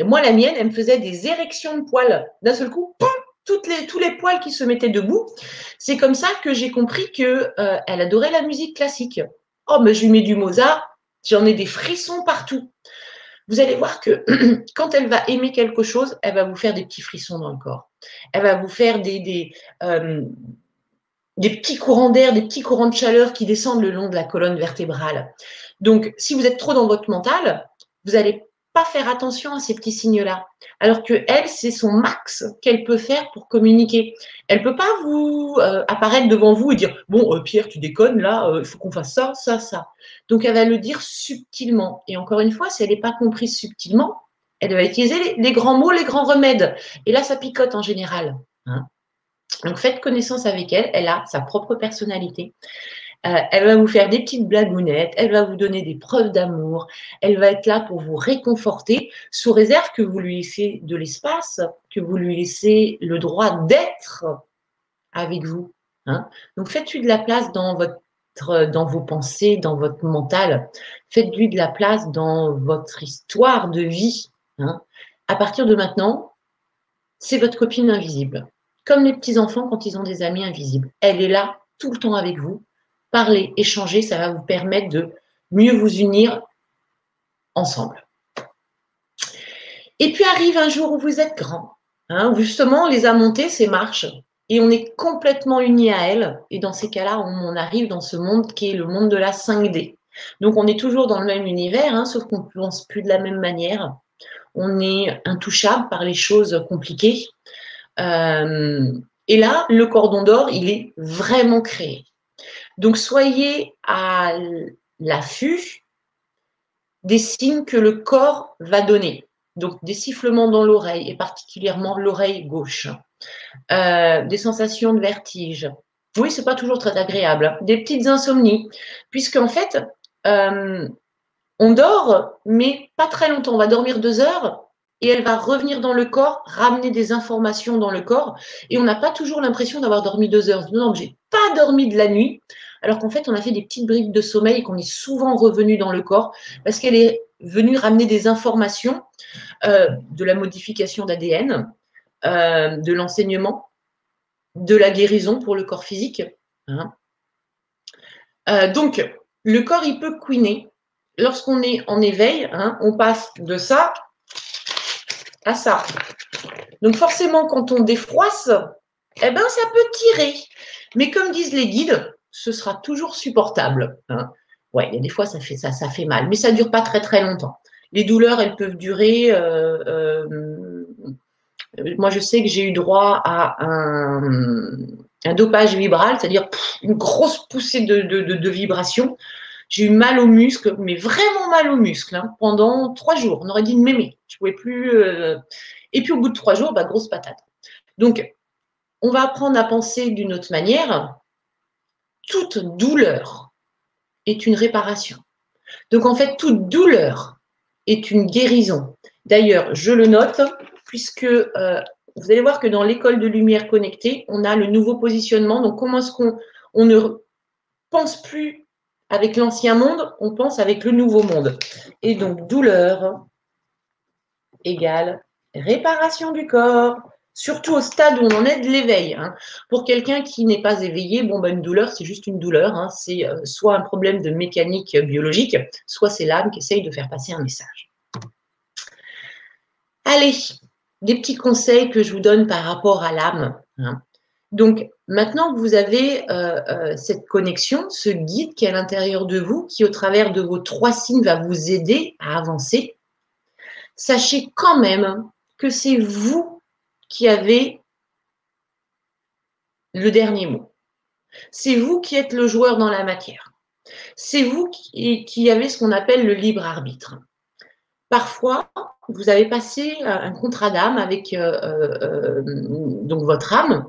moi la mienne, elle me faisait des érections de poils. D'un seul coup, tous les poils qui se mettaient debout. C'est comme ça que j'ai compris qu'elle euh, adorait la musique classique. Oh, mais je lui mets du Mozart, j'en ai des frissons partout vous allez voir que quand elle va aimer quelque chose, elle va vous faire des petits frissons dans le corps. Elle va vous faire euh, des petits courants d'air, des petits courants de chaleur qui descendent le long de la colonne vertébrale. Donc, si vous êtes trop dans votre mental, vous n'allez pas faire attention à ces petits signes-là. Alors que elle, c'est son max qu'elle peut faire pour communiquer. Elle peut pas vous euh, apparaître devant vous et dire bon euh, Pierre, tu déconnes là, il faut qu'on fasse ça, ça, ça. Donc, elle va le dire subtilement. Et encore une fois, si elle n'est pas comprise subtilement, elle va utiliser les, grands mots, les grands remèdes. Et là, ça picote en général. Hein. Donc, faites connaissance avec elle. Elle a sa propre personnalité. Euh, elle va vous faire des petites blagounettes, elle va vous donner des preuves d'amour, elle va être là pour vous réconforter, sous réserve que vous lui laissiez de l'espace, que vous lui laissez le droit d'être avec vous. Hein. Donc faites-lui de la place dans, votre, dans vos pensées, dans votre mental. Faites-lui de la place dans votre histoire de vie. Hein. À partir de maintenant, c'est votre copine invisible. Comme les petits-enfants quand ils ont des amis invisibles. Elle est là tout le temps avec vous. Parlez, échangez, ça va vous permettre de mieux vous unir ensemble. Et puis arrive un jour où vous êtes grand, hein, justement les a montés ces marches et on est complètement unis à elles. Et dans ces cas-là, on, arrive dans ce monde qui est le monde de la 5D. Donc on est toujours dans le même univers, hein, sauf qu'on ne pense plus de la même manière. On est intouchable par les choses compliquées. Euh, et là, le cordon d'or, il est vraiment créé. Donc soyez à l'affût des signes que le corps va donner. Donc des sifflements dans l'oreille, et particulièrement l'oreille gauche. Euh, des sensations de vertige. Oui, c'est pas toujours très agréable. Hein. Des petites insomnies, puisqu'en fait, euh, on dort, mais pas très longtemps. On va dormir deux heures et elle va revenir dans le corps, ramener des informations dans le corps. Et on n'a pas toujours l'impression d'avoir dormi deux heures. Non, j'ai pas dormi de la nuit, alors qu'en fait, on a fait des petites bribes de sommeil et qu'on est souvent revenu dans le corps parce qu'elle est venue ramener des informations euh, de la modification d'ADN, euh, de l'enseignement, de la guérison pour le corps physique. Hein. Euh, donc, le corps, il peut couiner. Lorsqu'on est en éveil, hein, on passe de ça à ça. Donc forcément, quand on défroisse, eh ben, ça peut tirer. Mais comme disent les guides, ce sera toujours supportable. Hein. Ouais, des fois, ça fait, ça, ça fait mal, mais ça ne dure pas très très longtemps. Les douleurs, elles peuvent durer. Euh, euh, moi, je sais que j'ai eu droit à un, dopage vibral, c'est-à-dire une grosse poussée de, de, vibrations. J'ai eu mal aux muscles, mais vraiment mal aux muscles, hein, pendant trois jours. On aurait dit de m'aimer. Je pouvais plus. Euh, et puis au bout de trois jours, bah, grosse patate. Donc, on va apprendre à penser d'une autre manière. Toute douleur est une réparation. Donc, en fait, toute douleur est une guérison. D'ailleurs, je le note, puisque euh, vous allez voir que dans l'école de lumière connectée, on a le nouveau positionnement. Donc, comment est-ce qu'on on ne pense plus avec l'ancien monde, on pense avec le nouveau monde. Et donc, douleur égale réparation du corps, surtout au stade où on en est de l'éveil. Hein. Pour quelqu'un qui n'est pas éveillé, ben, une douleur, c'est juste une douleur. Hein. C'est euh, soit un problème de mécanique biologique, soit c'est l'âme qui essaye de faire passer un message. Allez, des petits conseils que je vous donne par rapport à l'âme. Hein. Donc, maintenant que vous avez euh, euh, cette connexion, ce guide qui est à l'intérieur de vous, qui au travers de vos trois signes va vous aider à avancer, sachez quand même que c'est vous qui avez le dernier mot. C'est vous qui êtes le joueur dans la matière. C'est vous qui, avez ce qu'on appelle le libre arbitre. Parfois, vous avez passé un contrat d'âme avec euh, euh, euh, donc votre âme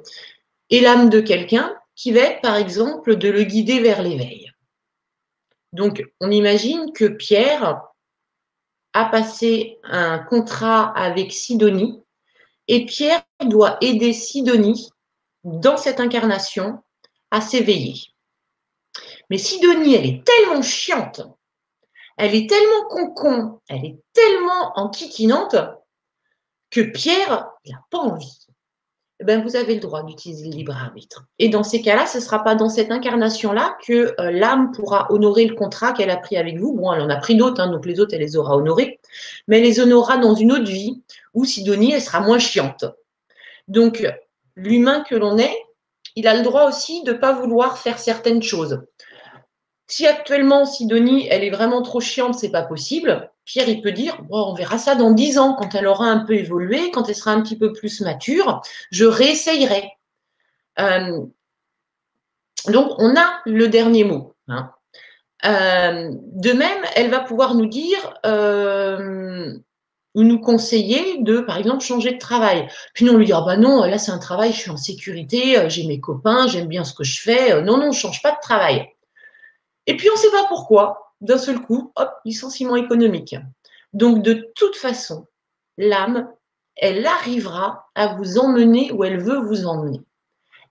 et l'âme de quelqu'un qui va être, par exemple, de le guider vers l'éveil. Donc, on imagine que Pierre a passé un contrat avec Sidonie et Pierre doit aider Sidonie dans cette incarnation à s'éveiller. Mais Sidonie, elle est tellement chiante elle est tellement concon, elle est tellement enquiquinante que Pierre, n'a pas envie. Eh ben, vous avez le droit d'utiliser le libre arbitre. Et dans ces cas-là, ce ne sera pas dans cette incarnation-là que euh, l'âme pourra honorer le contrat qu'elle a pris avec vous. Bon, elle en a pris d'autres, hein, donc les autres, elle les aura honorés. Mais elle les honorera dans une autre vie où Sidonie, elle sera moins chiante. Donc, l'humain que l'on est, il a le droit aussi de ne pas vouloir faire certaines choses. Si actuellement, Sidonie, elle est vraiment trop chiante, c'est pas possible, Pierre, il peut dire, on verra ça dans dix ans, quand elle aura un peu évolué, quand elle sera un petit peu plus mature, je réessayerai. Euh, donc, on a le dernier mot. Hein. Euh, de même, elle va pouvoir nous dire, euh, ou nous conseiller de, par exemple, changer de travail. Puis nous, on lui dit, ah bah non, là c'est un travail, je suis en sécurité, j'ai mes copains, j'aime bien ce que je fais. Non, non, je change pas de travail. Et puis, on ne sait pas pourquoi, d'un seul coup, hop, licenciement économique. Donc, de toute façon, l'âme, elle arrivera à vous emmener où elle veut vous emmener.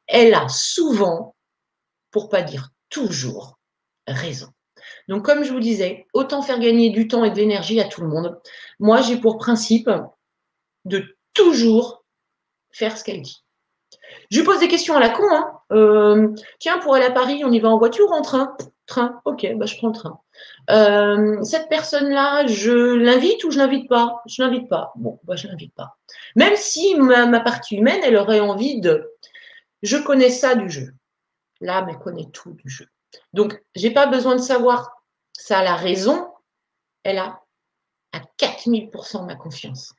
Elle a souvent pour pas dire toujours raison. Donc, comme je vous disais, autant faire gagner du temps et de l'énergie à tout le monde. Moi, j'ai pour principe de toujours faire ce qu'elle dit. Je lui pose des questions à la con. Hein. Euh, tiens, pour aller à Paris, on y va en voiture ou en train? Train. Ok, bah, je prends le train. Euh, cette personne-là, je l'invite ou je l'invite pas? Je l'invite pas. Bon, bah, je l'invite pas. Même si ma, partie humaine, elle aurait envie de. Je connais ça du jeu. L'âme, elle connaît tout du jeu. Donc, j'ai pas besoin de savoir ça a la raison. Elle a à 4000% ma confiance.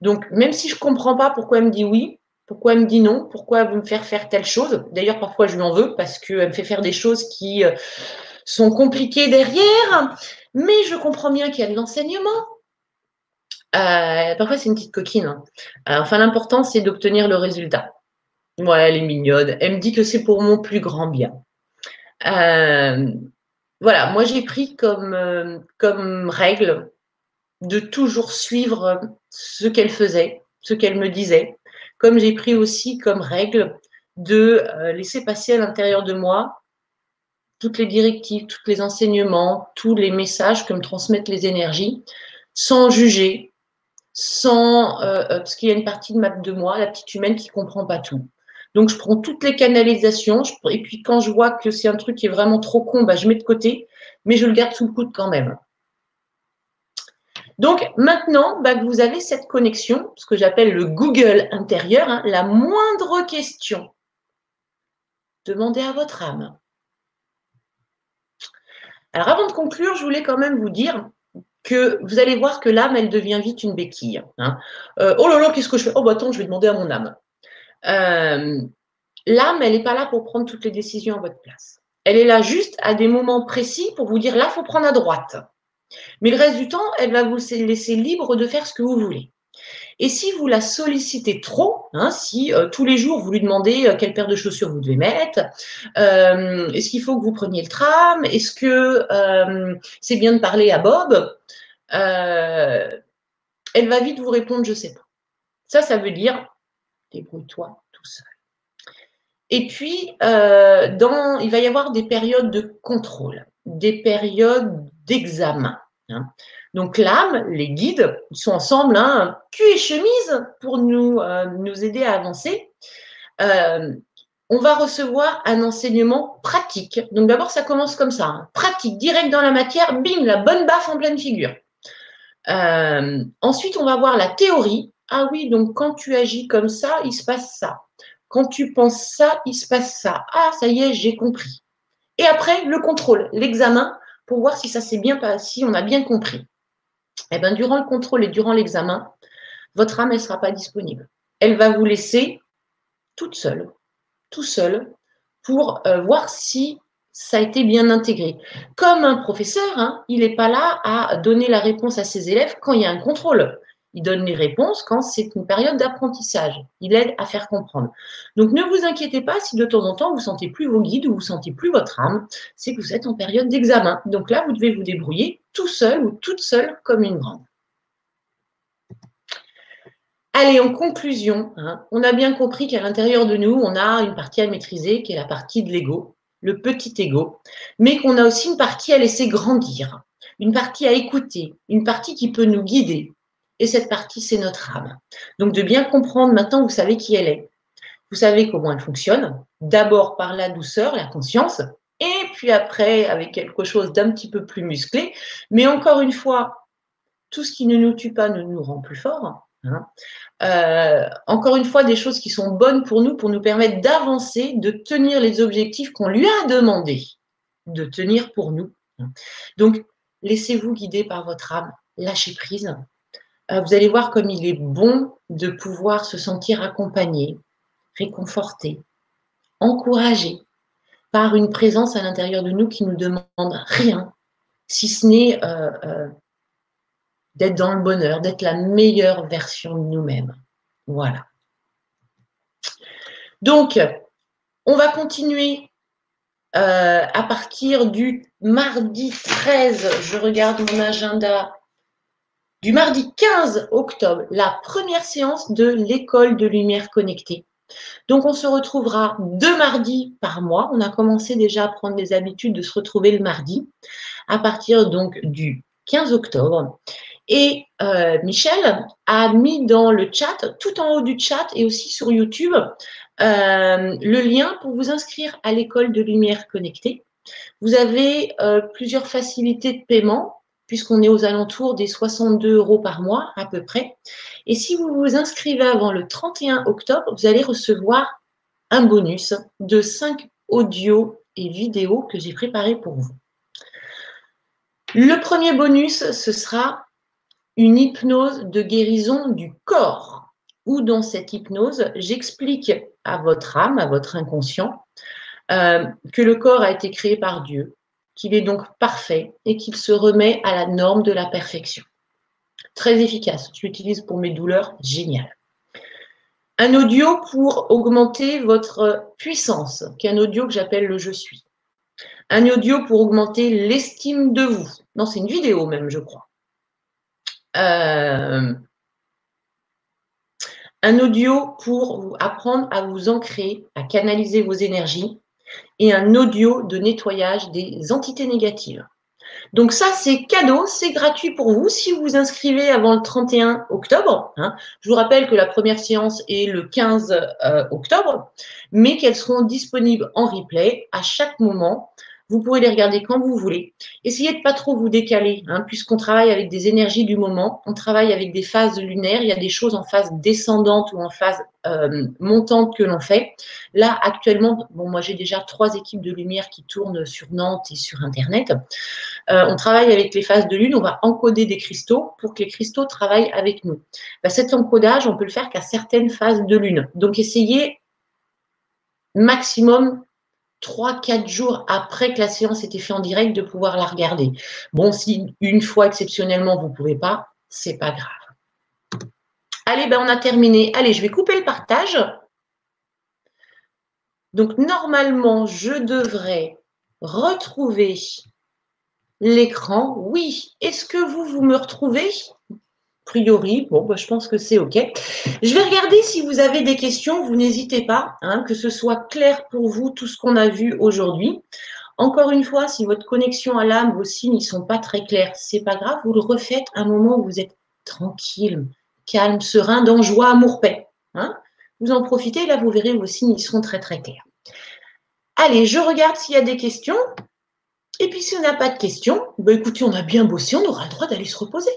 Donc, même si je ne comprends pas pourquoi elle me dit oui, pourquoi elle me dit non, pourquoi elle veut me faire faire telle chose. D'ailleurs, parfois, je lui en veux parce qu'elle me fait faire des choses qui euh, sont compliquées derrière. Mais je comprends bien qu'il y a de l'enseignement. Euh, parfois, c'est une petite coquine. Hein. Euh, enfin, l'important, c'est d'obtenir le résultat. Ouais, elle est mignonne. Elle me dit que c'est pour mon plus grand bien. voilà, moi, j'ai pris comme, règle de toujours suivre ce qu'elle faisait, ce qu'elle me disait, comme j'ai pris aussi comme règle de euh, laisser passer à l'intérieur de moi toutes les directives, tous les enseignements, tous les messages que me transmettent les énergies, sans juger, sans euh, euh, parce qu'il y a une partie de, de moi, la petite humaine, qui comprend pas tout. Donc je prends toutes les canalisations, et puis quand je vois que c'est un truc qui est vraiment trop con, bah, je mets de côté, mais je le garde sous le coude quand même. Donc maintenant bah, que vous avez cette connexion, ce que j'appelle le Google intérieur, hein, la moindre question, demandez à votre âme. Alors avant de conclure, je voulais quand même vous dire que vous allez voir que l'âme, elle devient vite une béquille. Hein. Euh, oh là là, qu'est-ce que je fais? Oh bah attends, je vais demander à mon âme. Euh, l'âme, elle n'est pas là pour prendre toutes les décisions à votre place. Elle est là juste à des moments précis pour vous dire là, il faut prendre à droite. Mais le reste du temps, elle va vous laisser libre de faire ce que vous voulez. Et si vous la sollicitez trop, hein, si euh, tous les jours vous lui demandez euh, quelle paire de chaussures vous devez mettre, euh, est-ce qu'il faut que vous preniez le tram, est-ce que c'est bien de parler à Bob, elle va vite vous répondre je sais pas. Ça, ça veut dire débrouille-toi tout seul. Et puis, il va y avoir des périodes de contrôle, des périodes d'examen. Hein. Donc l'âme, les guides, ils sont ensemble, hein, cul et chemise, pour nous, euh, nous aider à avancer. Euh, on va recevoir un enseignement pratique. Donc d'abord, ça commence comme ça, hein. pratique, direct dans la matière, bing, la bonne baffe en pleine figure. Euh, ensuite, on va voir la théorie. Ah oui, donc quand tu agis comme ça, il se passe ça. Quand tu penses ça, il se passe ça. Ah, ça y est, j'ai compris. Et après, le contrôle, l'examen, pour voir si ça s'est bien si on a bien compris. Eh bien, durant le contrôle et durant l'examen, votre âme, ne sera pas disponible. Elle va vous laisser toute seule, tout seul, pour euh, voir si ça a été bien intégré. Comme un professeur, hein, il n'est pas là à donner la réponse à ses élèves quand il y a un contrôle. Il donne les réponses quand c'est une période d'apprentissage. Il aide à faire comprendre. Donc ne vous inquiétez pas si de temps en temps vous sentez plus vos guides ou vous sentez plus votre âme, c'est que vous êtes en période d'examen. Donc là, vous devez vous débrouiller tout seul ou toute seule comme une grande. Allez, en conclusion, hein, on a bien compris qu'à l'intérieur de nous, on a une partie à maîtriser qui est la partie de l'ego, le petit ego, mais qu'on a aussi une partie à laisser grandir, une partie à écouter, une partie qui peut nous guider, et cette partie, c'est notre âme. Donc de bien comprendre, maintenant, vous savez qui elle est. Vous savez comment elle fonctionne. D'abord par la douceur, la conscience, après avec quelque chose d'un petit peu plus musclé. Mais encore une fois, tout ce qui ne nous tue pas ne nous rend plus forts. Hein. Euh, encore une fois, des choses qui sont bonnes pour nous, pour nous permettre d'avancer, de tenir les objectifs qu'on lui a demandé de tenir pour nous. Donc, laissez-vous guider par votre âme, lâchez prise, euh, vous allez voir comme il est bon de pouvoir se sentir accompagné, réconforté, encouragé par une présence à l'intérieur de nous qui ne nous demande rien, si ce n'est euh, euh, d'être dans le bonheur, d'être la meilleure version de nous-mêmes. Voilà. Donc, on va continuer à partir du mardi 13. Je regarde mon agenda du mardi 15 octobre, la première séance de l'école de lumière connectée. Donc, on se retrouvera deux mardis par mois. On a commencé déjà à prendre les habitudes de se retrouver le mardi à partir donc du 15 octobre. Et euh, Michel a mis dans le chat, tout en haut du chat et aussi sur YouTube, euh, le lien pour vous inscrire à l'école de lumière connectée. Vous avez euh, plusieurs facilités de paiement puisqu'on est aux alentours des 62 euros par mois à peu près. Et si vous vous inscrivez avant le 31 octobre, vous allez recevoir un bonus de 5 audios et vidéos que j'ai préparés pour vous. Le premier bonus, ce sera une hypnose de guérison du corps, où dans cette hypnose, j'explique à votre âme, à votre inconscient, euh, que le corps a été créé par Dieu, qu'il est donc parfait et qu'il se remet à la norme de la perfection. Très efficace. Je l'utilise pour mes douleurs, génial. Un audio pour augmenter votre puissance, qui est un audio que j'appelle le je suis. Un audio pour augmenter l'estime de vous. Non, c'est une vidéo même, je crois. Euh, un audio pour apprendre à vous ancrer, à canaliser vos énergies et un audio de nettoyage des entités négatives. Donc ça, c'est cadeau, c'est gratuit pour vous si vous vous inscrivez avant le 31 octobre. Hein. Je vous rappelle que la première séance est le 15 euh, octobre, mais qu'elles seront disponibles en replay à chaque moment vous pourrez les regarder quand vous voulez. Essayez de pas trop vous décaler, hein, puisqu'on travaille avec des énergies du moment, on travaille avec des phases lunaires. Il y a des choses en phase descendante ou en phase euh, montante que l'on fait. Là, actuellement, bon, moi j'ai déjà trois équipes de lumière qui tournent sur Nantes et sur Internet. Euh, on travaille avec les phases de lune. On va encoder des cristaux pour que les cristaux travaillent avec nous. Ben, cet encodage, on peut le faire qu'à certaines phases de lune. Donc, essayez maximum 3-4 jours après que la séance ait été faite en direct de pouvoir la regarder. Bon, si une fois exceptionnellement vous ne pouvez pas, c'est pas grave. Allez, ben on a terminé. Allez, je vais couper le partage. Donc normalement, je devrais retrouver l'écran. Oui. Est-ce que vous, vous me retrouvez? Priori, bon, bah, je pense que c'est OK. Je vais regarder si vous avez des questions. Vous n'hésitez pas, hein, que ce soit clair pour vous tout ce qu'on a vu aujourd'hui. Encore une fois, si votre connexion à l'âme, vos signes, ne sont pas très clairs, c'est pas grave. Vous le refaites à un moment où vous êtes tranquille, calme, serein, dans joie, amour, paix. Hein. Vous en profitez, là, vous verrez, vos signes, ils seront très, très clairs. Allez, je regarde s'il y a des questions. Et puis, si on n'a pas de questions, bah, écoutez, on a bien bossé, on aura le droit d'aller se reposer.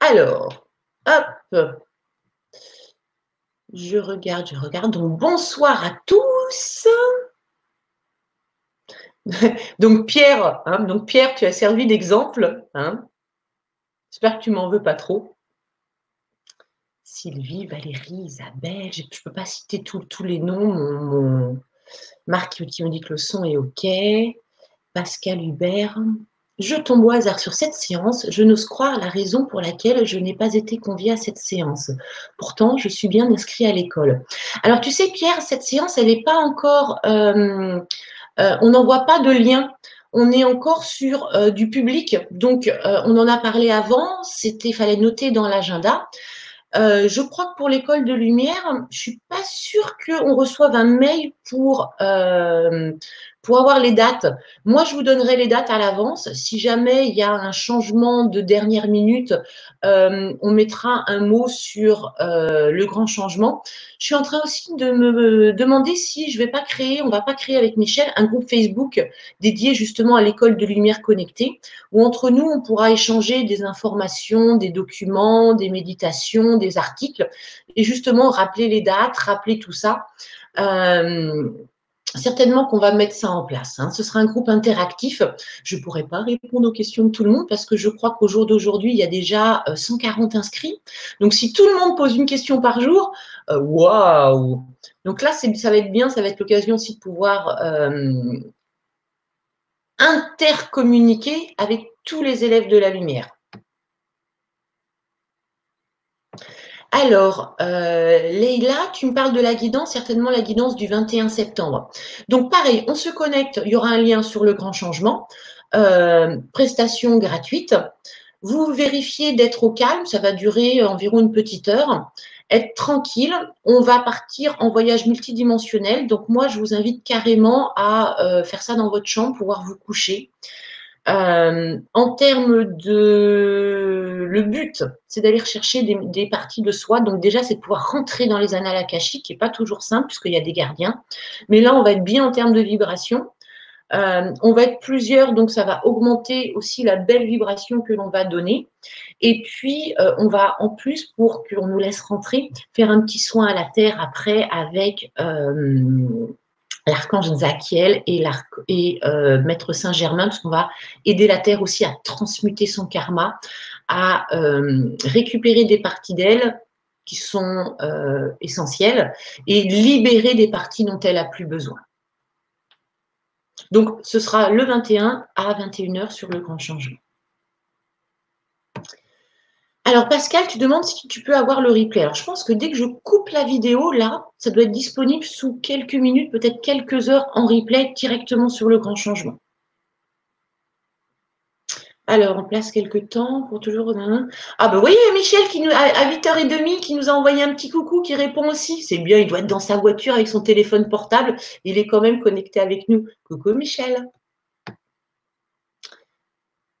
Alors, hop. Je regarde, je regarde. Donc, bonsoir à tous. donc, Pierre, hein, donc Pierre, tu as servi d'exemple. Hein. J'espère que tu m'en veux pas trop. Sylvie, Valérie, Isabelle, je ne peux pas citer tous les noms. Mon, Marc qui me dit que le son est OK. Pascal Hubert. Je tombe au hasard sur cette séance, je n'ose croire la raison pour laquelle je n'ai pas été conviée à cette séance. Pourtant, je suis bien inscrit à l'école. Alors, tu sais, Pierre, cette séance, elle n'est pas encore... Euh, euh, on n'envoie pas de lien. On est encore sur euh, du public. Donc, on en a parlé avant, c'était fallait noter dans l'agenda. je crois que pour l'école de lumière, je suis pas sûre qu'on reçoive un mail pour pour avoir les dates, moi, je vous donnerai les dates à l'avance. Si jamais il y a un changement de dernière minute, euh, on mettra un mot sur euh, le grand changement. Je suis en train aussi de me demander si je vais pas créer, on va pas créer avec Michel un groupe Facebook dédié justement à l'école de lumière connectée, où entre nous, on pourra échanger des informations, des documents, des méditations, des articles, et justement rappeler les dates, rappeler tout ça. Euh, certainement qu'on va mettre ça en place. Hein. Ce sera un groupe interactif. Je ne pourrai pas répondre aux questions de tout le monde parce que je crois qu'au jour d'aujourd'hui, il y a déjà 140 euh, inscrits. Donc, si tout le monde pose une question par jour, euh, waouh Donc là, ça va être bien, ça va être l'occasion aussi de pouvoir euh, intercommuniquer avec tous les élèves de la lumière. Alors, euh, Leïla, tu me parles de la guidance, certainement la guidance du 21 septembre. Donc, pareil, on se connecte, il y aura un lien sur le grand changement, euh, prestation gratuite. Vous vérifiez d'être au calme, ça va durer environ une petite heure. être tranquille. On va partir en voyage multidimensionnel. Donc moi, je vous invite carrément à euh, faire ça dans votre chambre, pouvoir vous coucher. Euh, en termes de... Le but, c'est d'aller chercher des, parties de soi. Donc déjà, c'est de pouvoir rentrer dans les annales akashiques, qui n'est pas toujours simple, puisqu'il y a des gardiens. Mais là, on va être bien en termes de vibration. Euh, on va être plusieurs, donc ça va augmenter aussi la belle vibration que l'on va donner. Et puis, euh, on va en plus, pour qu'on nous laisse rentrer, faire un petit soin à la terre après avec l'archange Zachiel et, et Maître Saint-Germain, parce qu'on va aider la terre aussi à transmuter son karma, à récupérer des parties d'elle qui sont essentielles et libérer des parties dont elle a plus besoin. Donc, ce sera le 21 à 21h sur le grand changement. Alors, Pascal, tu demandes si tu peux avoir le replay. Alors, je pense que dès que je coupe la vidéo, là, ça doit être disponible sous quelques minutes, peut-être quelques heures en replay directement sur le grand changement. Alors, on place quelques temps pour toujours. Ah, ben oui, Michel, qui nous, à 8h30, qui nous a envoyé un petit coucou, qui répond aussi. C'est bien, il doit être dans sa voiture avec son téléphone portable. Il est quand même connecté avec nous. Coucou, Michel.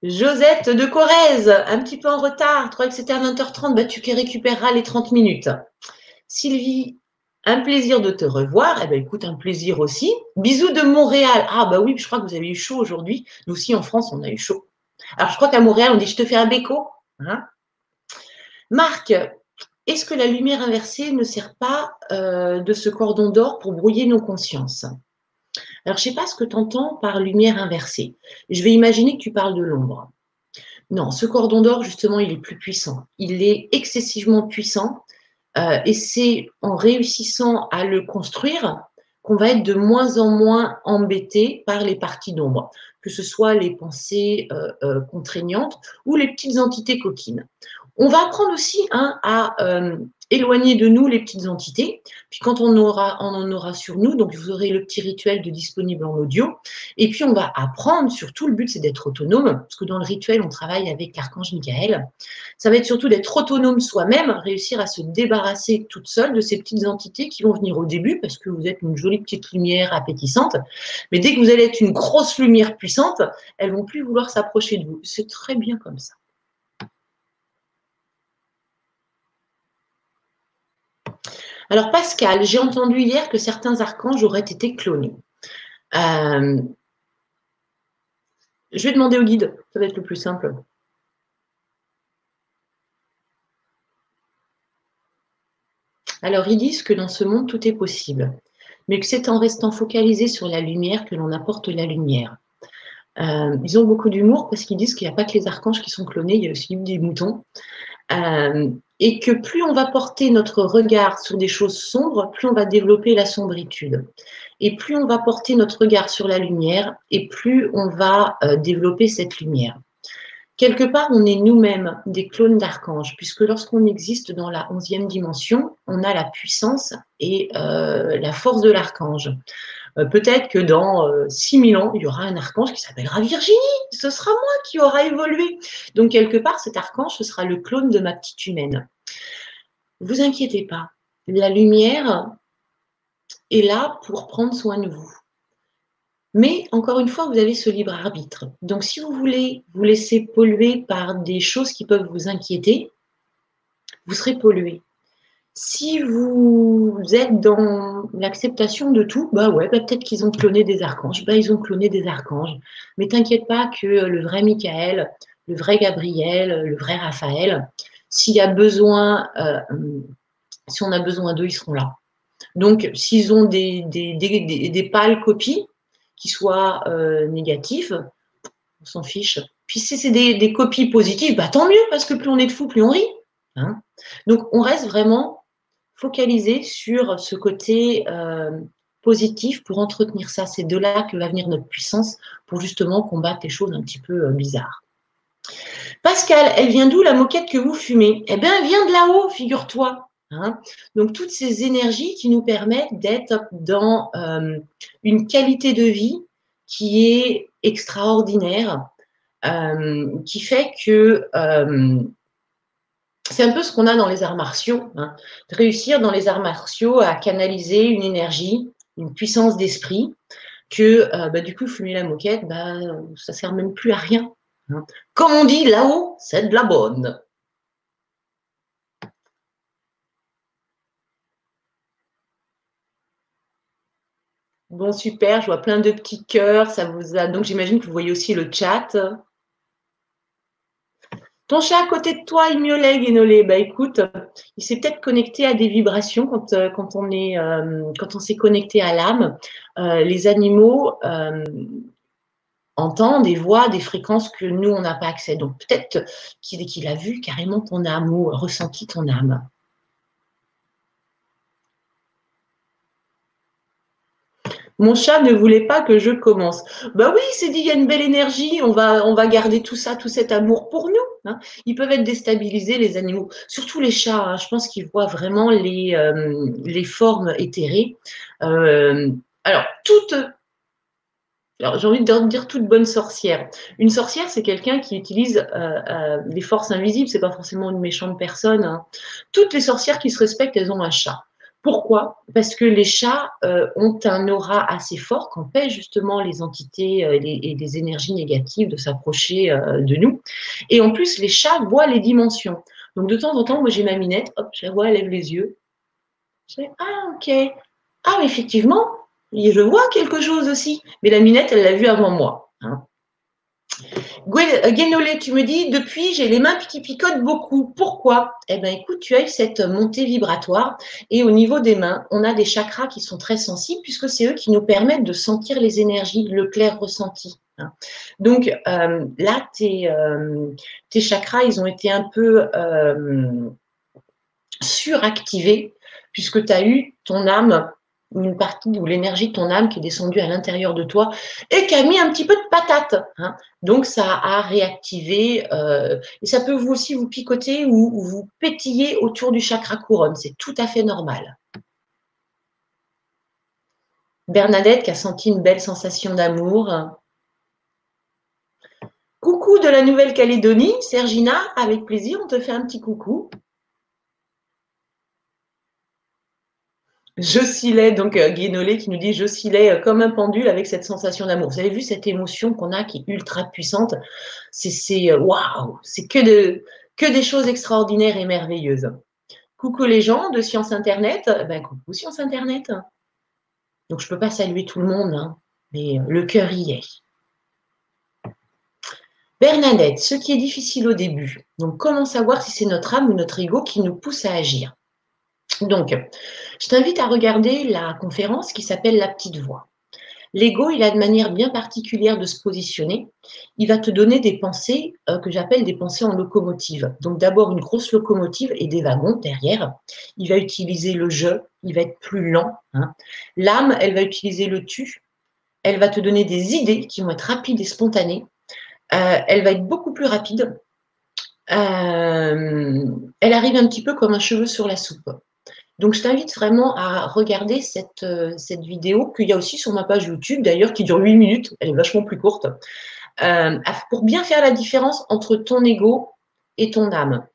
Josette de Corrèze, un petit peu en retard. Je croyais que c'était à 20h30. Bah, tu récupéreras les 30 minutes. Sylvie, un plaisir de te revoir. Eh ben, écoute, un plaisir aussi. Bisous de Montréal. Ah, bah oui, je crois que vous avez eu chaud aujourd'hui. Nous aussi, en France, on a eu chaud. Alors, je crois qu'à Montréal, on dit je te fais un béco. Hein. Marc, est-ce que la lumière inversée ne sert pas euh, de ce cordon d'or pour brouiller nos consciences? Alors, je ne sais pas ce que tu entends par lumière inversée. Je vais imaginer que tu parles de l'ombre. Non, ce cordon d'or, justement, il est plus puissant. Il est excessivement puissant. Euh, et c'est en réussissant à le construire qu'on va être de moins en moins embêté par les parties d'ombre que ce soit les pensées euh, euh, contraignantes ou les petites entités coquines. On va apprendre aussi hein, à euh, éloigner de nous les petites entités. Puis quand on, aura, on en aura sur nous, donc vous aurez le petit rituel de disponible en audio. Et puis on va apprendre, surtout le but c'est d'être autonome, parce que dans le rituel on travaille avec l'archange Michael. Ça va être surtout d'être autonome soi-même, réussir à se débarrasser toute seule de ces petites entités qui vont venir au début, parce que vous êtes une jolie petite lumière appétissante. Mais dès que vous allez être une grosse lumière puissante, elles vont plus vouloir s'approcher de vous. C'est très bien comme ça. Alors Pascal, j'ai entendu hier que certains archanges auraient été clonés. Euh, je vais demander au guide, ça va être le plus simple. Alors ils disent que dans ce monde tout est possible, mais que c'est en restant focalisé sur la lumière que l'on apporte la lumière. Euh, ils ont beaucoup d'humour parce qu'ils disent qu'il n'y a pas que les archanges qui sont clonés, il y a aussi des moutons. Euh, et que plus on va porter notre regard sur des choses sombres, plus on va développer la sombritude. Et plus on va porter notre regard sur la lumière, et plus on va euh, développer cette lumière. Quelque part, on est nous-mêmes des clones d'archanges, puisque lorsqu'on existe dans la onzième dimension, on a la puissance et euh, la force de l'archange. Euh, peut-être que dans 6000 euh, ans, il y aura un archange qui s'appellera Virginie. Ce sera moi qui aura évolué. Donc, quelque part, cet archange, sera le clone de ma petite humaine. Vous inquiétez pas. La lumière est là pour prendre soin de vous. Mais encore une fois, vous avez ce libre arbitre. Donc, si vous voulez vous laisser polluer par des choses qui peuvent vous inquiéter, vous serez pollué. Si vous êtes dans l'acceptation de tout, bah ouais, bah peut-être qu'ils ont cloné des archanges. Bah, ils ont cloné des archanges. Mais t'inquiète pas que le vrai Michael, le vrai Gabriel, le vrai Raphaël, s'il y a besoin, euh, si on a besoin d'eux, ils seront là. Donc, s'ils ont des, des, pâles copies qui soient euh, négatives, on s'en fiche. Puis si c'est des, copies positives, bah tant mieux, parce que plus on est de fous, plus on rit. Hein. Donc, on reste vraiment focaliser sur ce côté euh, positif pour entretenir ça. C'est de là que va venir notre puissance pour justement combattre les choses un petit peu euh, bizarres. Pascal, elle vient d'où la moquette que vous fumez? Eh bien, elle vient de là-haut, figure-toi. Hein. Donc, toutes ces énergies qui nous permettent d'être dans euh, une qualité de vie qui est extraordinaire, qui fait que c'est un peu ce qu'on a dans les arts martiaux. Hein. Réussir dans les arts martiaux à canaliser une énergie, une puissance d'esprit, que euh, bah, du coup, fumer la moquette, bah, ça sert même plus à rien. Hein. Comme on dit là-haut, c'est de la bonne. Bon, super, je vois plein de petits cœurs. Donc, j'imagine que vous voyez aussi le chat. Ton chat à côté de toi, il miaulait, Guénolé. Bah écoute, il s'est peut-être connecté à des vibrations quand, euh, quand on est euh, quand on s'est connecté à l'âme. Euh, les animaux entendent des voix, des fréquences que nous, on n'a pas accès. Donc peut-être qu'il a vu carrément ton âme ou ressenti ton âme. Mon chat ne voulait pas que je commence. Bah oui, c'est dit, il y a une belle énergie, on va, garder tout ça, tout cet amour pour nous. Hein. Ils peuvent être déstabilisés, les animaux, surtout les chats. Hein. Je pense qu'ils voient vraiment les, euh, les formes éthérées. Euh, alors, toutes alors, j'ai envie de dire toute bonne sorcière. Une sorcière, c'est quelqu'un qui utilise euh, des forces invisibles. C'est pas forcément une méchante personne. Hein. Toutes les sorcières qui se respectent, elles ont un chat. Pourquoi? Parce que les chats euh, ont un aura assez fort qu'empêche justement les entités euh, et les énergies négatives de s'approcher euh, de nous. Et en plus, les chats voient les dimensions. Donc de temps en temps, moi j'ai ma minette, hop, je la vois, elle lève les yeux. Je dis, ah ok. Ah mais effectivement, je vois quelque chose aussi. Mais la minette, elle l'a vu avant moi. Hein. Guénolé, tu me dis, depuis, j'ai les mains qui picotent beaucoup. Pourquoi? Eh bien, écoute, tu as eu cette montée vibratoire et au niveau des mains, on a des chakras qui sont très sensibles puisque c'est eux qui nous permettent de sentir les énergies, le clair ressenti. Hein. Donc euh, là, euh, tes, chakras, ils ont été un peu euh, suractivés puisque tu as eu ton âme une partie ou l'énergie de ton âme qui est descendue à l'intérieur de toi et qui a mis un petit peu de patate. Hein. Donc ça a réactivé euh, et ça peut vous aussi vous picoter ou, vous pétiller autour du chakra couronne. C'est tout à fait normal. Bernadette qui a senti une belle sensation d'amour. Coucou de la Nouvelle-Calédonie, Sergina, avec plaisir, on te fait un petit coucou. J'oscillais, donc euh, Guénolé qui nous dit j'oscillais euh, comme un pendule avec cette sensation d'amour. Vous avez vu cette émotion qu'on a qui est ultra puissante? C'est euh, waouh, c'est que, de, que des choses extraordinaires et merveilleuses. Coucou les gens de Science Internet. Ben, coucou Science Internet. Donc je ne peux pas saluer tout le monde, hein, mais le cœur y est. Bernadette, ce qui est difficile au début. Donc comment savoir si c'est notre âme ou notre ego qui nous pousse à agir? Donc, je t'invite à regarder la conférence qui s'appelle La petite voix. L'ego, il a de manière bien particulière de se positionner. Il va te donner des pensées euh, que j'appelle des pensées en locomotive. Donc d'abord une grosse locomotive et des wagons derrière. Il va utiliser le je, il va être plus lent. Hein. L'âme, elle va utiliser le tu. Elle va te donner des idées qui vont être rapides et spontanées. Euh, elle va être beaucoup plus rapide. Euh, elle arrive un petit peu comme un cheveu sur la soupe. Donc, je t'invite vraiment à regarder cette, euh, cette vidéo qu'il y a aussi sur ma page YouTube, d'ailleurs, qui dure 8 minutes. Elle est vachement plus courte. Euh, pour bien faire la différence entre ton ego et ton âme.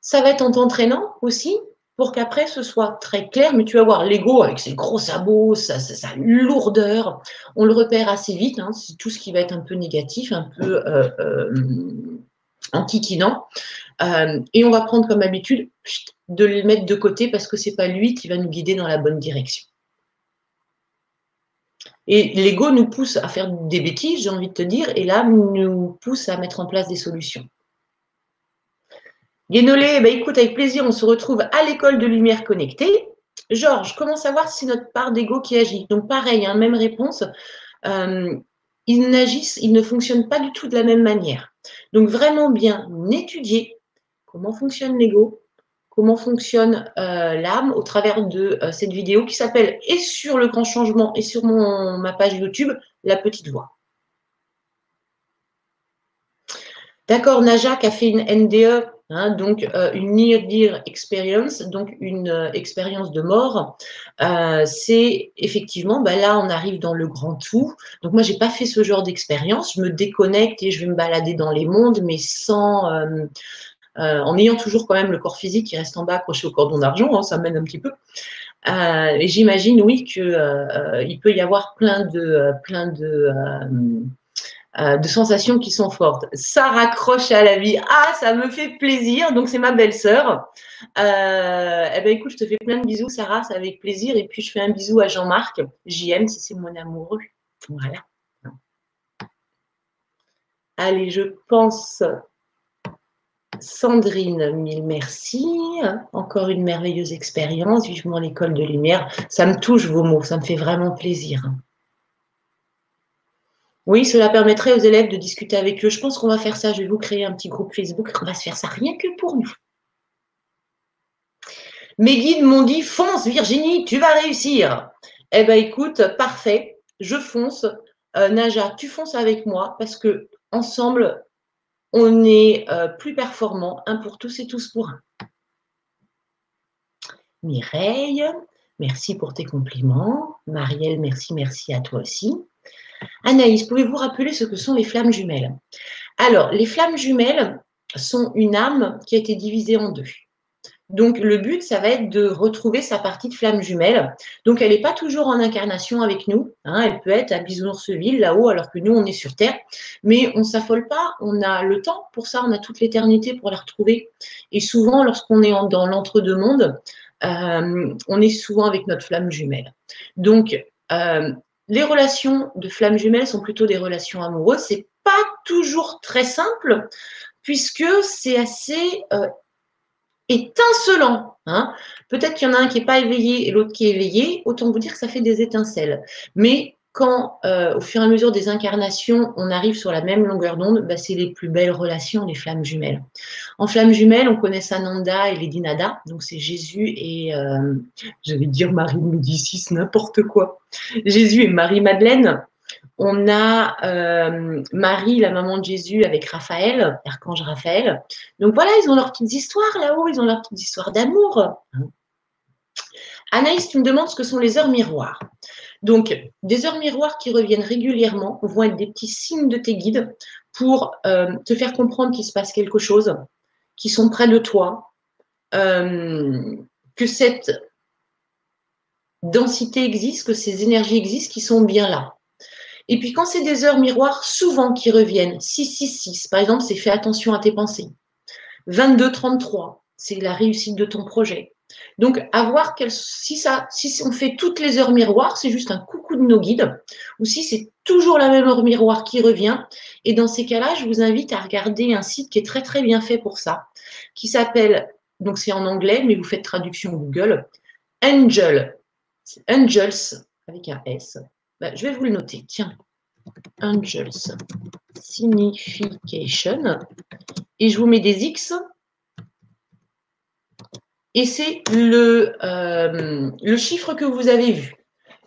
Ça va être en t'entraînant aussi pour qu'après ce soit très clair, mais tu vas voir l'ego avec ses gros sabots, sa, lourdeur, on le repère assez vite, hein, c'est tout ce qui va être un peu négatif, un peu euh, euh antiquinant. et on va prendre comme habitude de le mettre de côté parce que c'est pas lui qui va nous guider dans la bonne direction. Et l'ego nous pousse à faire des bêtises, j'ai envie de te dire, et l'âme nous pousse à mettre en place des solutions. Guénolé, bah écoute, avec plaisir, on se retrouve à l'école de lumière connectée. Georges, comment savoir si c'est notre part d'ego qui agit Donc pareil, hein, même réponse. Euh, ils n'agissent, ils ne fonctionnent pas du tout de la même manière. Donc vraiment bien étudier comment fonctionne l'ego, comment fonctionne euh, l'âme au travers de euh, cette vidéo qui s'appelle et sur le grand changement et sur mon, ma page YouTube, La Petite Voix. D'accord, Najak a fait une NDE, hein, donc euh, une near-dear experience, donc une expérience de mort. c'est effectivement, bah là, on arrive dans le grand tout. Donc moi, j'ai pas fait ce genre d'expérience. Je me déconnecte et je vais me balader dans les mondes, mais sans en ayant toujours quand même le corps physique qui reste en bas accroché au cordon d'argent, hein, ça mène un petit peu. et j'imagine, oui, qu'il peut y avoir plein de, euh, sensations qui sont fortes. Ça raccroche à la vie. Ah, ça me fait plaisir. Donc, c'est ma belle-sœur. Euh, eh ben, écoute, je te fais plein de bisous, Sarah, c'est avec plaisir. Et puis, je fais un bisou à Jean-Marc. JM, si c'est mon amoureux. Voilà. Allez, je pense. Sandrine, mille merci. Encore une merveilleuse expérience. Vivement l'école de lumière. Ça me touche vos mots, ça me fait vraiment plaisir. Oui, cela permettrait aux élèves de discuter avec eux. Je pense qu'on va faire ça. Je vais vous créer un petit groupe Facebook. On va se faire ça rien que pour nous. Mes guides m'ont dit fonce, Virginie, tu vas réussir. Eh bien, écoute, parfait. Je fonce. Euh, Naja, tu fonces avec moi parce que ensemble, on est euh, plus performant. Un pour tous et tous pour un. Mireille, merci pour tes compliments. Marielle, merci, merci à toi aussi. Anaïs, pouvez-vous rappeler ce que sont les flammes jumelles? Alors, les flammes jumelles sont une âme qui a été divisée en deux. Donc, le but, ça va être de retrouver sa partie de flamme jumelle. Donc, elle n'est pas toujours en incarnation avec nous. Hein. elle peut être à Bisounours-Ville, là-haut, alors que nous, on est sur Terre. Mais on ne s'affole pas. On a le temps pour ça. On a toute l'éternité pour la retrouver. Et souvent, lorsqu'on est dans l'entre-deux-mondes, euh, on est souvent avec notre flamme jumelle. Donc, euh, les relations de flammes jumelles sont plutôt des relations amoureuses. C'est pas toujours très simple puisque c'est assez euh, étincelant. Hein. Peut-être qu'il y en a un qui n'est pas éveillé et l'autre qui est éveillé. Autant vous dire que ça fait des étincelles. Mais quand, euh, au fur et à mesure des incarnations, on arrive sur la même longueur d'onde, bah, c'est les plus belles relations, les flammes jumelles. En flammes jumelles, on connaît Sananda et Lady Nada, donc c'est Jésus et, euh, j'allais dire Marie Médicis, n'importe quoi. Jésus et Marie-Madeleine. On a euh, Marie, la maman de Jésus, avec Raphaël, l'archange Raphaël. Donc voilà, ils ont leurs petites histoires là-haut, ils ont leurs petites histoires d'amour. Anaïs, tu me demandes ce que sont les heures miroirs. Donc, des heures miroirs qui reviennent régulièrement vont être des petits signes de tes guides pour euh, te faire comprendre qu'il se passe quelque chose, qu'ils sont près de toi, euh, que cette densité existe, que ces énergies existent, qui sont bien là. Et puis quand c'est des heures miroirs, souvent qui reviennent, 666, par exemple, c'est fais attention à tes pensées. 22, 33, c'est la réussite de ton projet. Donc, à voir si, ça, si on fait toutes les heures miroirs, c'est juste un coucou de nos guides, ou si c'est toujours la même heure miroir qui revient. Et dans ces cas-là, je vous invite à regarder un site qui est très très bien fait pour ça, qui s'appelle, donc c'est en anglais, mais vous faites traduction Google, Angel, Angels avec un S. Ben, je vais vous le noter, tiens. Angels Signification. Et je vous mets des X et c'est le, euh, le chiffre que vous avez vu.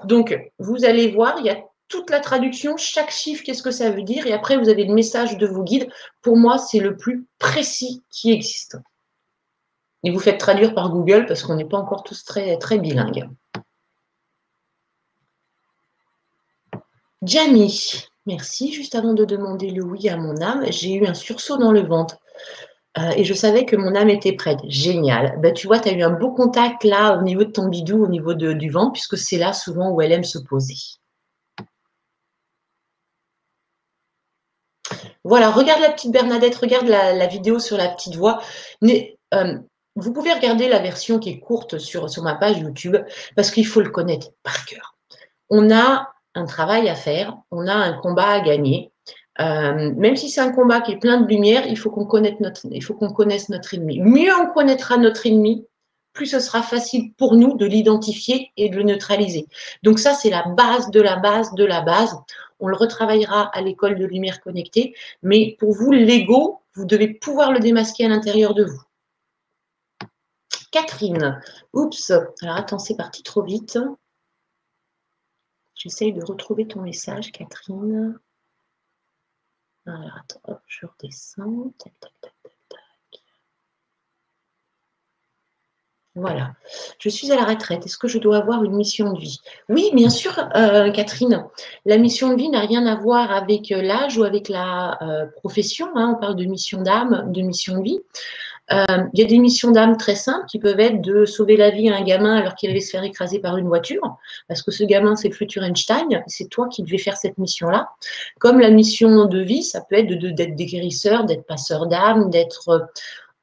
Donc, vous allez voir, il y a toute la traduction, chaque chiffre, qu'est-ce que ça veut dire, et après, vous avez le message de vos guides. Pour moi, c'est le plus précis qui existe. Et vous faites traduire par Google parce qu'on n'est pas encore tous très, très bilingues. Jamie, merci. Juste avant de demander le oui à mon âme, j'ai eu un sursaut dans le ventre. Euh, et je savais que mon âme était prête. Génial. Ben, tu vois, tu as eu un beau contact là au niveau de ton bidou, au niveau du vent, puisque c'est là souvent où elle aime se poser. Voilà, regarde la petite Bernadette, regarde la, vidéo sur la petite voix. Euh, vous pouvez regarder la version qui est courte sur, sur ma page YouTube, parce qu'il faut le connaître par cœur. On a un travail à faire, on a un combat à gagner. Euh, même si c'est un combat qui est plein de lumière, il faut qu'on connaisse notre, il faut qu'on connaisse notre ennemi. Mieux on connaîtra notre ennemi, plus ce sera facile pour nous de l'identifier et de le neutraliser. Donc ça, c'est la base de la base de la base. On le retravaillera à l'école de lumière connectée, mais pour vous, l'ego, vous devez pouvoir le démasquer à l'intérieur de vous. Catherine, oups, alors attends, c'est parti trop vite. J'essaye de retrouver ton message, Catherine. Alors, attends, je redescends. Tac, tac, tac, tac, tac. Voilà. Je suis à la retraite. Est-ce que je dois avoir une mission de vie? Oui, bien sûr, euh, Catherine. La mission de vie n'a rien à voir avec euh, l'âge ou avec la euh, profession. Hein. On parle de mission d'âme, de mission de vie. Euh, il y a des missions d'âme très simples qui peuvent être de sauver la vie à un gamin alors qu'il allait se faire écraser par une voiture, parce que ce gamin, c'est le futur Einstein, c'est toi qui devais faire cette mission-là. Comme la mission de vie, ça peut être d'être de, des guérisseurs, d'être passeur d'âme, d'être... Euh,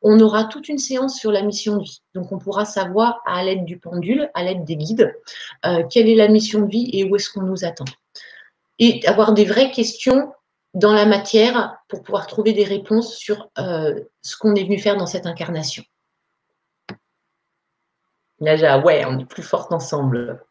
on aura toute une séance sur la mission de vie. Donc, on pourra savoir à l'aide du pendule, à l'aide des guides, euh, quelle est la mission de vie et où est-ce qu'on nous attend. Et avoir des vraies questions dans la matière pour pouvoir trouver des réponses sur euh, ce qu'on est venu faire dans cette incarnation. Naja, ouais, on est plus forte ensemble.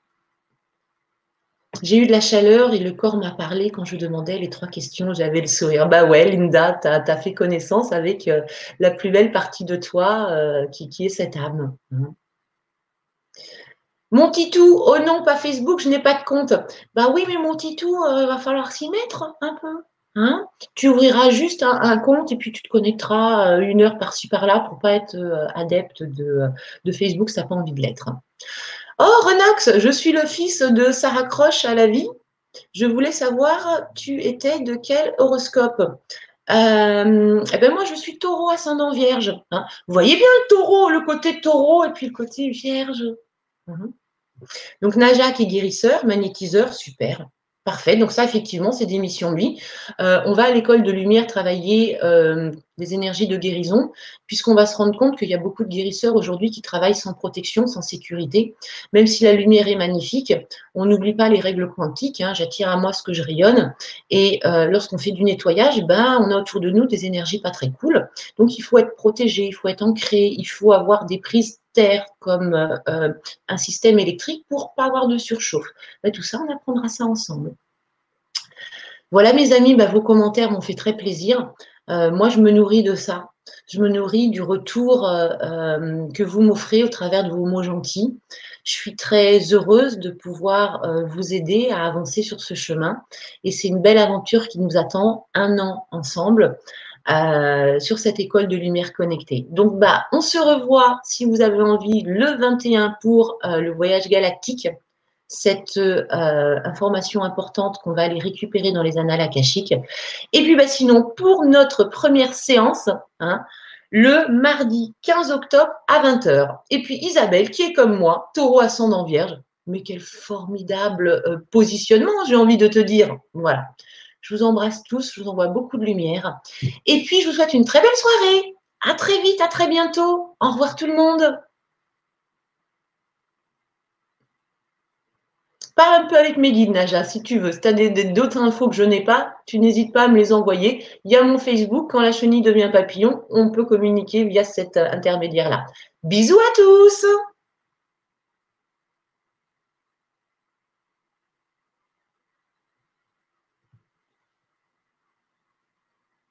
J'ai eu de la chaleur et le corps m'a parlé quand je demandais les trois questions. J'avais le sourire. Bah ouais, Linda, tu as, fait connaissance avec euh, la plus belle partie de toi euh, qui, qui, est cette âme. Hein. Mon titou, oh non, pas Facebook, je n'ai pas de compte. Bah oui, mais mon titou, il va falloir s'y mettre un peu. Hein? Tu ouvriras juste un, compte et puis tu te connecteras euh, une heure par-ci par-là pour pas être euh, adepte de, Facebook, ça n'a pas envie de l'être. Oh, Renox, je suis le fils de Sarah Croche à la vie. Je voulais savoir, tu étais de quel horoscope? Euh, eh ben moi, je suis taureau ascendant vierge. Hein. Vous voyez bien le taureau, le côté taureau et puis le côté vierge. Mhm. Donc, Naja qui est guérisseur, magnétiseur, super. Parfait. Donc ça, effectivement, c'est des missions lui. Euh, on va à l'école de lumière travailler euh, des énergies de guérison, puisqu'on va se rendre compte qu'il y a beaucoup de guérisseurs aujourd'hui qui travaillent sans protection, sans sécurité. Même si la lumière est magnifique, on n'oublie pas les règles quantiques. Hein. J'attire à moi ce que je rayonne. Et euh, lorsqu'on fait du nettoyage, ben, on a autour de nous des énergies pas très cool. Donc il faut être protégé, il faut être ancré, il faut avoir des prises terre comme euh, euh, un système électrique pour pas avoir de surchauffe. Bah, tout ça, on apprendra ça ensemble. Voilà mes amis, bah, vos commentaires m'ont fait très plaisir. Euh, moi, je me nourris de ça. Je me nourris du retour que vous m'offrez au travers de vos mots gentils. Je suis très heureuse de pouvoir vous aider à avancer sur ce chemin. Et c'est une belle aventure qui nous attend un an ensemble. Euh, sur cette école de lumière connectée. Donc, bah, on se revoit si vous avez envie le 21 pour euh, le voyage galactique. Cette euh, information importante qu'on va aller récupérer dans les annales akashiques. Et puis, bah, sinon, pour notre première séance, hein, le mardi 15 octobre à 20h. Et puis Isabelle, qui est comme moi, taureau ascendant vierge. Mais quel formidable positionnement, j'ai envie de te dire. Voilà. Je vous embrasse tous, je vous envoie beaucoup de lumière. Et puis, je vous souhaite une très belle soirée. À très vite, à très bientôt. Au revoir tout le monde. Parle un peu avec mes guides, Naja, si tu veux. Si tu as d'autres infos que je n'ai pas, tu n'hésites pas à me les envoyer. Il y a mon Facebook. Quand la chenille devient papillon, on peut communiquer via cet intermédiaire-là. Bisous à tous